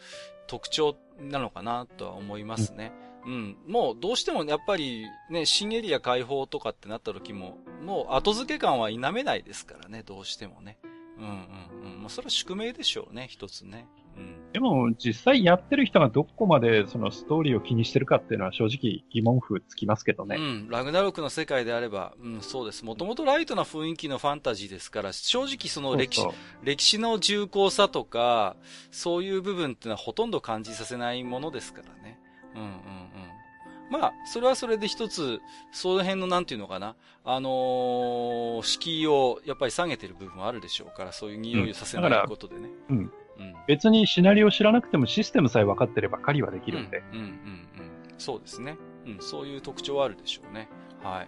特徴なのかなとは思いますね。うんうん。もうどうしてもやっぱりね、新エリア開放とかってなった時も、もう後付け感は否めないですからね、どうしてもね。うんうんうん。まあそれは宿命でしょうね、一つね。うん、でも、実際やってる人がどこまでそのストーリーを気にしてるかっていうのは正直疑問符つきますけどね。うん。ラグナロクの世界であれば、うん、そうです。もともとライトな雰囲気のファンタジーですから、正直その歴史、そうそう歴史の重厚さとか、そういう部分っていうのはほとんど感じさせないものですからね。うんうんうん。まあ、それはそれで一つ、その辺のなんていうのかな、あのー、敷居をやっぱり下げてる部分はあるでしょうから、そういう匂いをさせないことでね。うん。うん、別にシナリオを知らなくてもシステムさえ分かってれば狩りはできるんで。うん、うん、うん、うん。そうですね。うん、そういう特徴はあるでしょうね。はい。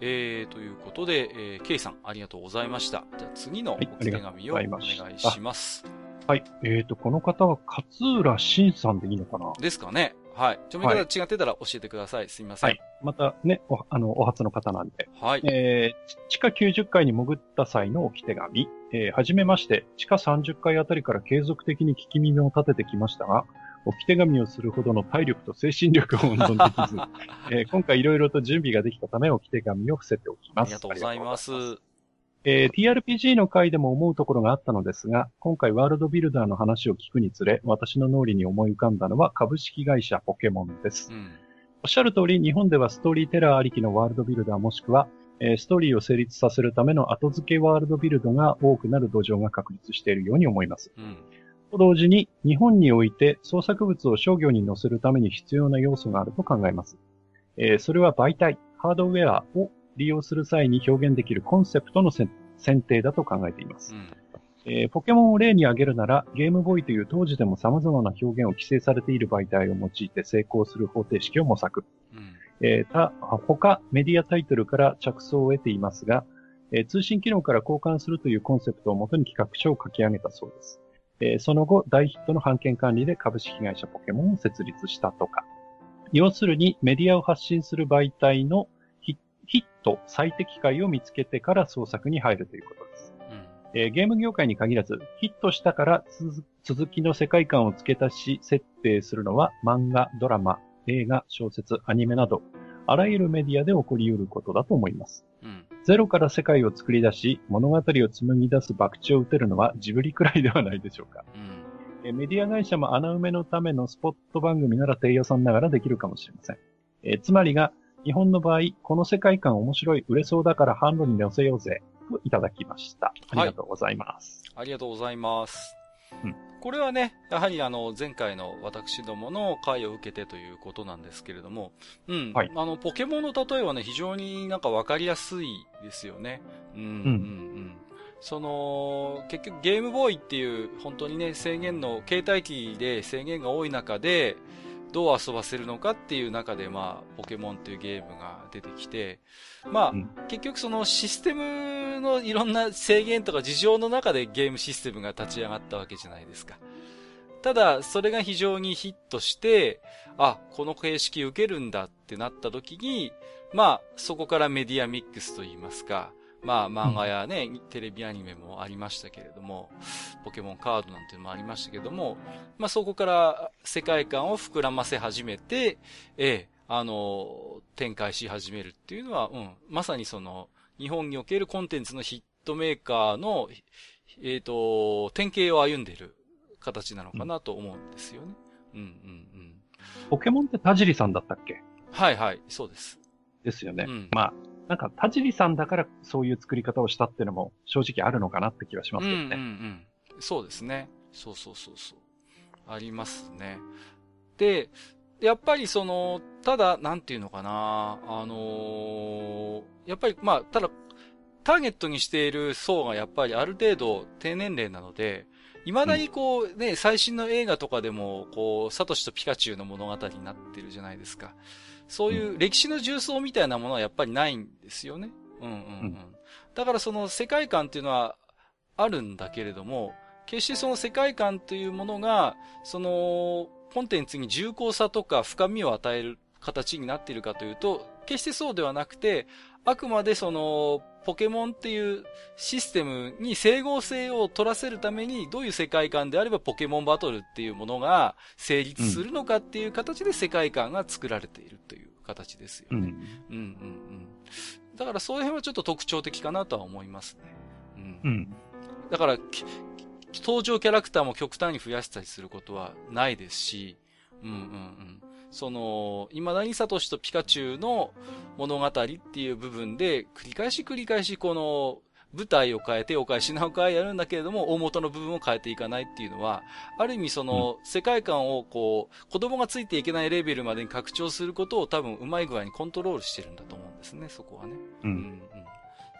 えー、ということで、えー、ケイさん、ありがとうございました。じゃあ次のお手紙をお願いします。はい。えーと、この方は勝浦慎さんでいいのかな？ですかね。はい。ちょ、み方違ってたら教えてください。すみません。はい。またね、お、あの、お初の方なんで。はい。えー、地下90階に潜った際の置き手紙。えー、はじめまして、地下30階あたりから継続的に聞き耳を立ててきましたが、置き手紙をするほどの体力と精神力を温存できず、えー、今回いろいろと準備ができたため置き手紙を伏せておきます。ありがとうございます。えー、TRPG の回でも思うところがあったのですが、今回ワールドビルダーの話を聞くにつれ、私の脳裏に思い浮かんだのは株式会社ポケモンです。うん、おっしゃる通り、日本ではストーリーテラーありきのワールドビルダーもしくは、えー、ストーリーを成立させるための後付けワールドビルドが多くなる土壌が確立しているように思います。うん、と同時に、日本において創作物を商業に載せるために必要な要素があると考えます。えー、それは媒体、ハードウェアを利用する際に表現できるコンセプトの選定だと考えています。うんえー、ポケモンを例に挙げるなら、ゲームボーイという当時でも様々な表現を規制されている媒体を用いて成功する方程式を模索。うんえー、た、他、メディアタイトルから着想を得ていますが、えー、通信機能から交換するというコンセプトをもとに企画書を書き上げたそうです。えー、その後、大ヒットの版権管理で株式会社ポケモンを設立したとか。要するに、メディアを発信する媒体のヒット、最適解を見つけてから創作に入るということです。うん、えー、ゲーム業界に限らず、ヒットしたから続きの世界観を付け足し設定するのは漫画、ドラマ、映画、小説、アニメなど、あらゆるメディアで起こり得ることだと思います。うん、ゼロから世界を作り出し、物語を紡ぎ出す博打を打てるのはジブリくらいではないでしょうか。うん、えメディア会社も穴埋めのためのスポット番組なら低予算ながらできるかもしれません。えー、つまりが、日本の場合、この世界観面白い、売れそうだから販路に乗せようぜ、といただきました。ありがとうございます。はい、ありがとうございます。うん、これはね、やはりあの、前回の私どもの回を受けてということなんですけれども、うん。はい、あの、ポケモンの例えはね、非常になんかわかりやすいですよね。うん、うん、うん。その、結局ゲームボーイっていう本当にね、制限の、携帯機で制限が多い中で、どう遊ばせるのかっていう中で、まあ、ポケモンっていうゲームが出てきて、まあ、うん、結局そのシステムのいろんな制限とか事情の中でゲームシステムが立ち上がったわけじゃないですか。ただ、それが非常にヒットして、あ、この形式受けるんだってなった時に、まあ、そこからメディアミックスといいますか、まあ漫画やね、うん、テレビアニメもありましたけれども、ポケモンカードなんていうのもありましたけども、まあそこから世界観を膨らませ始めて、ええ、あの、展開し始めるっていうのは、うん、まさにその、日本におけるコンテンツのヒットメーカーの、えっ、ー、と、典型を歩んでいる形なのかなと思うんですよね。うん、うん、うんうん。ポケモンって田尻さんだったっけ？はいはい、そうです。ですよね。うん、まあ、なんか、田尻さんだからそういう作り方をしたっていうのも正直あるのかなって気はしますけどね。うんうんうん。そうですね。そうそうそうそう。ありますね。で、やっぱりその、ただ、なんていうのかな、あのー、やっぱり、まあ、ただ、ターゲットにしている層がやっぱりある程度低年齢なので、未だにこうね、最新の映画とかでも、こう、サトシとピカチュウの物語になってるじゃないですか。そういう歴史の重層みたいなものはやっぱりないんですよね。うんうんうん。だからその世界観っていうのはあるんだけれども、決してその世界観というものが、その、コンテンツに重厚さとか深みを与える形になっているかというと、決してそうではなくて、あくまでその、ポケモンっていうシステムに整合性を取らせるために、どういう世界観であればポケモンバトルっていうものが成立するのかっていう形で世界観が作られているという形ですよね。うん、うん、うんうんだからそういう辺はちょっと特徴的かなとは思いますね。うん。うん、だから、登場キャラクターも極端に増やしたりすることはないですし、うんうんうん。その、未だにサトシとピカチュウの物語っていう部分で、繰り返し繰り返しこの、舞台を変えて、お返しなお返やるんだけれども、大元の部分を変えていかないっていうのは、ある意味その、世界観をこう、子供がついていけないレベルまでに拡張することを多分うまい具合にコントロールしてるんだと思うんですね、そこはね。うん。うん、うん、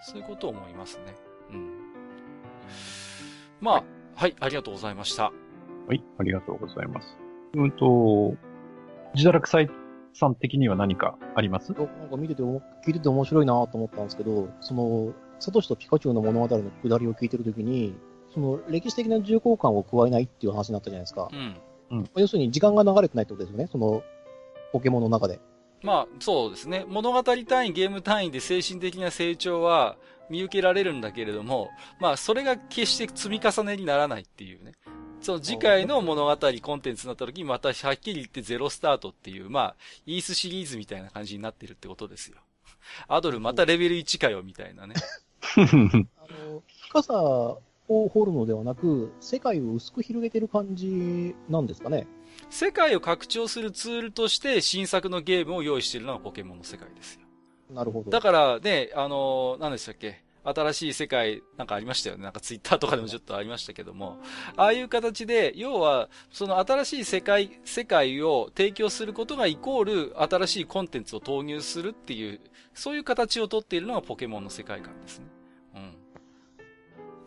そういうことを思いますね。うん。まあ、はい、ありがとうございました。はい、ありがとうございます。うんと、自堕落斎さん的には何かあります？なんか見てて、聞いてて面白いなと思ったんですけど、その、サトシとピカチュウの物語の下りを聞いてるときに、その歴史的な重厚感を加えないっていう話になったじゃないですか。うん。うん、要するに時間が流れてないってことですよね、その、ポケモンの中で。まあ、そうですね。物語単位、ゲーム単位で精神的な成長は見受けられるんだけれども、まあ、それが決して積み重ねにならないっていうね。その次回の物語、コンテンツになった時にまたはっきり言ってゼロスタートっていう、まあ、イースシリーズみたいな感じになってるってことですよ。アドルまたレベル1かよ、みたいなね。あの、深さを掘るのではなく、世界を薄く広げてる感じなんですかね。世界を拡張するツールとして新作のゲームを用意しているのがポケモンの世界ですよ。なるほど。だからね、あの、何でしたっけ？新しい世界なんかありましたよね。なんかツイッターとかでもちょっとありましたけども。ああいう形で、要は、その新しい世界、世界を提供することがイコール新しいコンテンツを投入するっていう、そういう形をとっているのがポケモンの世界観ですね。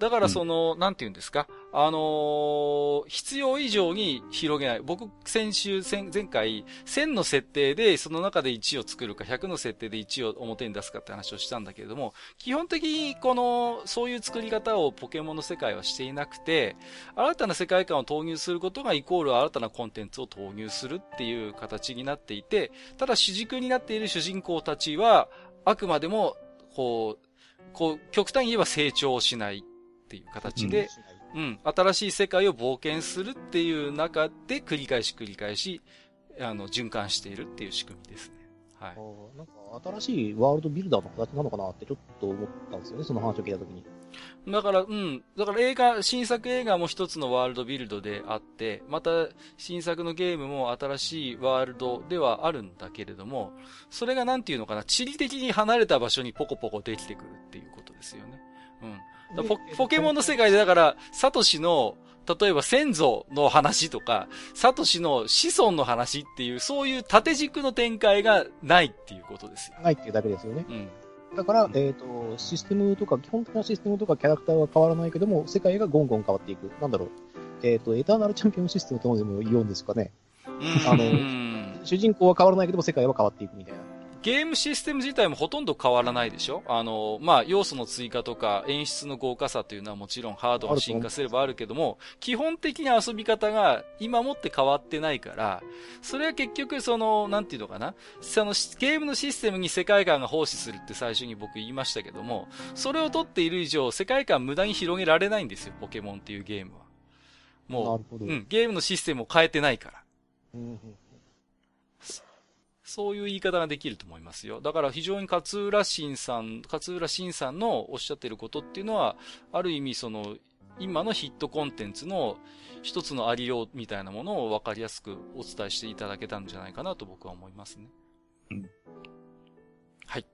うん。だからその、うん、なんて言うんですか？あのー、必要以上に広げない。僕、先週、前回、1000の設定で、その中で1を作るか、100の設定で1を表に出すかって話をしたんだけれども、基本的に、この、そういう作り方をポケモンの世界はしていなくて、新たな世界観を投入することがイコール新たなコンテンツを投入するっていう形になっていて、ただ主軸になっている主人公たちは、あくまでも、こう、こう、極端に言えば成長しないっていう形で、うんうん、新しい世界を冒険するっていう中で繰り返し繰り返し、あの、循環しているっていう仕組みですね。はい。なんか新しいワールドビルダーの形なのかなってちょっと思ったんですよね、その話を聞いたときに。だから、うん。だから映画、新作映画も一つのワールドビルドであって、また新作のゲームも新しいワールドではあるんだけれども、それがなんていうのかな、地理的に離れた場所にポコポコできてくるっていうことですよね。うん。ポポケモンの世界でだから、サトシの、例えば先祖の話とか、サトシの子孫の話っていう、そういう縦軸の展開がないっていうことですよ。ないっていうだけですよね。うん。だから、えっ、ー、と、システムとか、基本的なシステムとかキャラクターは変わらないけども、世界がゴンゴン変わっていく。なんだろう。えっ、ー、と、エターナルチャンピオンシステムとでも言うんですかね。あの、主人公は変わらないけども、世界は変わっていくみたいな。ゲームシステム自体もほとんど変わらないでしょ？あの、まあ、要素の追加とか演出の豪華さというのはもちろんハードが進化すればあるけども、基本的な遊び方が今もって変わってないから、それは結局その、なんていうのかな？そのゲームのシステムに世界観が奉仕するって最初に僕言いましたけども、それを取っている以上、世界観無駄に広げられないんですよ、ポケモンっていうゲームは。もう、うん、ゲームのシステムを変えてないから。うんそういう言い方ができると思いますよ。だから非常に勝浦新さん、勝浦新さんのおっしゃってることっていうのは、ある意味その、今のヒットコンテンツの一つのありようみたいなものを分かりやすくお伝えしていただけたんじゃないかなと僕は思いますね。うん。はい。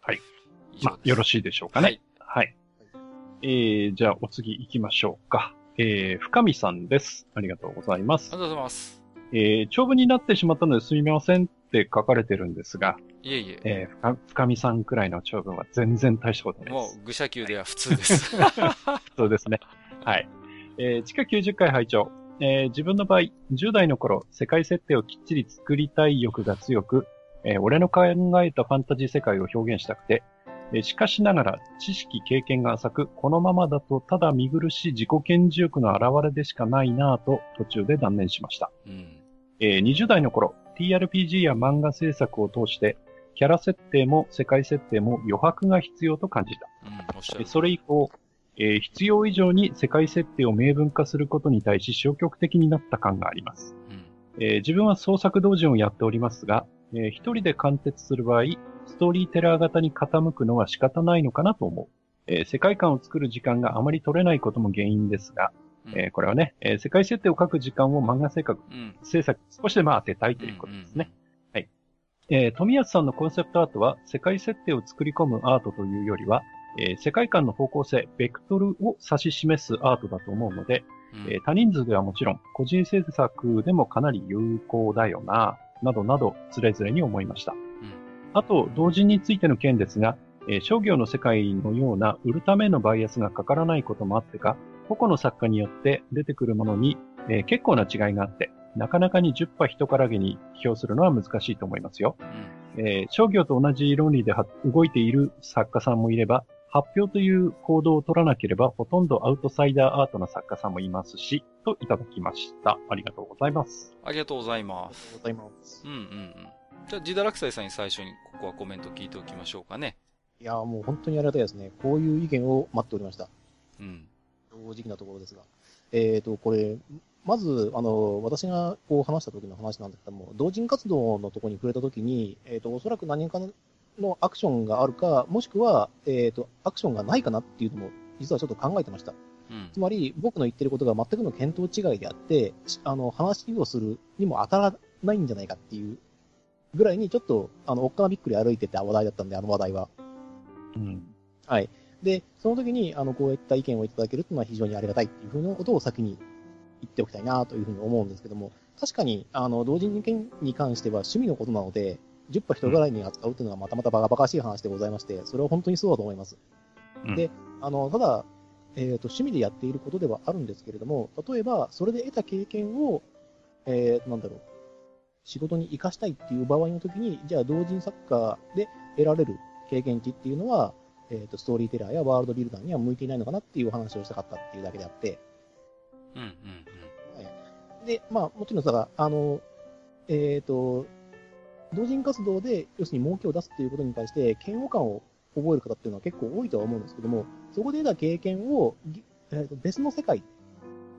はい。まあ、よろしいでしょうかね。はい。はい。えー、じゃあお次行きましょうか。えー、深見さんです。ありがとうございます。ありがとうございます。えー、長文になってしまったのですみませんって書かれてるんですが、いえいえ。えー、深見さんくらいの長文は全然大したことないです。もう、愚者級では普通です。そうですね。はい。えー、地下90回拝聴えー、自分の場合、10代の頃、世界設定をきっちり作りたい欲が強く、えー、俺の考えたファンタジー世界を表現したくて、えー、しかしながら知識、経験が浅く、このままだとただ見苦しい自己顕示欲の表れでしかないなぁと途中で断念しました。うん、えー、20代の頃、TRPG や漫画制作を通して、キャラ設定も世界設定も余白が必要と感じた。うん、それ以降、えー、必要以上に世界設定を明文化することに対し消極的になった感があります。うん、えー、自分は創作同人をやっておりますが、えー、一人で貫徹する場合、ストーリーテラー型に傾くのは仕方ないのかなと思う。えー、世界観を作る時間があまり取れないことも原因ですが、うん、えー、これはね、えー、世界設定を書く時間を漫画制作、うん、制作少しでも当てたいということですね。はい。えー、富安さんのコンセプトアートは世界設定を作り込むアートというよりは、えー、世界観の方向性、ベクトルを指し示すアートだと思うので、うん、えー、多人数ではもちろん、個人制作でもかなり有効だよな、などなど、つれづれに思いました。うん、あと、同人についての件ですが、えー、商業の世界のような売るためのバイアスがかからないこともあってか、個々の作家によって出てくるものに、えー、結構な違いがあって、なかなかに10波人からげに批評するのは難しいと思いますよ。うん、えー、商業と同じ論理で動いている作家さんもいれば、発表という行動を取らなければ、ほとんどアウトサイダーアートな作家さんもいますし、といただきました。ありがとうございます。ありがとうございます。ありがとうございます。うんうんうん。じゃあ、ジダラクサイさんに最初にここはコメント聞いておきましょうかね。いやもう本当にありがたいですね。こういう意見を待っておりました。うん。正直なところですが。えっ、ー、と、これ、まず、あの、私がこう話した時の話なんですけども、同人活動のところに触れた時に、えっ、ー、と、おそらく何人かのアクションがあるか、もしくは、えっ、ー、と、アクションがないかなっていうのも、実はちょっと考えてました。うん、つまり、僕の言ってることが全くの見当違いであって、あの、話をするにも当たらないんじゃないかっていうぐらいに、ちょっと、あの、おっかなびっくり歩いてた話題だったんで、あの話題は。うん。はい。で、その時に、あの、こういった意見をいただけるっていうのは非常にありがたいっていうふうなことを先に言っておきたいなというふうに思うんですけども、確かに、あの、同人権に関しては趣味のことなので、10羽人柄に扱うというのはまたまたバカバカしい話でございまして、それは本当にそうだと思います。うん、で、あの、ただ、えっ、ー、と、趣味でやっていることではあるんですけれども、例えば、それで得た経験を、えー、なんだろう、仕事に活かしたいっていう場合の時に、じゃあ同人作家で得られる経験値っていうのは、えっ、ー、と、ストーリーテラーやワールドビルダーには向いていないのかなっていう話をしたかったっていうだけであって。うんうんうん。で、まあ、もちろんさ、あの、えっ、ー、と、同人活動で、要するに儲けを出すっていうことに対して、嫌悪感を覚える方っていうのは結構多いとは思うんですけども、そこで得た経験を、えー、と別の世界、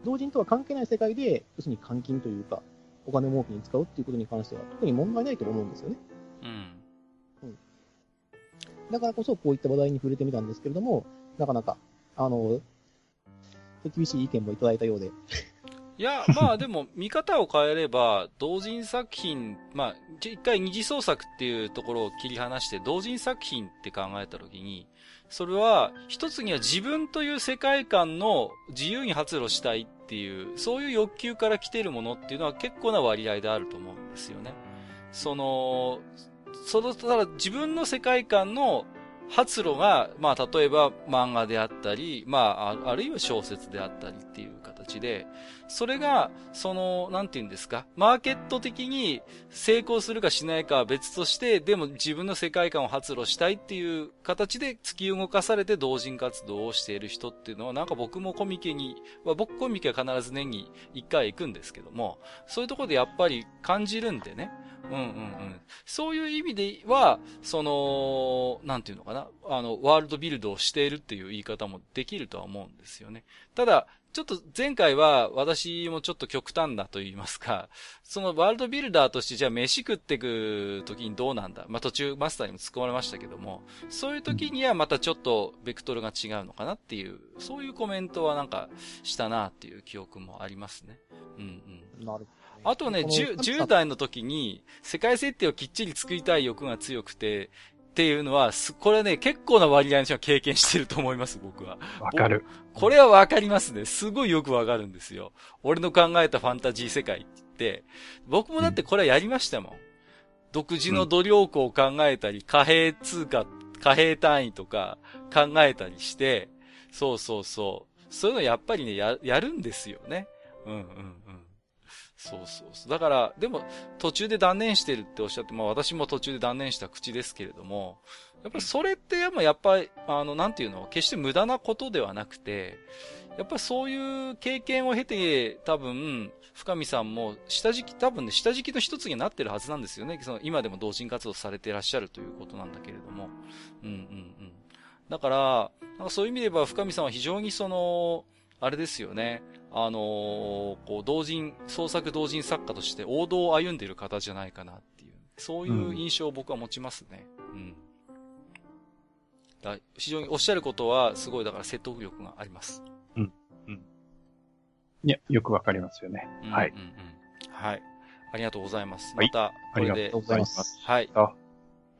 同人とは関係ない世界で、要するに換金というか、お金儲けに使うっていうことに関しては、特に問題ないと思うんですよね。うん。だからこそ、こういった話題に触れてみたんですけれども、なかなか、あの、厳しい意見もいただいたようでいや、まあでも、見方を変えれば、同人作品、まあ、一回二次創作っていうところを切り離して、同人作品って考えたときに、それは、一つには自分という世界観の自由に発露したいっていう、そういう欲求から来てるものっていうのは結構な割合であると思うんですよね。その、その、ただ自分の世界観の発露が、まあ、例えば漫画であったり、まあ、あるいは小説であったりっていう形で、それが、その、なんて言うんですか、マーケット的に成功するかしないかは別として、でも自分の世界観を発露したいっていう形で突き動かされて同人活動をしている人っていうのは、なんか僕もコミケに、まあ、僕コミケは必ず年に一回行くんですけども、そういうところでやっぱり感じるんでね、うんうんうん。そういう意味では、その、なんていうのかな、あの、ワールドビルドをしているっていう言い方もできるとは思うんですよね。ただ、ちょっと前回は私もちょっと極端だと言いますか、そのワールドビルダーとしてじゃあ飯食ってく時にどうなんだまあ途中マスターにも突っ込まれましたけども、そういう時にはまたちょっとベクトルが違うのかなっていう、そういうコメントはなんかしたなっていう記憶もありますね。うんうん。なるほど。あとね、10, 10代の時に世界設定をきっちり作りたい欲が強くて、っていうのは、これね、結構な割合の人は経験してると思います、僕は。わかる。これはわかりますね。すごいよくわかるんですよ。俺の考えたファンタジー世界って、僕もだってこれはやりましたもん。うん、独自の度量衡を考えたり、貨幣通貨、貨幣単位とか考えたりして、そうそうそう。そういうのやっぱりね、や、やるんですよね。うんうんうん。そうそうそう。だから、でも、途中で断念してるっておっしゃって、まあ私も途中で断念した口ですけれども、やっぱりそれってやっぱ、やっぱり、あの、なんていうの、決して無駄なことではなくて、やっぱりそういう経験を経て、多分、深見さんも、下敷き、多分ね、下敷きの一つになってるはずなんですよね。その、今でも同人活動されていらっしゃるということなんだけれども。うんうんうん。だから、なんかそういう意味で言えば、深見さんは非常にその、あれですよね。あのー、こう、同人、創作同人作家として王道を歩んでいる方じゃないかなっていう、そういう印象を僕は持ちますね。うん。だ非常におっしゃることは、すごい、だから説得力があります。うん。うん。いや、よくわかりますよね。はい。うんうん、はい。ありがとうございます。また、これで。ありがとうございます。はい。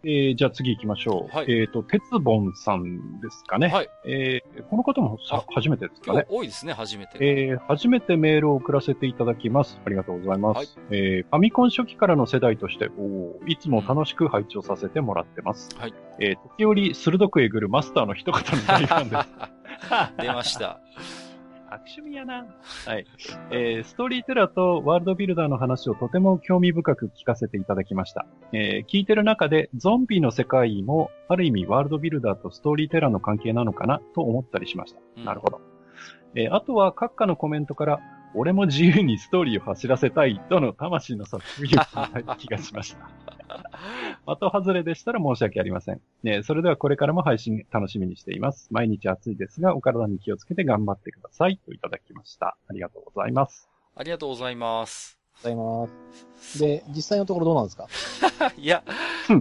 えー、じゃあ次行きましょう。はい、えっ、ー、と、鉄ンさんですかね。はい。えー、この方もさ、初めてですかね。多いですね、初めて。えー、初めてメールを送らせていただきます。ありがとうございます。はい、えー、ファミコン初期からの世代として、おいつも楽しく配置をさせてもらってます。はい。えー、時折鋭くえぐるマスターの一方の大ファンです。出ました。悪趣味やな。はい。えー、ストーリーテラーとワールドビルダーの話をとても興味深く聞かせていただきました。えー、聞いてる中でゾンビの世界もある意味ワールドビルダーとストーリーテラーの関係なのかなと思ったりしました。うん、なるほど。えー、あとは閣下のコメントから、俺も自由にストーリーを走らせたいとの魂の叫びを聞いた気がしました。的外れでしたら申し訳ありません。ね、それではこれからも配信楽しみにしています。毎日暑いですが、お体に気をつけて頑張ってください。といただきました。ありがとうございます。ありがとうございます。ございます。で、実際のところどうなんですか？いや、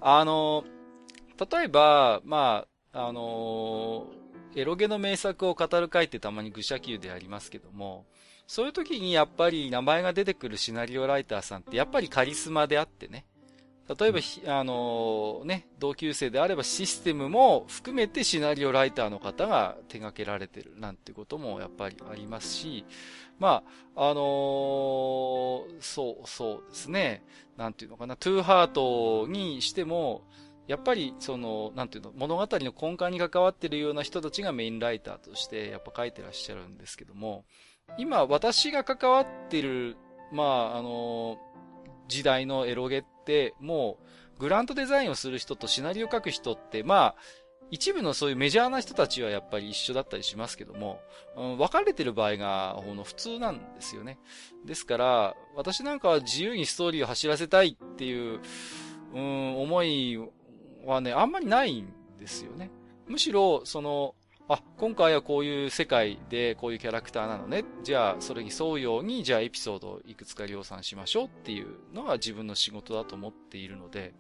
あの、例えば、まあ、あの、エロゲの名作を語る会ってたまに愚者級でありますけども、そういう時にやっぱり名前が出てくるシナリオライターさんってやっぱりカリスマであってね。例えば、あのね、同級生であればシステムも含めてシナリオライターの方が手掛けられてるなんてこともやっぱりありますし、まあ、あのー、そう、そうですね。なんていうのかな、トゥーハートにしても、やっぱり、その、なんていうの、物語の根幹に関わってるような人たちがメインライターとして、やっぱ書いてらっしゃるんですけども、今、私が関わってる、まあ、あの時代のエロゲっ、もう、グラントデザインをする人とシナリオ書く人って、まあ、一部のそういうメジャーな人たちはやっぱり一緒だったりしますけども、うん、分かれてる場合が、ほの普通なんですよね。ですから、私なんかは自由にストーリーを走らせたいっていう、うん、思いはね、あんまりないんですよね。むしろ、その、あ、今回はこういう世界でこういうキャラクターなのね。じゃあ、それに沿うように、じゃあエピソードをいくつか量産しましょうっていうのが自分の仕事だと思っているので、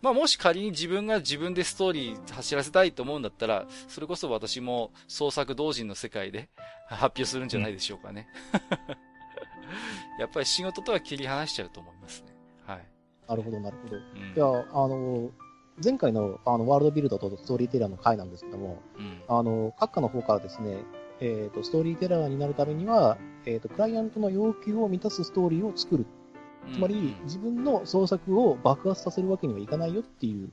まあもし仮に自分が自分でストーリー走らせたいと思うんだったら、それこそ私も創作同人の世界で 発表するんじゃないでしょうかね。やっぱり仕事とは切り離しちゃうと思いますね。はい。なるほど、なるほど。うん、いや、あの、前回のあのワールドビルドとストーリーテラーの回なんですけども、うん、あの、閣下の方からですね、えっ、ー、と、ストーリーテラーになるためには、えっ、ー、と、クライアントの要求を満たすストーリーを作る。つまり、自分の創作を爆発させるわけにはいかないよっていう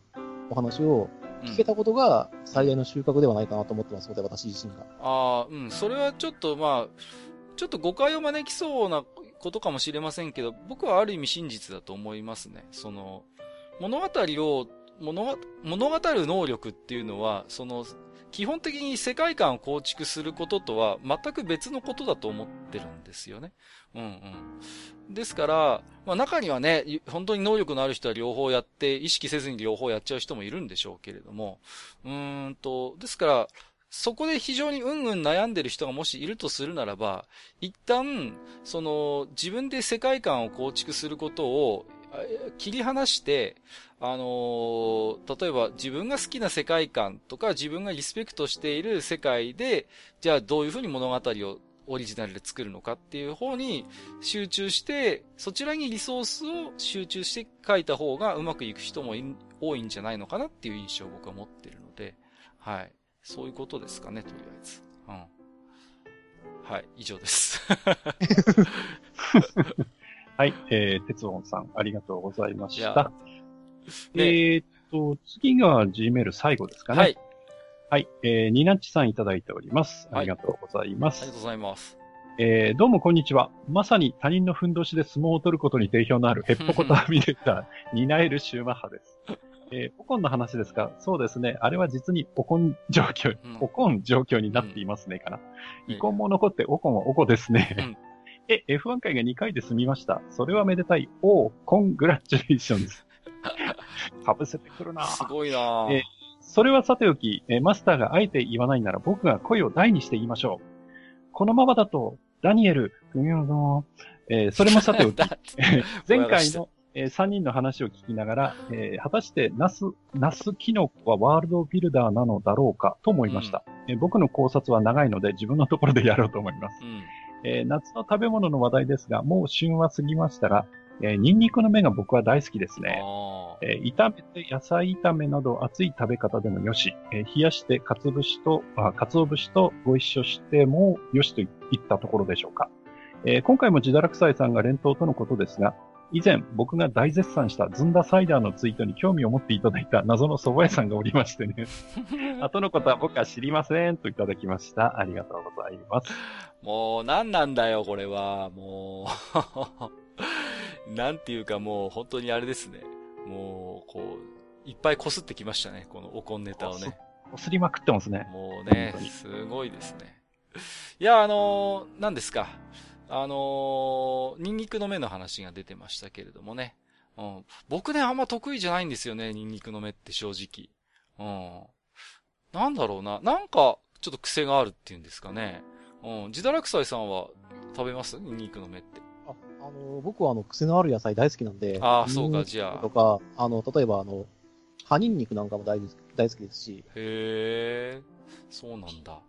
お話を聞けたことが最大の収穫ではないかなと思ってますので、私自身が。ああ、うん、それはちょっとまあ、ちょっと誤解を招きそうなことかもしれませんけど、僕はある意味真実だと思いますね。その、物語を物物語る能力っていうのは、その、基本的に世界観を構築することとは全く別のことだと思ってるんですよね。うんうん。ですから、まあ中にはね、本当に能力のある人は両方やって、意識せずに両方やっちゃう人もいるんでしょうけれども、うーんと、ですから、そこで非常にうんうん悩んでる人がもしいるとするならば、一旦、その、自分で世界観を構築することを切り離して、あのー、例えば自分が好きな世界観とか自分がリスペクトしている世界で、じゃあどういうふうに物語をオリジナルで作るのかっていう方に集中して、そちらにリソースを集中して書いた方がうまくいく人も多いんじゃないのかなっていう印象を僕は持ってるので、はい。そういうことですかね、とりあえず。うん。はい、以上です。はい、えー、鉄音さん、ありがとうございました。えー、っと、次が Gmail 最後ですかね。はい。はい、えー、ニナッチさんいただいております。ありがとうございます。はい、ありがとうございます。えー、どうもこんにちは。まさに他人のふんどしで相撲を取ることに定評のある ヘッポコターミネーター、担えるシューマッハです。えー、おこんの話ですか？そうですね。あれは実におこん状況、うん、おこん状況になっていますね、かな。遺恨も残っておこんはおこですね。うんえ、F1 回が2回で済みました。それはめでたい。おー、コングラチュレーションです。かぶせてくるなすごいなえそれはさておき、えマスターがあえて言わないなら僕が声を大にして言いましょう。このままだと、ダニエル、えー、それもさておき、前回のえー、3人の話を聞きながら、えー、果たしてナス、ナスキノコはワールドビルダーなのだろうかと思いました、うん、えー、僕の考察は長いので自分のところでやろうと思います。うん、えー、夏の食べ物の話題ですが、もう旬は過ぎましたが、えー、ニンニクの芽が僕は大好きですね。えー、炒めて野菜炒めなど熱い食べ方でもよし、えー、冷やしてかつ節と、あ、かつお節とご一緒してもよしといったところでしょうか。えー、今回も自堕落斎さんが連投とのことですが、以前僕が大絶賛したずんだサイダーのツイートに興味を持っていただいた謎の蕎麦屋さんがおりましてね。後のことは僕は知りませんといただきました。ありがとうございます。もう何なんだよ、これは。もう なんていうかもう本当にあれですね。もう、こう、いっぱい擦ってきましたね。このおこんネタをね。こすりまくってますね。もうね、すごいですね。いや、あのー、何ですか。あのー、ニンニクの芽の話が出てましたけれどもね。うん。僕ね、あんま得意じゃないんですよね、ニンニクの芽って正直。うん。なんだろうな。なんか、ちょっと癖があるっていうんですかね。うん。自堕落斎さんは食べます？ニンニクの芽って。あ、あのー、僕はあの、癖のある野菜大好きなんで。ああ、そうか、じゃあ。とか、あの、例えばあの、葉ニンニクなんかも大大好きですし。へえ、そうなんだ。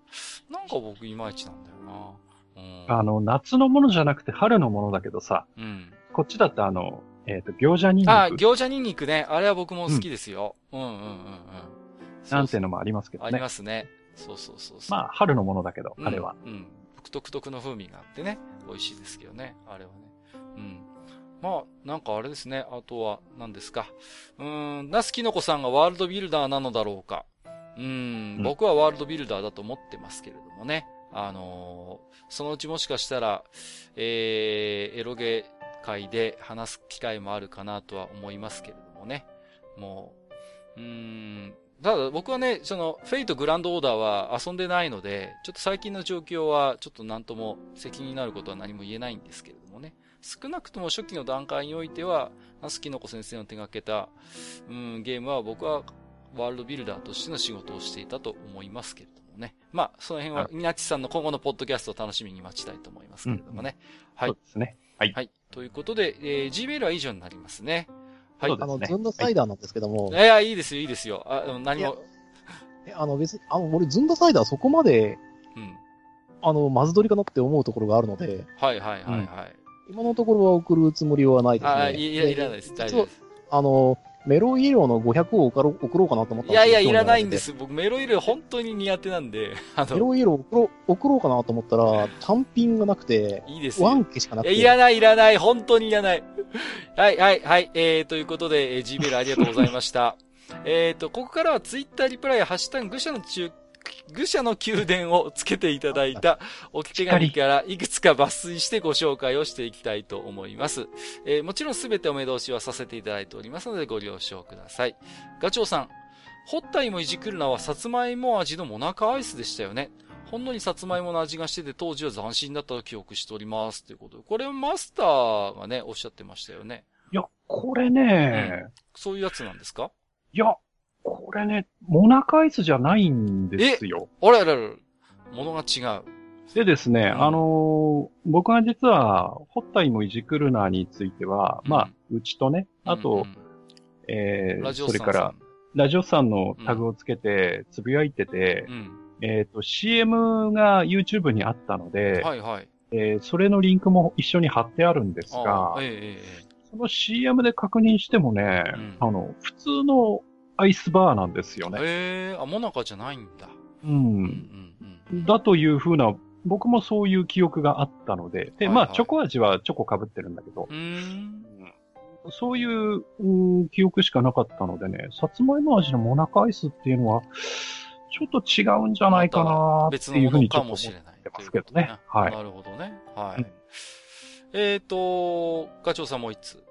なんか僕いまいちなんだよな。あの、夏のものじゃなくて春のものだけどさ、うん、こっちだとあの、えっ、ー、と、餃子ニンニク。あ、餃子ニンニクね。あれは僕も好きですよ。うん、うん、うんうんうんなんていうのもありますけどね。ありますね。そうそうそうまあ、春のものだけど、あれは。うん。独特の風味があってね、美味しいですけどね、あれはね。うん。まあ、なんかあれですね。あとは、何ですか。うん、ナスキノコさんがワールドビルダーなのだろうか。うん、僕はワールドビルダーだと思ってますけれどもね。あのー、そのうちもしかしたら、えー、エロゲ会で話す機会もあるかなとは思いますけれどもね。もう、うーん、ただ僕はね、その、フェイトグランドオーダーは遊んでないので、ちょっと最近の状況はちょっと何とも責任になることは何も言えないんですけれどもね。少なくとも初期の段階においては、ナスキノコ先生の手掛けた、うん、ゲームは僕はワールドビルダーとしての仕事をしていたと思いますけれどもね。まあ、その辺は、みなちさんの今後のポッドキャストを楽しみに待ちたいと思いますけれどもね。うん、はい。そうですね。はい。はい。ということで、えー、Gmail は以上になりますね。はい。あの、ズンドサイダーなんですけども。いや、いいですよ、いいですよ。あ、何も。え、あの、別に、あの、俺、ズンドサイダーそこまで、うん。あの、まず取りかなって思うところがあるので。はいはいはいはい。今のところは送るつもりはないですね。あ、いや、いらないです。大丈夫です。あの、メロイエローの500を送ろ送ろうかなと思ったんですいやいや、いらないんです。僕、メロイエロー本当に苦手なんで。メロイエロー送ろう、送ろうかなと思ったら、単品がなくて、いいですワンケしかなくて。いらない、いらない、本当にいらない。はい、はい、はい、えー、ということで、えー、G メールありがとうございました。えっと、ここからはツイッターリプライ、ハッシュタグ、愚者の中愚者の宮殿をつけていただいた置き手紙からいくつか抜粋してご紹介をしていきたいと思います。えー、もちろんすべてお目通しはさせていただいておりますのでご了承ください。ガチョウさん、ホッタイもいじくるなはさつまいも味のモナカアイスでしたよね。ほんのりさつまいもの味がしてて当時は斬新だったと記憶しております。ということで。これマスターがね、おっしゃってましたよね。いや、これね、うん、そういうやつなんですか？いや、これね、モナカアイスじゃないんですよ。あれあれあれ。ものが違う。でですね、うん、あのー、僕が実は、ホッタイもいじくるなについては、うん、まあ、うちとね、あと、うんうん、えー、それから、ラジオさんのタグをつけて、つぶやいてて、うん、えっ、ー、と、CM が YouTube にあったので、はいはい。えー、それのリンクも一緒に貼ってあるんですが、えー、この CM で確認してもね、うん、あの、普通のアイスバーなんですよね。へえー、あ、モナカじゃないんだ。うん。うんうんうん、だというふうな、僕もそういう記憶があったので、で、はいはい、まあ、チョコ味はチョコ被ってるんだけど、うんそういう、う記憶しかなかったのでね、さつまいも味のモナカアイスっていうのは、ちょっと違うんじゃないかなっていうふうにちょっと思ってますけどね。はい。なるほどね。はい。うん、えっ、ー、と、ガチョウさんもう一つ。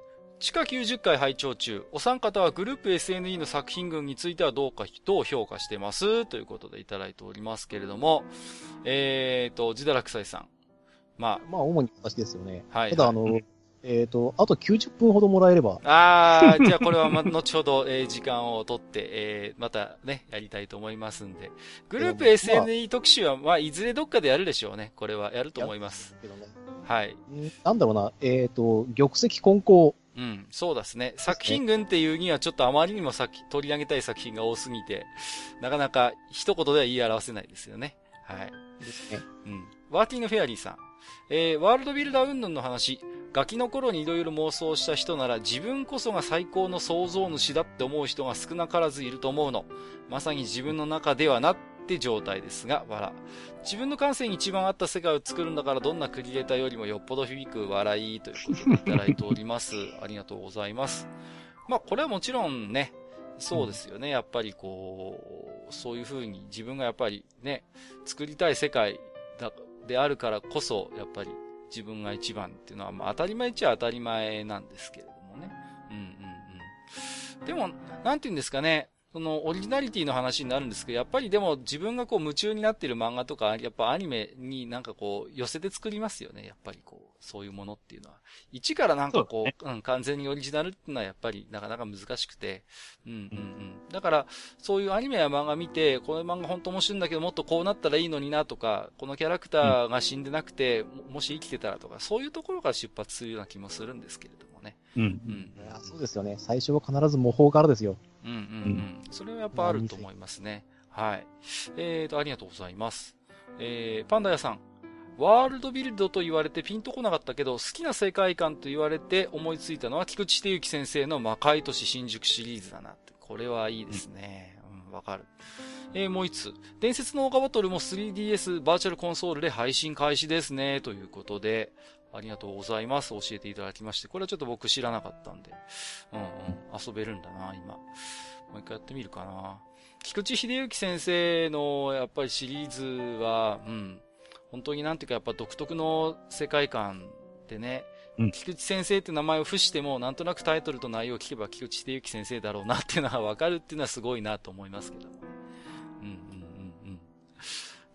地下90回拝聴中、お三方はグループ SNE の作品群についてはどうか、どう評価してます？ということでいただいておりますけれども、えっ、ー、と、自堕落斎さん。まあ。まあ、主に私ですよね。はい。ただ、あの、えっ、ー、と、あと90分ほどもらえれば。ああ、じゃあこれはま、後ほど、えー、時間をとって、えー、またね、やりたいと思いますんで。グループ SNE 特集は、まあ、いずれどっかでやるでしょうね。これはやると思います。ね、はい。なんだろうな、えっ、ー、と、玉石混交。うん、そうですね。作品群っていうにはちょっとあまりにもさ取り上げたい作品が多すぎて、なかなか一言では言い表せないですよね。はい。ですね。うん。ワーティングフェアリーさん。えー、ワールドビルダー云々の話、ガキの頃に色々妄想した人なら自分こそが最高の創造主だって思う人が少なからずいると思うの。まさに自分の中ではなって状態ですが、笑。自分の感性に一番合った世界を作るんだからどんなクリエイターよりもよっぽど響く笑いということでいただいております。ありがとうございます。まあこれはもちろんね、そうですよね。やっぱりこう、そういう風に自分がやっぱりね、作りたい世界だであるからこそ、やっぱり自分が一番っていうのは、まあ当たり前っちゃ当たり前なんですけれどもね。うんうんうん。でも、なんて言うんですかね。そのオリジナリティの話になるんですけど、やっぱりでも自分がこう夢中になっている漫画とか、やっぱアニメになんかこう寄せて作りますよね。やっぱりこう、そういうものっていうのは。一からなんかこう、うね、うん、完全にオリジナルっていうのはやっぱりなかなか難しくて。うんうんうん。だから、そういうアニメや漫画見て、この漫画本当面白いんだけど、もっとこうなったらいいのになとか、このキャラクターが死んでなくて、うん、もし生きてたらとか、そういうところから出発するような気もするんですけれどもね。うん。うん。いやそうですよね。最初は必ず模倣からですよ。うんうんうん。それはやっぱあると思いますね。はい。えーと、ありがとうございます。えー、パンダ屋さん。ワールドビルドと言われてピンとこなかったけど、好きな世界観と言われて思いついたのは、菊池秀幸先生の魔界都市新宿シリーズだなって。これはいいですね。うん、わ、かる。えー、もう一つ。伝説のオーガバトルも 3DS バーチャルコンソールで配信開始ですね。ということで、ありがとうございます。教えていただきまして。これはちょっと僕知らなかったんで。うんうん。遊べるんだな、今。もう一回やってみるかな。菊池秀幸先生のやっぱりシリーズは、うん。本当になんていうかやっぱ独特の世界観でね、うん、菊池先生って名前を付しても、なんとなくタイトルと内容を聞けば菊池秀幸先生だろうなっていうのはわかるっていうのはすごいなと思いますけども。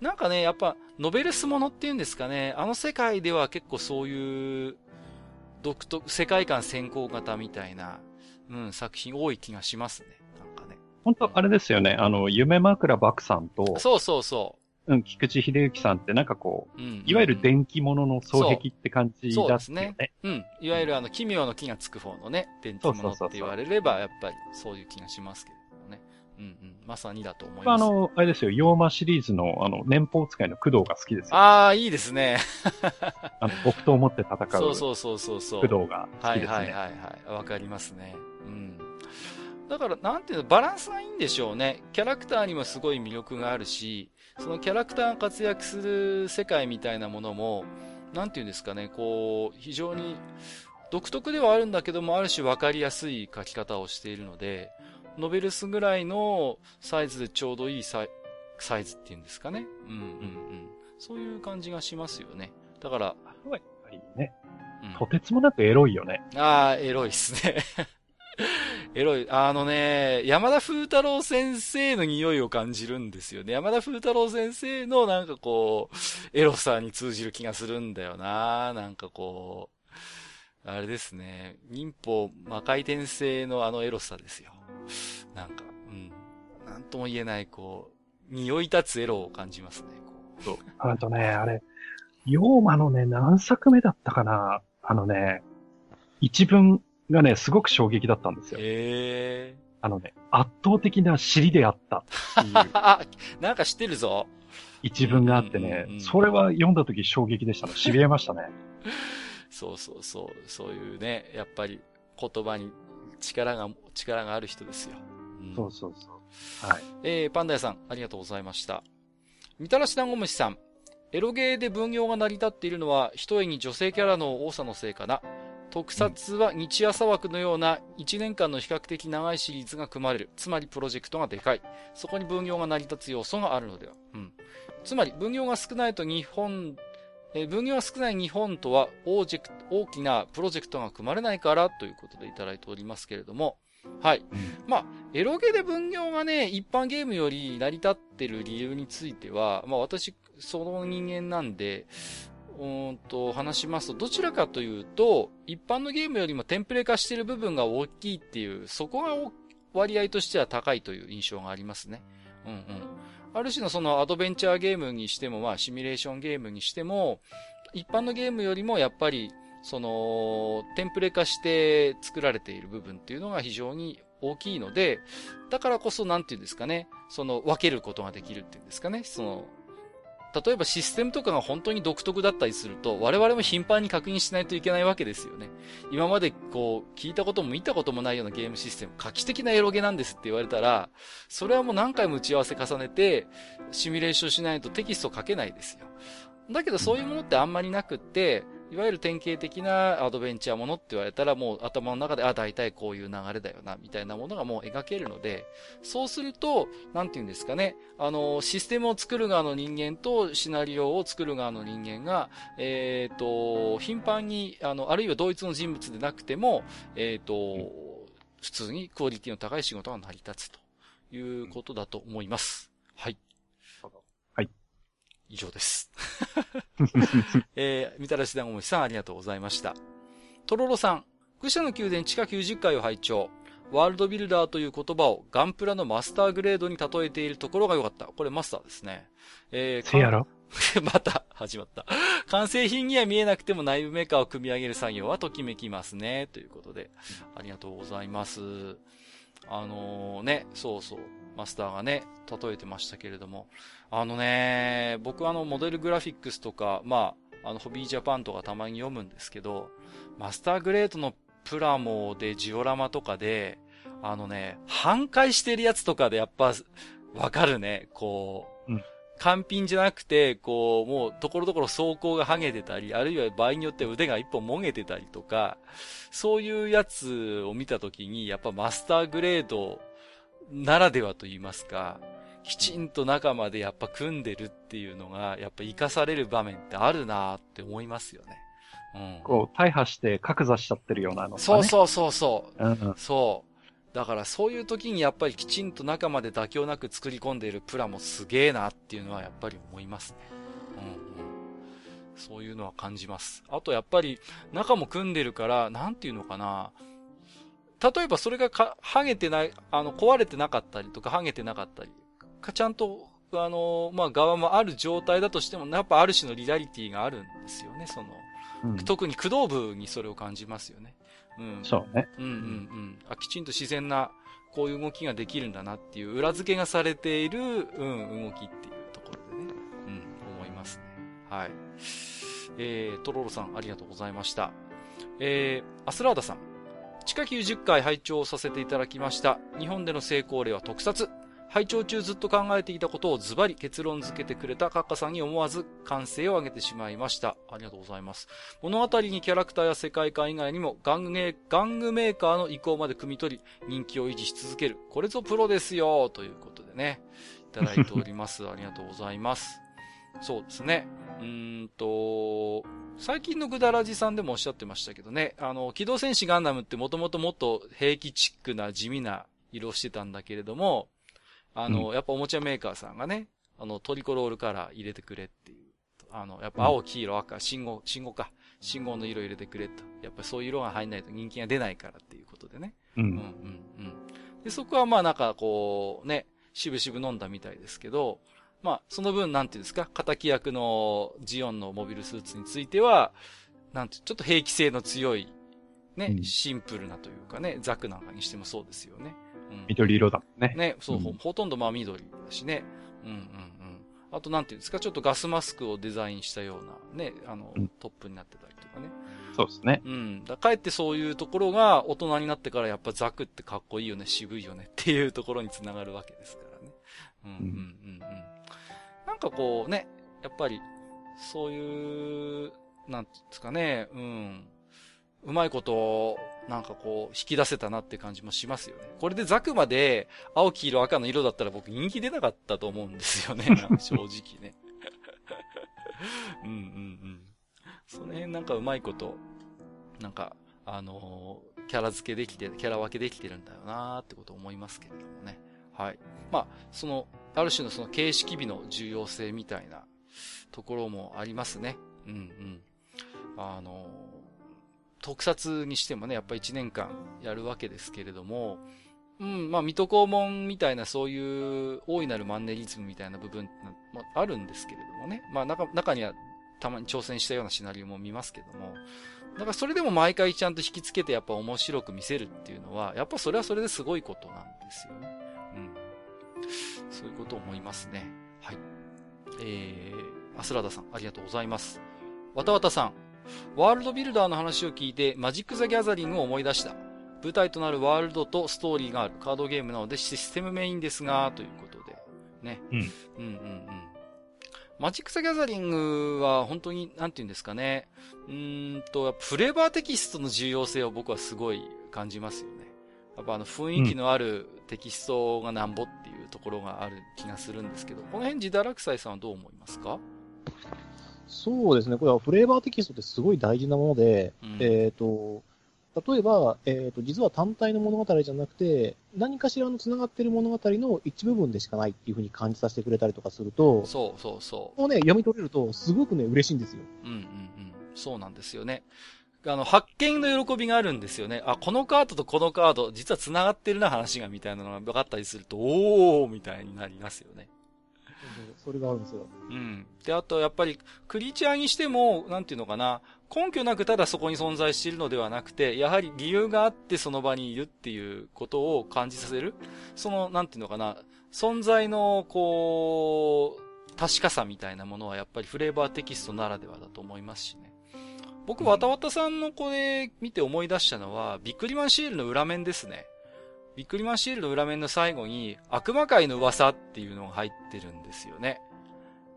うんうんうんうん。なんかね、やっぱ、ノベルスものっていうんですかね、あの世界では結構そういう、独特、世界観先行型みたいな、うん、作品多い気がしますね。なんかね。本当あれですよね、あの、夢枕漠さんと、そうそうそう。うん、菊池秀幸さんってなんかこう、うん、いわゆる電気物の双璧って感じだったよね。そうですね。うん。いわゆるあの、奇妙の木がつく方のね、電気物って言われれば、やっぱりそういう気がしますけど。うんうん。まさにだと思います。あの、あれですよ、妖魔シリーズの、あの、年俸使いの工藤が好きですよ。ああ、いいですね。あの、木刀を持って戦う。そうそうそうそうそう。工藤が好きですね。はいはいはいはい。わかりますね。うん。だから、なんていうの、バランスがいいんでしょうね。キャラクターにもすごい魅力があるし、そのキャラクターが活躍する世界みたいなものも、なんていうんですかね、こう、非常に独特ではあるんだけども、ある種分かりやすい書き方をしているので、ノベルスぐらいのサイズでちょうどいいサイサイズっていうんですかね。うんうんうん。そういう感じがしますよね。だから。やっぱりね。うん、とてつもなくエロいよね。ああ、エロいっすね。エロい。あのね、山田風太郎先生の匂いを感じるんですよね。山田風太郎先生のなんかこう、エロさに通じる気がするんだよな。なんかこう、あれですね。忍法魔界転生のあのエロさですよ。なんか、うん。なんとも言えない、こう、匂い立つエロを感じますね、こう。そう。あとね、あれ、妖魔のね、何作目だったかな？あのね、一文がね、すごく衝撃だったんですよ。へー。あのね、圧倒的な尻であったっていう。なんか知ってるぞ。一文があってね、うんうんうん、それは読んだ時衝撃でしたね。痺れましたね。そうそうそう。そういうね、やっぱり、言葉に力が、力がある人ですよ。うん、そうそうそう。はい。えー、パンダ屋さん、ありがとうございました。みたらし団子虫さん、エロゲーで分業が成り立っているのは、一重に女性キャラの多さのせいかな。特撮は日朝枠のような1年間の比較的長いシリーズが組まれる。つまりプロジェクトがでかい。そこに分業が成り立つ要素があるのでは。うん。つまり分業が少ないと日本、えー、分業が少ない日本とは大ジェク大きなプロジェクトが組まれないからということでいただいておりますけれども、はい。まあ、エロゲで分業がね、一般ゲームより成り立ってる理由については、まあ私、その人間なんで、うんと、話しますと、どちらかというと、一般のゲームよりもテンプレ化している部分が大きいっていう、そこが割合としては高いという印象がありますね。うんうん。ある種のそのアドベンチャーゲームにしても、まあシミュレーションゲームにしても、一般のゲームよりもやっぱり、その、テンプレ化して作られている部分っていうのが非常に大きいので、だからこそなんていうんですかね、その分けることができるっていうんですかね、その、例えばシステムとかが本当に独特だったりすると、我々も頻繁に確認しないといけないわけですよね。今までこう、聞いたことも見たこともないようなゲームシステム、画期的なエロゲなんですって言われたら、それはもう何回も打ち合わせ重ねて、シミュレーションしないとテキスト書けないですよ。だけどそういうものってあんまりなくって、いわゆる典型的なアドベンチャーものって言われたらもう頭の中で、あ、大体こういう流れだよな、みたいなものがもう描けるので、そうすると、なんて言うんですかね、あの、システムを作る側の人間とシナリオを作る側の人間が、えっ、ー、と、頻繁に、あの、あるいは同一の人物でなくても、えっ、ー、と、普通にクオリティの高い仕事が成り立つということだと思います。はい。以上です。えー、みたらし団子虫さんありがとうございました。とろろさん、愚者の宮殿地下90階を拝聴。ワールドビルダーという言葉をガンプラのマスターグレードに例えているところが良かった。これマスターですね。えー、せやろ？また、始まった。完成品には見えなくても内部メーカーを組み上げる作業はときめきますね。ということで、ありがとうございます。あのー、ね、そうそう。マスターがね、例えてましたけれども。あのね、僕あの、モデルグラフィックスとか、まあ、あの、ホビージャパンとかたまに読むんですけど、マスターグレードのプラモでジオラマとかで、あのね、反壊してるやつとかでやっぱ、わかるね、こう、うん、完品じゃなくて、こう、もう、ところどころ走行が剥げてたり、あるいは場合によって腕が一本もげてたりとか、そういうやつを見たときに、やっぱマスターグレードならではと言いますか、きちんと中までやっぱ組んでるっていうのが、やっぱ活かされる場面ってあるなって思いますよね。うん。こう、大破して格座しちゃってるようなの、ね、そうそうそうそう。うん、そう。だからそういう時にやっぱりきちんと中まで妥協なく作り込んでいるプラもすげえなっていうのはやっぱり思いますね。うんうん。そういうのは感じます。あとやっぱり中も組んでるから、なんていうのかな。例えばそれがか、剥げてない、あの、壊れてなかったりとか、剥げてなかったり、かちゃんと、あの、まあ、側もある状態だとしても、やっぱある種のリアリティがあるんですよね、その、うん、特に駆動部にそれを感じますよね。うん。そうね。うんうんうん。あ、きちんと自然な、こういう動きができるんだなっていう裏付けがされている、うん、動きっていうところでね、うん、思いますね。はい。えー、トロロさん、ありがとうございました。えー、アスラーダさん。地下90回拝聴させていただきました。日本での成功例は特撮。拝聴中ずっと考えていたことをズバリ結論付けてくれたカッカさんに思わず歓声を上げてしまいました。ありがとうございます。物語にキャラクターや世界観以外にも玩具メーカーの意向まで汲み取り、人気を維持し続ける。これぞプロですよということでね、いただいております。ありがとうございます。そうですね。うーんと、最近のグダラジさんでもおっしゃってましたけどね、あの、機動戦士ガンダムってもともともっと兵器チックな地味な色してたんだけれども、あの、うん、やっぱおもちゃメーカーさんがね、あの、トリコロールカラー入れてくれっていう。あの、やっぱ青、黄色、赤、信号、信号か。信号の色入れてくれと。やっぱそういう色が入んないと人気が出ないからっていうことでね。うん。うん、うん、うん。で、そこはまあなんかこう、ね、しぶしぶ飲んだみたいですけど、まあ、その分、なんていうんですか、仇役のジオンのモビルスーツについては、なんて、ちょっと兵器性の強い、ね、うん、シンプルなというかね、ザクなんかにしてもそうですよね。うん、緑色だもんね。ね、そう、うん、ほとんどまあ緑だしね。うんうんうん。あとなんていうんですか、ちょっとガスマスクをデザインしたようなね、あの、トップになってたりとかね。そうですね。うん。だかえってそういうところが大人になってからやっぱザクってかっこいいよね、渋いよねっていうところにつながるわけですからね。うんうんうんうん。なんかこうね、やっぱり、そういう、なんですかね、うん。うまいことを、なんかこう、引き出せたなって感じもしますよね。これでザクまで、青、黄色、赤の色だったら僕人気出なかったと思うんですよね。正直ね。うんうんうん。その辺なんかうまいこと、なんか、あのー、キャラ付けできて、キャラ分けできてるんだよなーってことを思いますけれどもね。はい。まあ、その、ある種のその形式美の重要性みたいなところもありますね。うんうん。あの、特撮にしてもね、やっぱ1年間やるわけですけれども、うん、まあ、水戸黄門みたいなそういう大いなるマンネリズムみたいな部分もあるんですけれどもね。まあ、中、中にはたまに挑戦したようなシナリオも見ますけども。だからそれでも毎回ちゃんと引きつけてやっぱ面白く見せるっていうのは、やっぱそれはそれですごいことなんですよね。うん。そういうことを思いますね。はい。えー、アスラダさん、ありがとうございます。わたわたさん、ワールドビルダーの話を聞いて、マジック・ザ・ギャザリングを思い出した。舞台となるワールドとストーリーがあるカードゲームなのでシステムメインですが、ということで。ね。うん。うんうんうん。マジック・ザ・ギャザリングは本当に、なんて言うんですかね。うんと、フレーバーテキストの重要性を僕はすごい感じますよね。やっぱあの雰囲気のあるテキストがなんぼっていうところがある気がするんですけど、この辺自堕落斎さんはどう思いますか？そうですね。これはフレーバーテキストってすごい大事なもので、うん、えっ、ー、と、例えば、えっ、ー、と、実は単体の物語じゃなくて、何かしらの繋がってる物語の一部分でしかないっていうふうに感じさせてくれたりとかすると、そうそうそう。をね、読み取れると、すごくね、嬉しいんですよ。うんうんうん。そうなんですよね。あの、発見の喜びがあるんですよね。あ、このカードとこのカード、実は繋がってるな話がみたいなのが分かったりすると、おーみたいになりますよね。それがあるんですよ。うん。で、あと、やっぱり、クリーチャーにしても、なんていうのかな、根拠なくただそこに存在しているのではなくて、やはり理由があってその場にいるっていうことを感じさせる。その、なんていうのかな、存在の、こう、確かさみたいなものはやっぱりフレーバーテキストならではだと思いますしね。僕、わたわたさんのこれ見て思い出したのは、ビックリマンシールの裏面ですね。ビックリマンシールの裏面の最後に、悪魔界の噂っていうのが入ってるんですよね。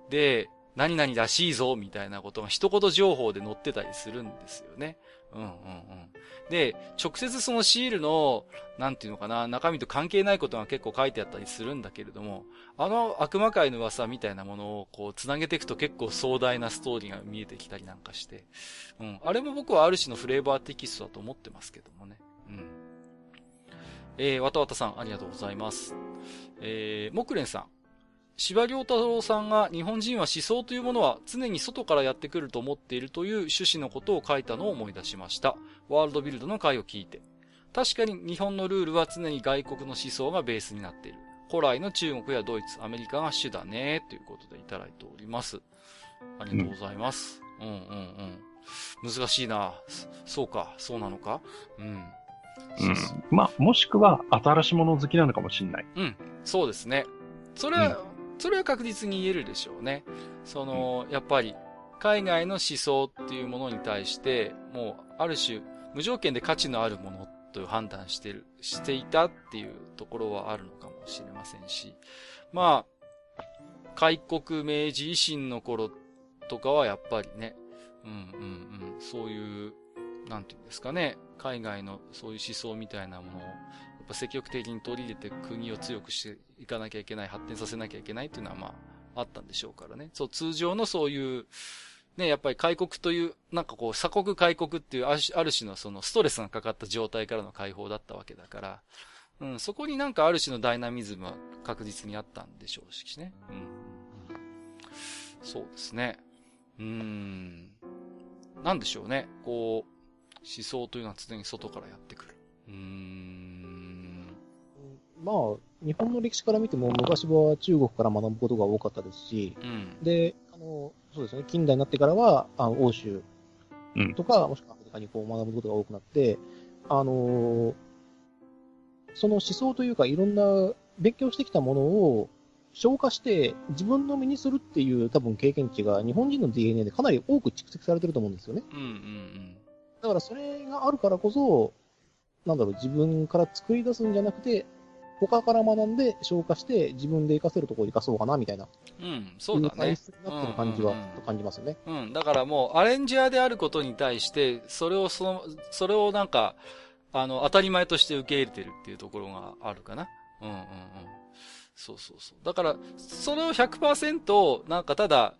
で、何々らしいぞ、みたいなことが一言情報で載ってたりするんですよね。うんうんうん。で、直接そのシールの、なんていうのかな、中身と関係ないことが結構書いてあったりするんだけれども、あの悪魔界の噂みたいなものをこう繋げていくと結構壮大なストーリーが見えてきたりなんかして、うん。あれも僕はある種のフレーバーテキストだと思ってますけどもね。うん。えー、わたわたさん、ありがとうございます。えー、木蓮さん。司良太郎さんが日本人は思想というものは常に外からやってくると思っているという趣旨のことを書いたのを思い出しました。ワールドビルドの回を聞いて。確かに日本のルールは常に外国の思想がベースになっている。古来の中国やドイツ、アメリカが主だね、ということでいただいております。ありがとうございます。うん、うん、うんうん。難しいな。そうか、そうなのか。うん。うん。まあ、もしくは、新しいもの好きなのかもしれない。うん。そうですね。それは、うん、それは確実に言えるでしょうね。その、やっぱり、海外の思想っていうものに対して、もう、ある種、無条件で価値のあるものという判断してる、していたっていうところはあるのかもしれませんし、まあ、開国明治維新の頃とかはやっぱりね、うんうんうん、そういう、なんていうんですかね、海外のそういう思想みたいなものを、やっぱ積極的に取り入れて国を強くしていかなきゃいけない、発展させなきゃいけないっていうのはまあ、あったんでしょうからね。そう、通常のそういう、ね、やっぱり開国という、なんかこう、鎖国開国っていうある種のそのストレスがかかった状態からの解放だったわけだから、うん、そこになんかある種のダイナミズムは確実にあったんでしょうしね。うん。そうですね。うーん。なんでしょうね。こう、思想というのは常に外からやってくる。うーん。まあ、日本の歴史から見ても、昔は中国から学ぶことが多かったですし、うん、で、あの、そうですね、近代になってからは、あの欧州とか、うん、もしくはアメリカにこう学ぶことが多くなって、あの、その思想というか、いろんな勉強してきたものを消化して自分の身にするっていう多分経験値が日本人の DNA でかなり多く蓄積されてると思うんですよね。うんうんうん。だからそれがあるからこそ、なんだろう、自分から作り出すんじゃなくて、他から学んで消化して自分で活かせるところを活かそうかなみたいな。うん、そうだね。体質になってる感じは、と感じますよね。うん、だからもうアレンジャーであることに対して、それをその、それをなんか、あの、当たり前として受け入れてるっていうところがあるかな。うんうんうん。そうそうそう。だから、それを100%、なんかただ、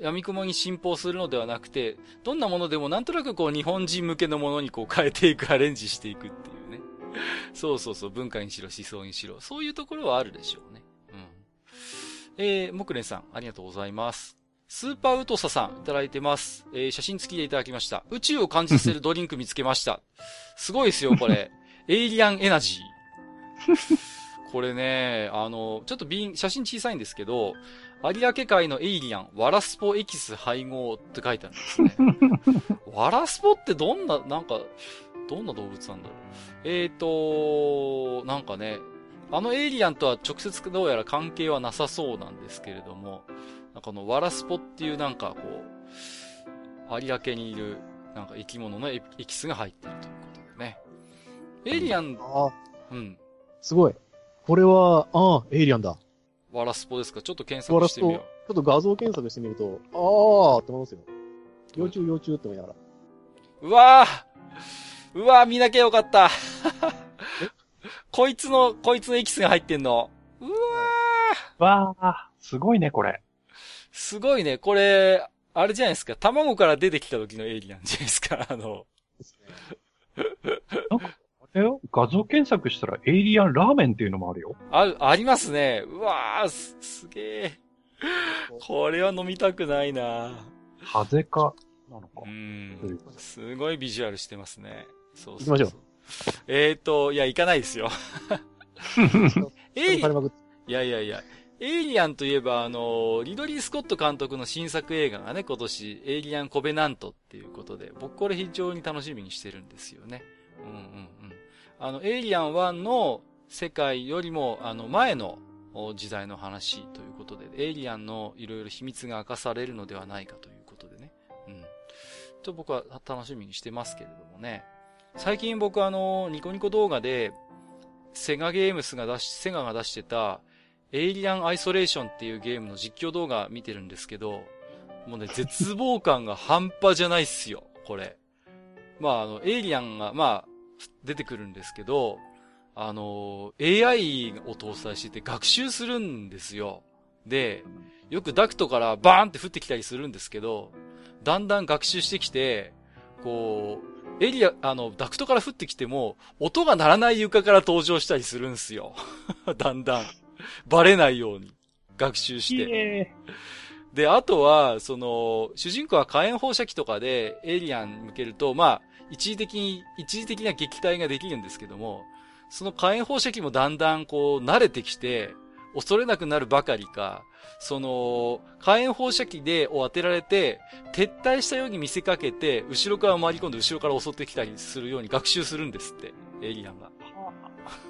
闇雲に信奉するのではなくて、どんなものでもなんとなくこう日本人向けのものにこう変えていく、アレンジしていくっていうね。そうそうそう、文化にしろ、思想にしろ。そういうところはあるでしょうね。うん。えー、木蓮さん、ありがとうございます。スーパーウトサさん、いただいてます。えー、写真付きでいただきました。宇宙を感じさせるドリンク見つけました。すごいですよ、これ。エイリアンエナジー。これね、あの、ちょっと瓶、写真小さいんですけど、有明海のエイリアン、ワラスポエキス配合って書いてあるんですね。ワラスポってどんな、なんか、どんな動物なんだろう。えーと、なんかね、あのエイリアンとは直接どうやら関係はなさそうなんですけれども、なんかこのワラスポっていうなんかこう、有明にいるなんか生き物のエキスが入ってるということでね。エイリアン、あうん。すごい。これは、ああ、エイリアンだ。ワラスポですか？ちょっと検索してみよう。ちょっと画像検索してみると、ああって思いますよ。幼虫幼虫って思いながら。うわーうわー見なきゃよかったこいつの、こいつのエキスが入ってんの。うわーわーすごいね、これ。すごいね、これ、あれじゃないですか。卵から出てきた時のエイリアンじゃないですか。あの。なんか、えよ？画像検索したらエイリアンラーメンっていうのもあるよ。あ、ありますね。うわー、す、すげえ。これは飲みたくないなハゼか、なのか。うん。すごいビジュアルしてますね。そうそう行きましょう。えっ、ー、と、いや、行かないですよ。エイリアン、いやいやいや、エイリアンといえば、あの、リドリー・スコット監督の新作映画がね、今年、エイリアン・コベナントっていうことで、僕これ非常に楽しみにしてるんですよね。うんうんうん。あの、エイリアン1の世界よりも、あの、前の時代の話ということで、エイリアンのいろいろ秘密が明かされるのではないかということでね。うん。と僕は楽しみにしてますけれどもね。最近僕あの、ニコニコ動画で、セガゲームスが出し、セガが出してた、エイリアンアイソレーションっていうゲームの実況動画見てるんですけど、もうね、絶望感が半端じゃないっすよ、これ。まあ、あの、エイリアンが、まあ、出てくるんですけど、あの、AI を搭載してて学習するんですよ。で、よくダクトからバーンって降ってきたりするんですけど、だんだん学習してきて、こう、エリア、あの、ダクトから降ってきても、音が鳴らない床から登場したりするんですよ。だんだん。バレないように。学習して。で、あとは、その、主人公は火炎放射器とかでエイリアン向けると、まあ、一時的に、一時的な撃退ができるんですけども、その火炎放射器もだんだんこう慣れてきて、恐れなくなるばかりか、その、火炎放射器でを当てられて、撤退したように見せかけて、後ろから回り込んで後ろから襲ってきたりするように学習するんですって、エイリアンが。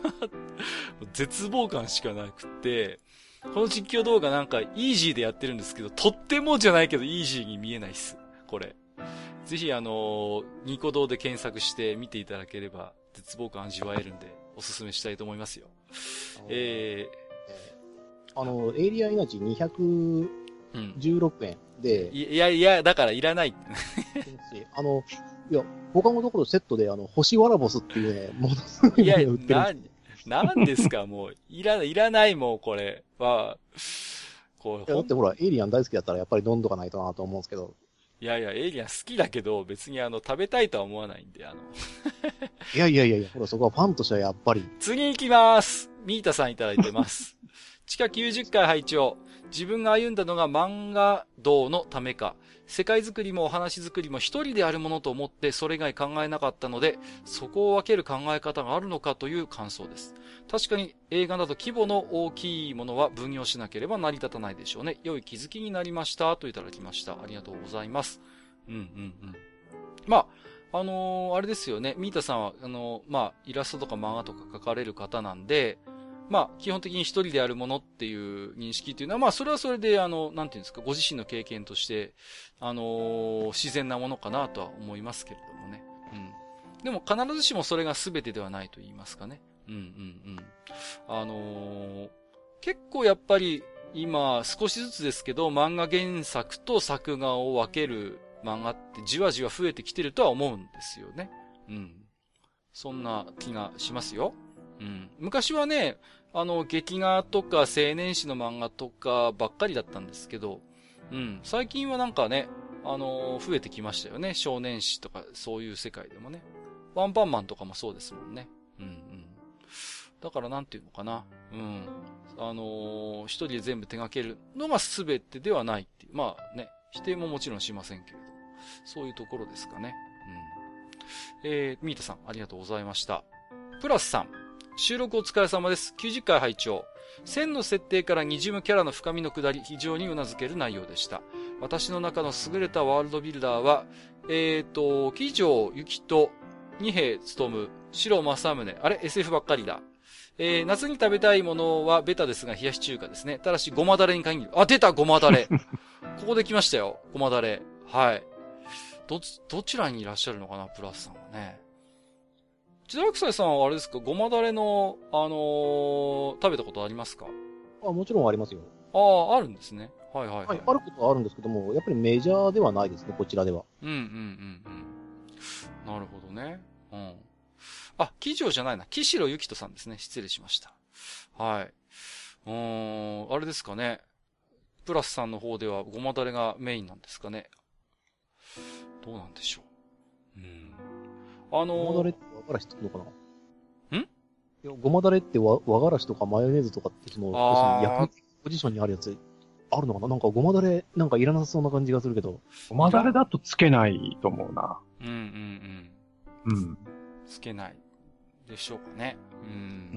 絶望感しかなくって、この実況動画なんかイージーでやってるんですけど、とってもじゃないけどイージーに見えないっす。これ。ぜひあの、ニコ動で検索して見ていただければ、絶望感味わえるんで、おすすめしたいと思いますよ。えー、あの、エイリアエナジー216円で、うん、いやいや、だからいらない。あの、いや、他のところセットで、あの、星わらボスっていうね、ものすごいもの売ってるんですいや、な、なんですか、もう。いら、いらない、もう、これは。こう。だってほら、エイリアン大好きだったらやっぱり飲んどかないとなと思うんですけど。いやいや、エイリアン好きだけど、別にあの、食べたいとは思わないんで、あの。いやいやいやいや、ほら、そこはファンとしてはやっぱり。次行きますミータさんいただいてます。地下90回配置を、自分が歩んだのが漫画道のためか、世界づくりもお話づくりも一人であるものと思ってそれ以外考えなかったので、そこを分ける考え方があるのかという感想です。確かに映画など規模の大きいものは分業しなければ成り立たないでしょうね。良い気づきになりましたといただきました。ありがとうございます。うんうんうん。まあ、あのー、あれですよね。ミータさんは、あのー、まあ、イラストとか漫画とか描かれる方なんで、まあ、基本的に一人であるものっていう認識っていうのは、まあ、それはそれで、あの、なんていうんですか、ご自身の経験として、あのー、自然なものかなとは思いますけれどもね。うん。でも必ずしもそれが全てではないと言いますかね。うんうんうん。あのー、結構やっぱり今少しずつですけど漫画原作と作画を分ける漫画ってじわじわ増えてきてるとは思うんですよね。うん。そんな気がしますよ。うん。昔はね、あの、劇画とか青年誌の漫画とかばっかりだったんですけど、うん。最近はなんかね、あの、増えてきましたよね。少年誌とかそういう世界でもね。ワンパンマンとかもそうですもんね。うんうん。だからなんていうのかな。うん。あのー、一人で全部手掛けるのが全てではないっていう。まあね、否定ももちろんしませんけれど。そういうところですかね。うん。えー、ミータさん、ありがとうございました。プラスさん、収録お疲れ様です。90回拝聴線の設定からにじむキャラの深みの下り、非常に頷ける内容でした。私の中の優れたワールドビルダーは、えーと、木城ゆきと二兵務、白正宗、あれ ?SF ばっかりだ。えー、夏に食べたいものはベタですが、冷やし中華ですね。ただし、ごまだれに限る。あ、出たごまだれ ここで来ましたよ。ごまだれ。はい。ど、どちらにいらっしゃるのかな、プラスさんはね。千田草さんはあれですか、ごまだれの、あのー、食べたことありますか？あ、もちろんありますよ。ああ、あるんですね。はいはい、はい、はい。あることはあるんですけども、やっぱりメジャーではないですね、こちらでは。うんうんうんうん。なるほどね。うん。あ、騎乗じゃないな。木城ゆきとさんですね。失礼しました。はい。うーん、あれですかね。プラスさんの方ではごまだれがメインなんですかね。どうなんでしょう。うん。あのー、ごまだれって和がらしのかな？ん？いや、ごまだれって和和がらしとかマヨネーズとかってその、役ポジションにあるやつ、あるのかな？なんかごまだれ、なんかいらなさそうな感じがするけど。ごまだれだとつけないと思うな。うんうんうん。うん。つけない。でしょうかね。うん。う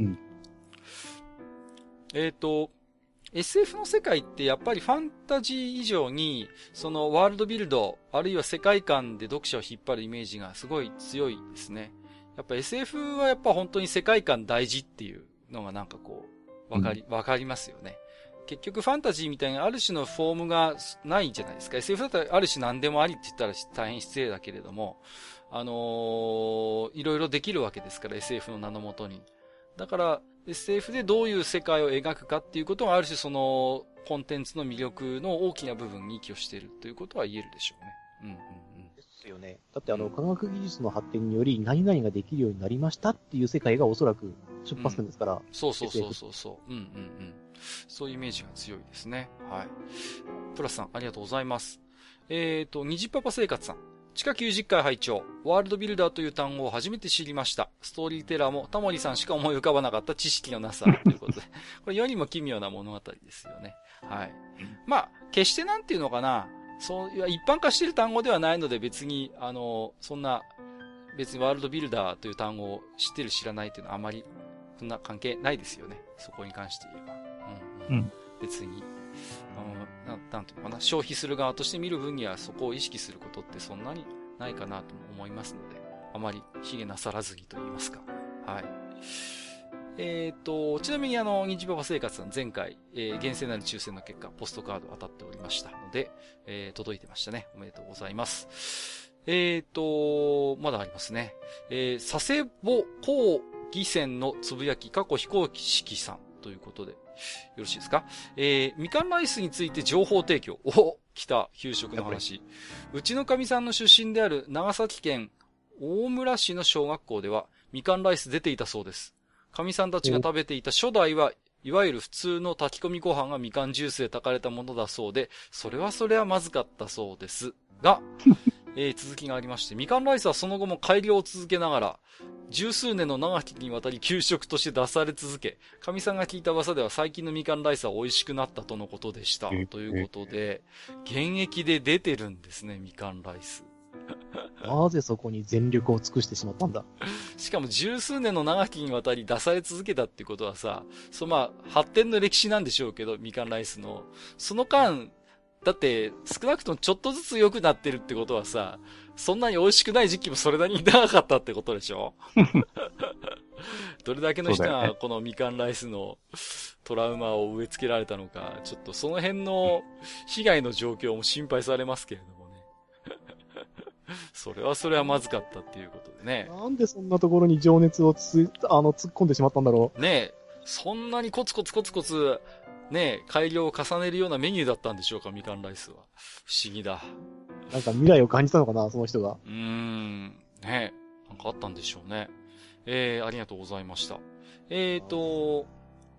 ん、えっ、ー、と、SF の世界ってやっぱりファンタジー以上に、そのワールドビルド、あるいは世界観で読者を引っ張るイメージがすごい強いですね。やっぱ SF はやっぱ本当に世界観大事っていうのがなんかこう、わかり、わ、うん、かりますよね。結局ファンタジーみたいなある種のフォームがないじゃないですか。SF だったらある種何でもありって言ったら大変失礼だけれども、あのー、いろいろできるわけですから SF の名のもとに。だから SF でどういう世界を描くかっていうことがある種そのコンテンツの魅力の大きな部分に寄与しているということは言えるでしょうね。うんうんよね。だってあの、科学技術の発展により何々ができるようになりましたっていう世界がおそらく出発点ですから。うん、そうそうそうそうそう。うんうんうん。そういうイメージが強いですね。はい。プラスさん、ありがとうございます。えっ、ー、と、虹パパ生活さん。地下90回拝聴ワールドビルダーという単語を初めて知りました。ストーリーテラーもタモリさんしか思い浮かばなかった知識のなさということで。これ世にも奇妙な物語ですよね。はい。まあ、決してなんていうのかな。そう、いや、一般化している単語ではないので別に、あの、そんな、別にワールドビルダーという単語を知ってる知らないというのはあまり、そんな関係ないですよね。そこに関して言えば。うん、うん。別に。ななんていうのかな、消費する側として見る分にはそこを意識することってそんなにないかなと思いますので、あまり卑下なさらずにと言いますか。はい。えっ、ー、と、ちなみにあの、日パパ生活さん前回、えー、厳正なる抽選の結果、ポストカード当たっておりましたので、えー、届いてましたね。おめでとうございます。えっ、ー、と、まだありますね。えー、佐世保高義船のつぶやき、過去飛行式さんということで、よろしいですか？えー、みかんライスについて情報提供。お来た、給食の話。うちのかみさんの出身である長崎県大村市の小学校では、みかんライス出ていたそうです。かみさんたちが食べていた初代は、いわゆる普通の炊き込みご飯がみかんジュースで炊かれたものだそうで、それはそれはまずかったそうです。が、えー、続きがありまして、みかんライスはその後も改良を続けながら、十数年の長きにわたり給食として出され続け、神さんが聞いた噂では最近のみかんライスは美味しくなったとのことでした。ということで、現役で出てるんですね、みかんライス。なぜそこに全力を尽くしてしまったんだ？しかも十数年の長きにわたり出され続けたってことはさ、そのまあ、発展の歴史なんでしょうけど、みかんライスの。その間、だって、少なくともちょっとずつ良くなってるってことはさ、そんなに美味しくない時期もそれなりに長かったってことでしょ？どれだけの人がこのみかんライスのトラウマを植え付けられたのか、ちょっとその辺の被害の状況も心配されますけれどもね。それはそれはまずかったっていうことでね。なんでそんなところに情熱をつ、あの、突っ込んでしまったんだろう。ねえ、そんなにコツコツコツコツ、ねえ、改良を重ねるようなメニューだったんでしょうか、みかんライスは。不思議だ。なんか未来を感じたのかな、その人が。うーん。ねえ、なんかあったんでしょうね。えー、ありがとうございました。えーと、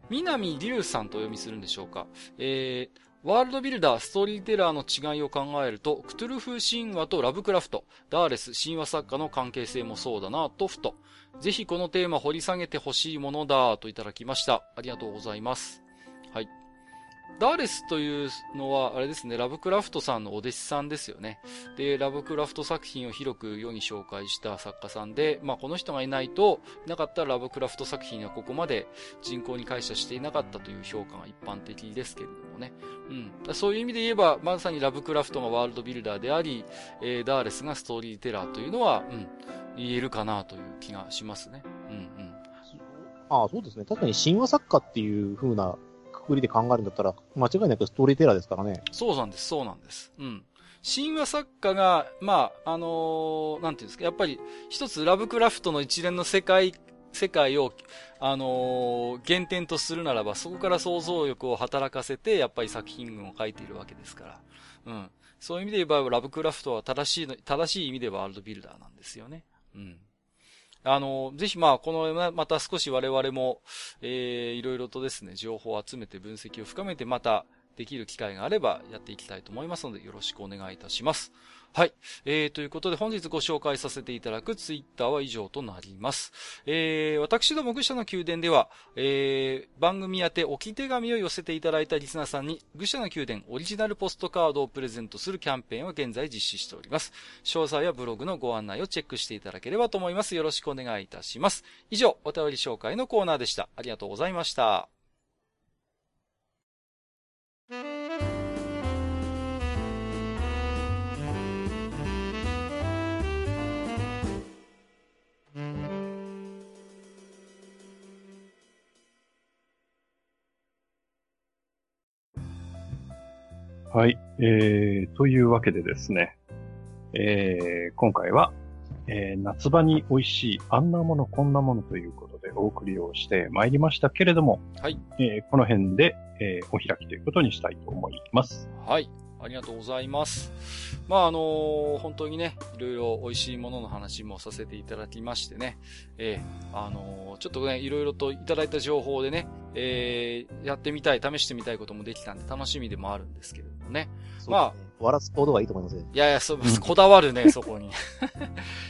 南龍さんとお読みするんでしょうか。えー、ワールドビルダー、ストーリーテラーの違いを考えると、クトゥルフ神話とラブクラフト、ダーレス神話作家の関係性もそうだな、とふと。ぜひこのテーマ掘り下げてほしいものだ、といただきました。ありがとうございます。ダーレスというのは、あれですね、ラブクラフトさんのお弟子さんですよね。で、ラブクラフト作品を広く世に紹介した作家さんで、まあこの人がいないと、いなかったらラブクラフト作品はここまで人口に感謝していなかったという評価が一般的ですけれどもね。うん。そういう意味で言えば、まさにラブクラフトがワールドビルダーであり、えー、ダーレスがストーリーテラーというのは、うん、言えるかなという気がしますね。うんうん。ああ、そうですね。確かに神話作家っていう風なくくりで考えるんだったら、間違いなくストーリーテラーですからね。そうなんです、そうなんです。うん。神話作家が、まあ、あのー、なんていうんですか、やっぱり一つラブクラフトの一連の世界、世界を、あのー、原点とするならば、そこから想像力を働かせて、やっぱり作品群を書いているわけですから。うん。そういう意味で言えば、ラブクラフトは正しい、正しい意味ではワールドビルダーなんですよね。うん。あの、ぜひまあ、この、また少し我々も、えー、いろいろとですね、情報を集めて分析を深めて、また、できる機会があればやっていきたいと思いますので、よろしくお願いいたします。はい。えー、ということで本日ご紹介させていただくツイッターは以上となります。えー、私ども愚者の宮殿では、えー、番組宛て置き手紙を寄せていただいたリスナーさんに、愚者の宮殿オリジナルポストカードをプレゼントするキャンペーンを現在実施しております。詳細はブログのご案内をチェックしていただければと思います。よろしくお願いいたします。以上、お便り紹介のコーナーでした。ありがとうございました。はい。えー、というわけでですね、えー、今回は、えー、夏場に美味しいあんなものこんなものということでお送りをしてまいりましたけれども、はい。えー、この辺で、えー、お開きということにしたいと思います。はい。ありがとうございます。まあ、あのー、本当にね、いろいろ美味しいものの話もさせていただきましてね、えー、あのー、ちょっとね、いろいろといただいた情報でね、えー、やってみたい、試してみたいこともできたんで楽しみでもあるんですけれどもね。まあ、わらす行動はいいと思います。いやいや、そう、こだわるね、そこに。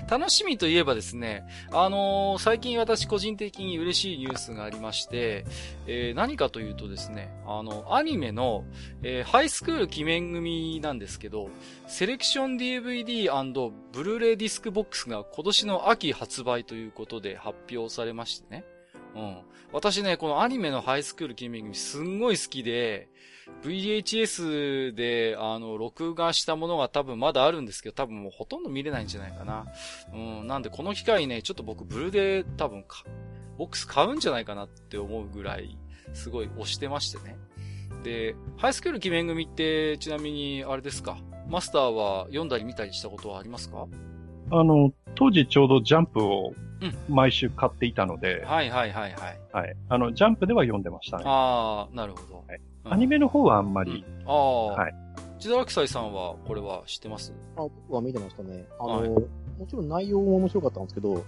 楽しみといえばですね、あのー、最近私個人的に嬉しいニュースがありまして、えー、何かというとですね、あの、アニメの、えー、ハイスクール奇面組なんですけど、セレクション DVD& ブルーレイディスクボックスが今年の秋発売ということで発表されましてね。うん。私ね、このアニメのハイスクール奇面組すんごい好きで、VHS で、あの、録画したものが多分まだあるんですけど、多分もうほとんど見れないんじゃないかな。うん、なんでこの機会ね、ちょっと僕ブルで多分か、ボックス買うんじゃないかなって思うぐらい、すごい押してましてね。で、ハイスクール記念組って、ちなみに、あれですか、マスターは読んだり見たりしたことはありますか？あの、当時ちょうどジャンプを毎週買っていたので、うん、はいはいはいはい。はい。あの、ジャンプでは読んでましたね。ああ、なるほど。はいアニメの方はあんまり。ああ。はい。ジダラクサイさんは、これは知ってます？あ、僕は見てましたね。あの、はい、もちろん内容も面白かったんですけど、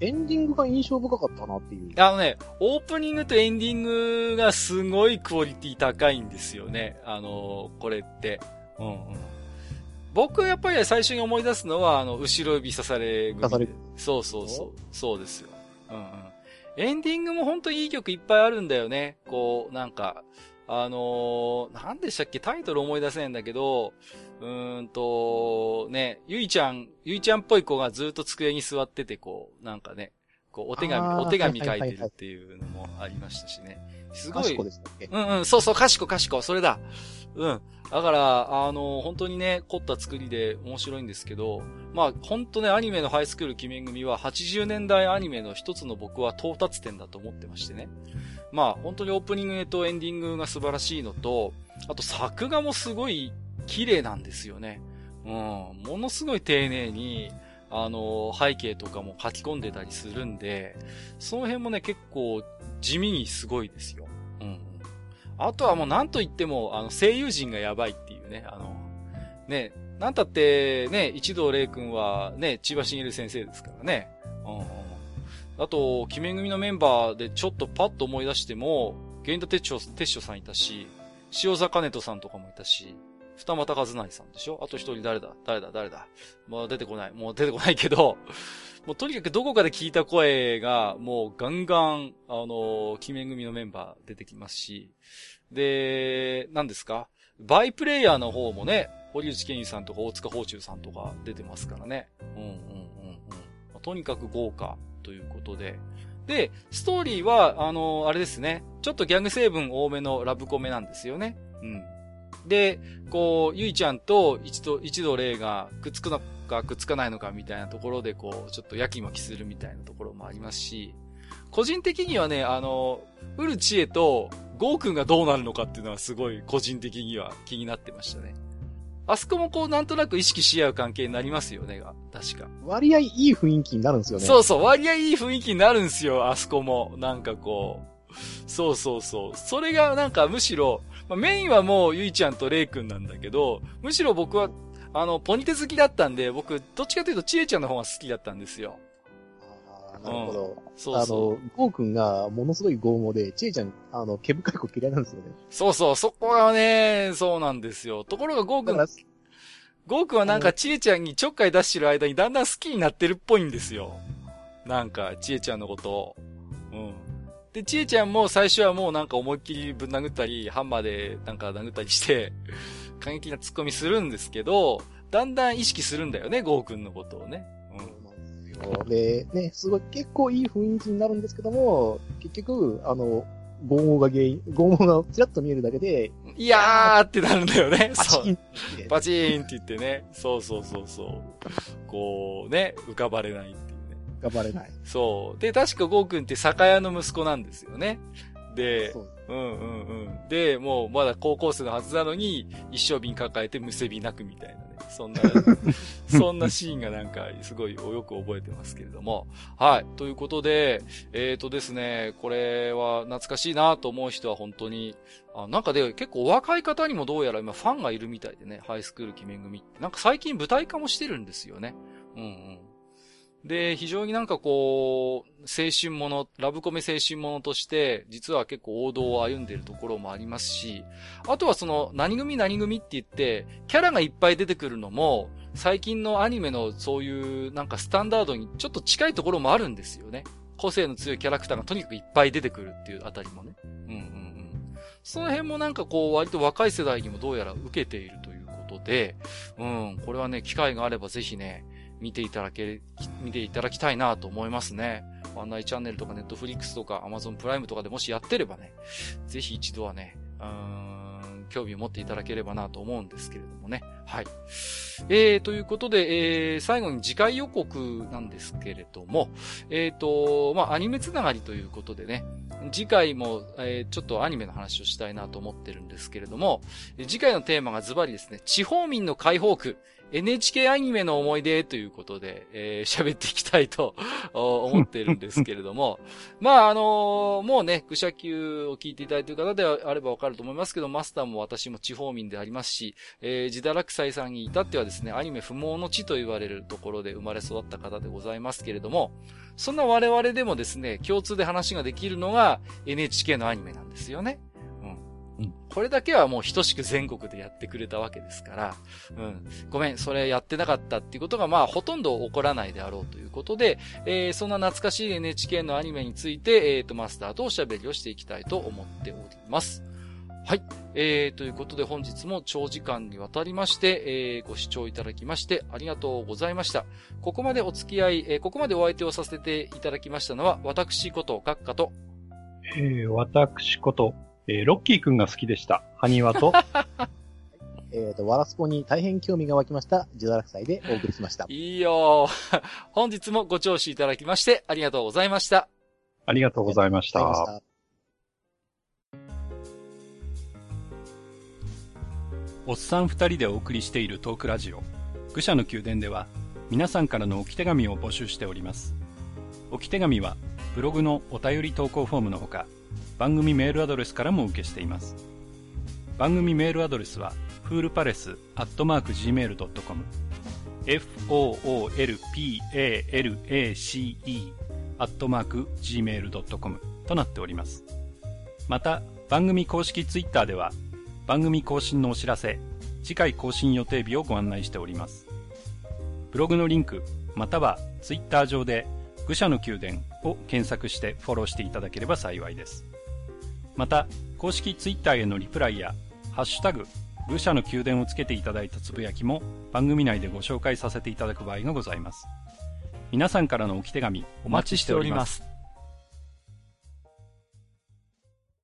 エンディングが印象深かったなっていう。あのね、オープニングとエンディングがすごいクオリティ高いんですよね。あの、これって。うんうん。僕やっぱり最初に思い出すのは、あの、後ろ指刺され刺されそうそうそう。そうですよ。うんうん。エンディングも本当にいい曲いっぱいあるんだよね。こう、なんか、あのー、なんでしたっけ？タイトル思い出せないんだけど、うーんと、ね、ゆいちゃん、ゆいちゃんっぽい子がずっと机に座ってて、こう、なんかね、こう、お手紙、お手紙書いてるっていうのもありましたしね。すごい。うんうん、そうそう、かしこかしこ、それだ。うん。だから、あの、本当にね、凝った作りで面白いんですけど、まあ、本当ね、アニメのハイスクール記念組は80年代アニメの一つの僕は到達点だと思ってましてね。まあ、本当にオープニングとエンディングが素晴らしいのと、あと作画もすごい綺麗なんですよね。うん。ものすごい丁寧に、あの、背景とかも書き込んでたりするんで、その辺もね、結構地味にすごいですよ。うん。あとはもう何と言っても、あの、声優陣がやばいっていうね、あの、ね、なんたって、ね、一道霊君はね、千葉茂先生ですからね。うん。あと、鬼面組のメンバーでちょっとパッと思い出しても、源田哲章、哲章さんいたし、塩坂根人さんとかもいたし、二俣和成さんでしょ？あと一人誰だ？誰だ？誰だ？もう出てこない。もう出てこないけど、もうとにかくどこかで聞いた声が、もうガンガン、あの、鬼面組のメンバー出てきますし、で、何ですか？バイプレイヤーの方もね、堀内健二さんとか大塚宝中さんとか出てますからね。うんうんうんうん。とにかく豪華ということで。で、ストーリーは、あの、あれですね。ちょっとギャグ成分多めのラブコメなんですよね。うん。で、こう、ゆいちゃんと一度、一度霊がくっつくのかくっつかないのかみたいなところで、こう、ちょっとやきもきするみたいなところもありますし、個人的にはね、あの、ウルチエとゴーくんがどうなるのかっていうのはすごい個人的には気になってましたね。あそこもこうなんとなく意識し合う関係になりますよねが、確か。割合いい雰囲気になるんですよね。そうそう、割合いい雰囲気になるんですよ、あそこも。なんかこう。そうそうそう。それがなんかむしろ、まあ、メインはもうゆいちゃんとレイくんなんだけど、むしろ僕は、あの、ポニテ好きだったんで、僕、どっちかというとちえちゃんの方が好きだったんですよ。なるほど。うん、そうそう。あの、ゴーくんがものすごい拷問で、ちえちゃん、あの、毛深い子嫌いなんですよね。そうそう、そこはね、そうなんですよ。ところがゴーくん、ゴーくんはなんかちえちゃんにちょっかい出してる間にだんだん好きになってるっぽいんですよ。なんか、ちえちゃんのことを。うん。で、ちえちゃんも最初はもうなんか思いっきりぶん殴ったり、ハンマーでなんか殴ったりして、過激な突っ込みするんですけど、だんだん意識するんだよね、ゴーくんのことをね。うん。で、ね、すごい結構いい雰囲気になるんですけども、結局、あの、拷問が原因、拷問がちらっと見えるだけで、いやーってなるんだよね。パチンパチーンって言ってね。そうそうそうそう。こうね、浮かばれない頑張れない。そう。で、確かゴーくんって酒屋の息子なんですよね。で、ううんうんうん。で、もうまだ高校生のはずなのに、一生瓶抱えてむせび泣くみたいなね。そんな、そんなシーンがなんか、すごいよく覚えてますけれども。はい。ということで、えっ、ー、とですね、これは懐かしいなと思う人は本当に、あなんかで、結構若い方にもどうやら今ファンがいるみたいでね、ハイスクール記念組って。なんか最近舞台化もしてるんですよね。うんうん。で、非常になんかこう、青春もの、ラブコメ青春ものとして、実は結構王道を歩んでいるところもありますし、あとはその、何組何組って言って、キャラがいっぱい出てくるのも、最近のアニメのそういうなんかスタンダードにちょっと近いところもあるんですよね。個性の強いキャラクターがとにかくいっぱい出てくるっていうあたりもね。うんうんうん。その辺もなんかこう、割と若い世代にもどうやら受けているということで、うん、これはね、機会があればぜひね、見ていただけ、見ていただきたいなと思いますね。案内チャンネルとかネットフリックスとかアマゾンプライムとかでもしやってればね、ぜひ一度はね、うーん、興味を持っていただければなと思うんですけれどもね。はい。えー、ということで、えー、最後に次回予告なんですけれども、えっ、ー、と、まあ、アニメつながりということでね、次回も、えー、ちょっとアニメの話をしたいなと思ってるんですけれども、次回のテーマがズバリですね、地方民の解放区、NHK アニメの思い出ということで、えー、喋っていきたいと 思っているんですけれども、まあ、あのー、もうね、愚者級を聞いていただいている方であればわかると思いますけど、マスターも私も地方民でありますし、えー、自堕落斎さんに至ってはですね、アニメ不毛の地と言われるところで生まれ育った方でございますけれども、そんな我々でもですね、共通で話ができるのが NHK のアニメなんですよね。これだけはもう等しく全国でやってくれたわけですから、うん。ごめん、それやってなかったっていうことがまあほとんど起こらないであろうということで、えー、そんな懐かしい NHK のアニメについて、えっ、ー、と、マスターとおしゃべりをしていきたいと思っております。はい。えー、ということで本日も長時間にわたりまして、えー、ご視聴いただきましてありがとうございました。ここまでお付き合い、えー、ここまでお相手をさせていただきましたのは、私こと、閣下と、えー、私こと、えー、ロッキーくんが好きでした。ハニワと、えっと、ワラスポに大変興味が湧きました、ジュダラクサイでお送りしました。いいよ 本日もご聴取いただきましてありがとうございました。ありがとうございました。おっさん二人でお送りしているトークラジオ、愚者の宮殿では皆さんからの置き手紙を募集しております。置き手紙はブログのお便り投稿フォームのほか番組メールアドレスからも受けしています。番組メールアドレスはフールパレスアットマーク Gmail.com foolpalace アットマーク Gmail.com となっております。また番組公式ツイッターでは番組更新のお知らせ次回更新予定日をご案内しております。ブログのリンク、またはツイッター上で愚者の宮殿を検索してフォローしていただければ幸いです。また、公式ツイッターへのリプライや、ハッシュタグ、愚者の宮殿をつけていただいたつぶやきも番組内でご紹介させていただく場合がございます。皆さんからの置き手紙お待ちしております。